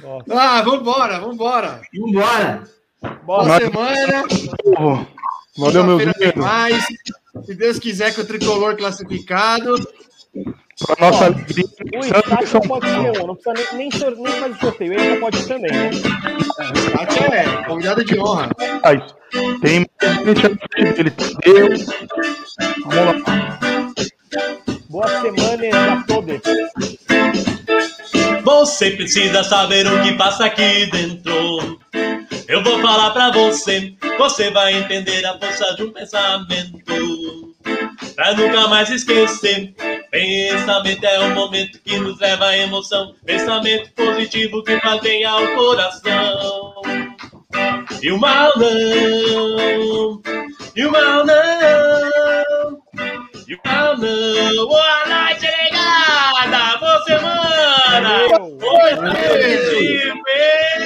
Nossa. Ah, vambora, vambora. Vambora. Boa Nós- semana. Valeu, meus Segunda-feira tem amigos. mais. Se Deus quiser que o tricolor classificado. Pra nossa alegria. O Isaac pode ser um, não precisa nem, nem, sor- nem fazer sorteio, ele já pode ir também, né? Tati é convidado de honra. Paulo. Tem dele. Deus. Vamos lá. Boa semana a todos. Você precisa saber o que passa aqui dentro. Eu vou falar pra você, você vai entender a força de um pensamento. Pra nunca mais esquecer. Pensamento é o momento que nos leva à emoção. Pensamento positivo que faz bem ao coração. E o mal não, e o mal não, e o mal não. Boa noite, Boa semana! Boa semana!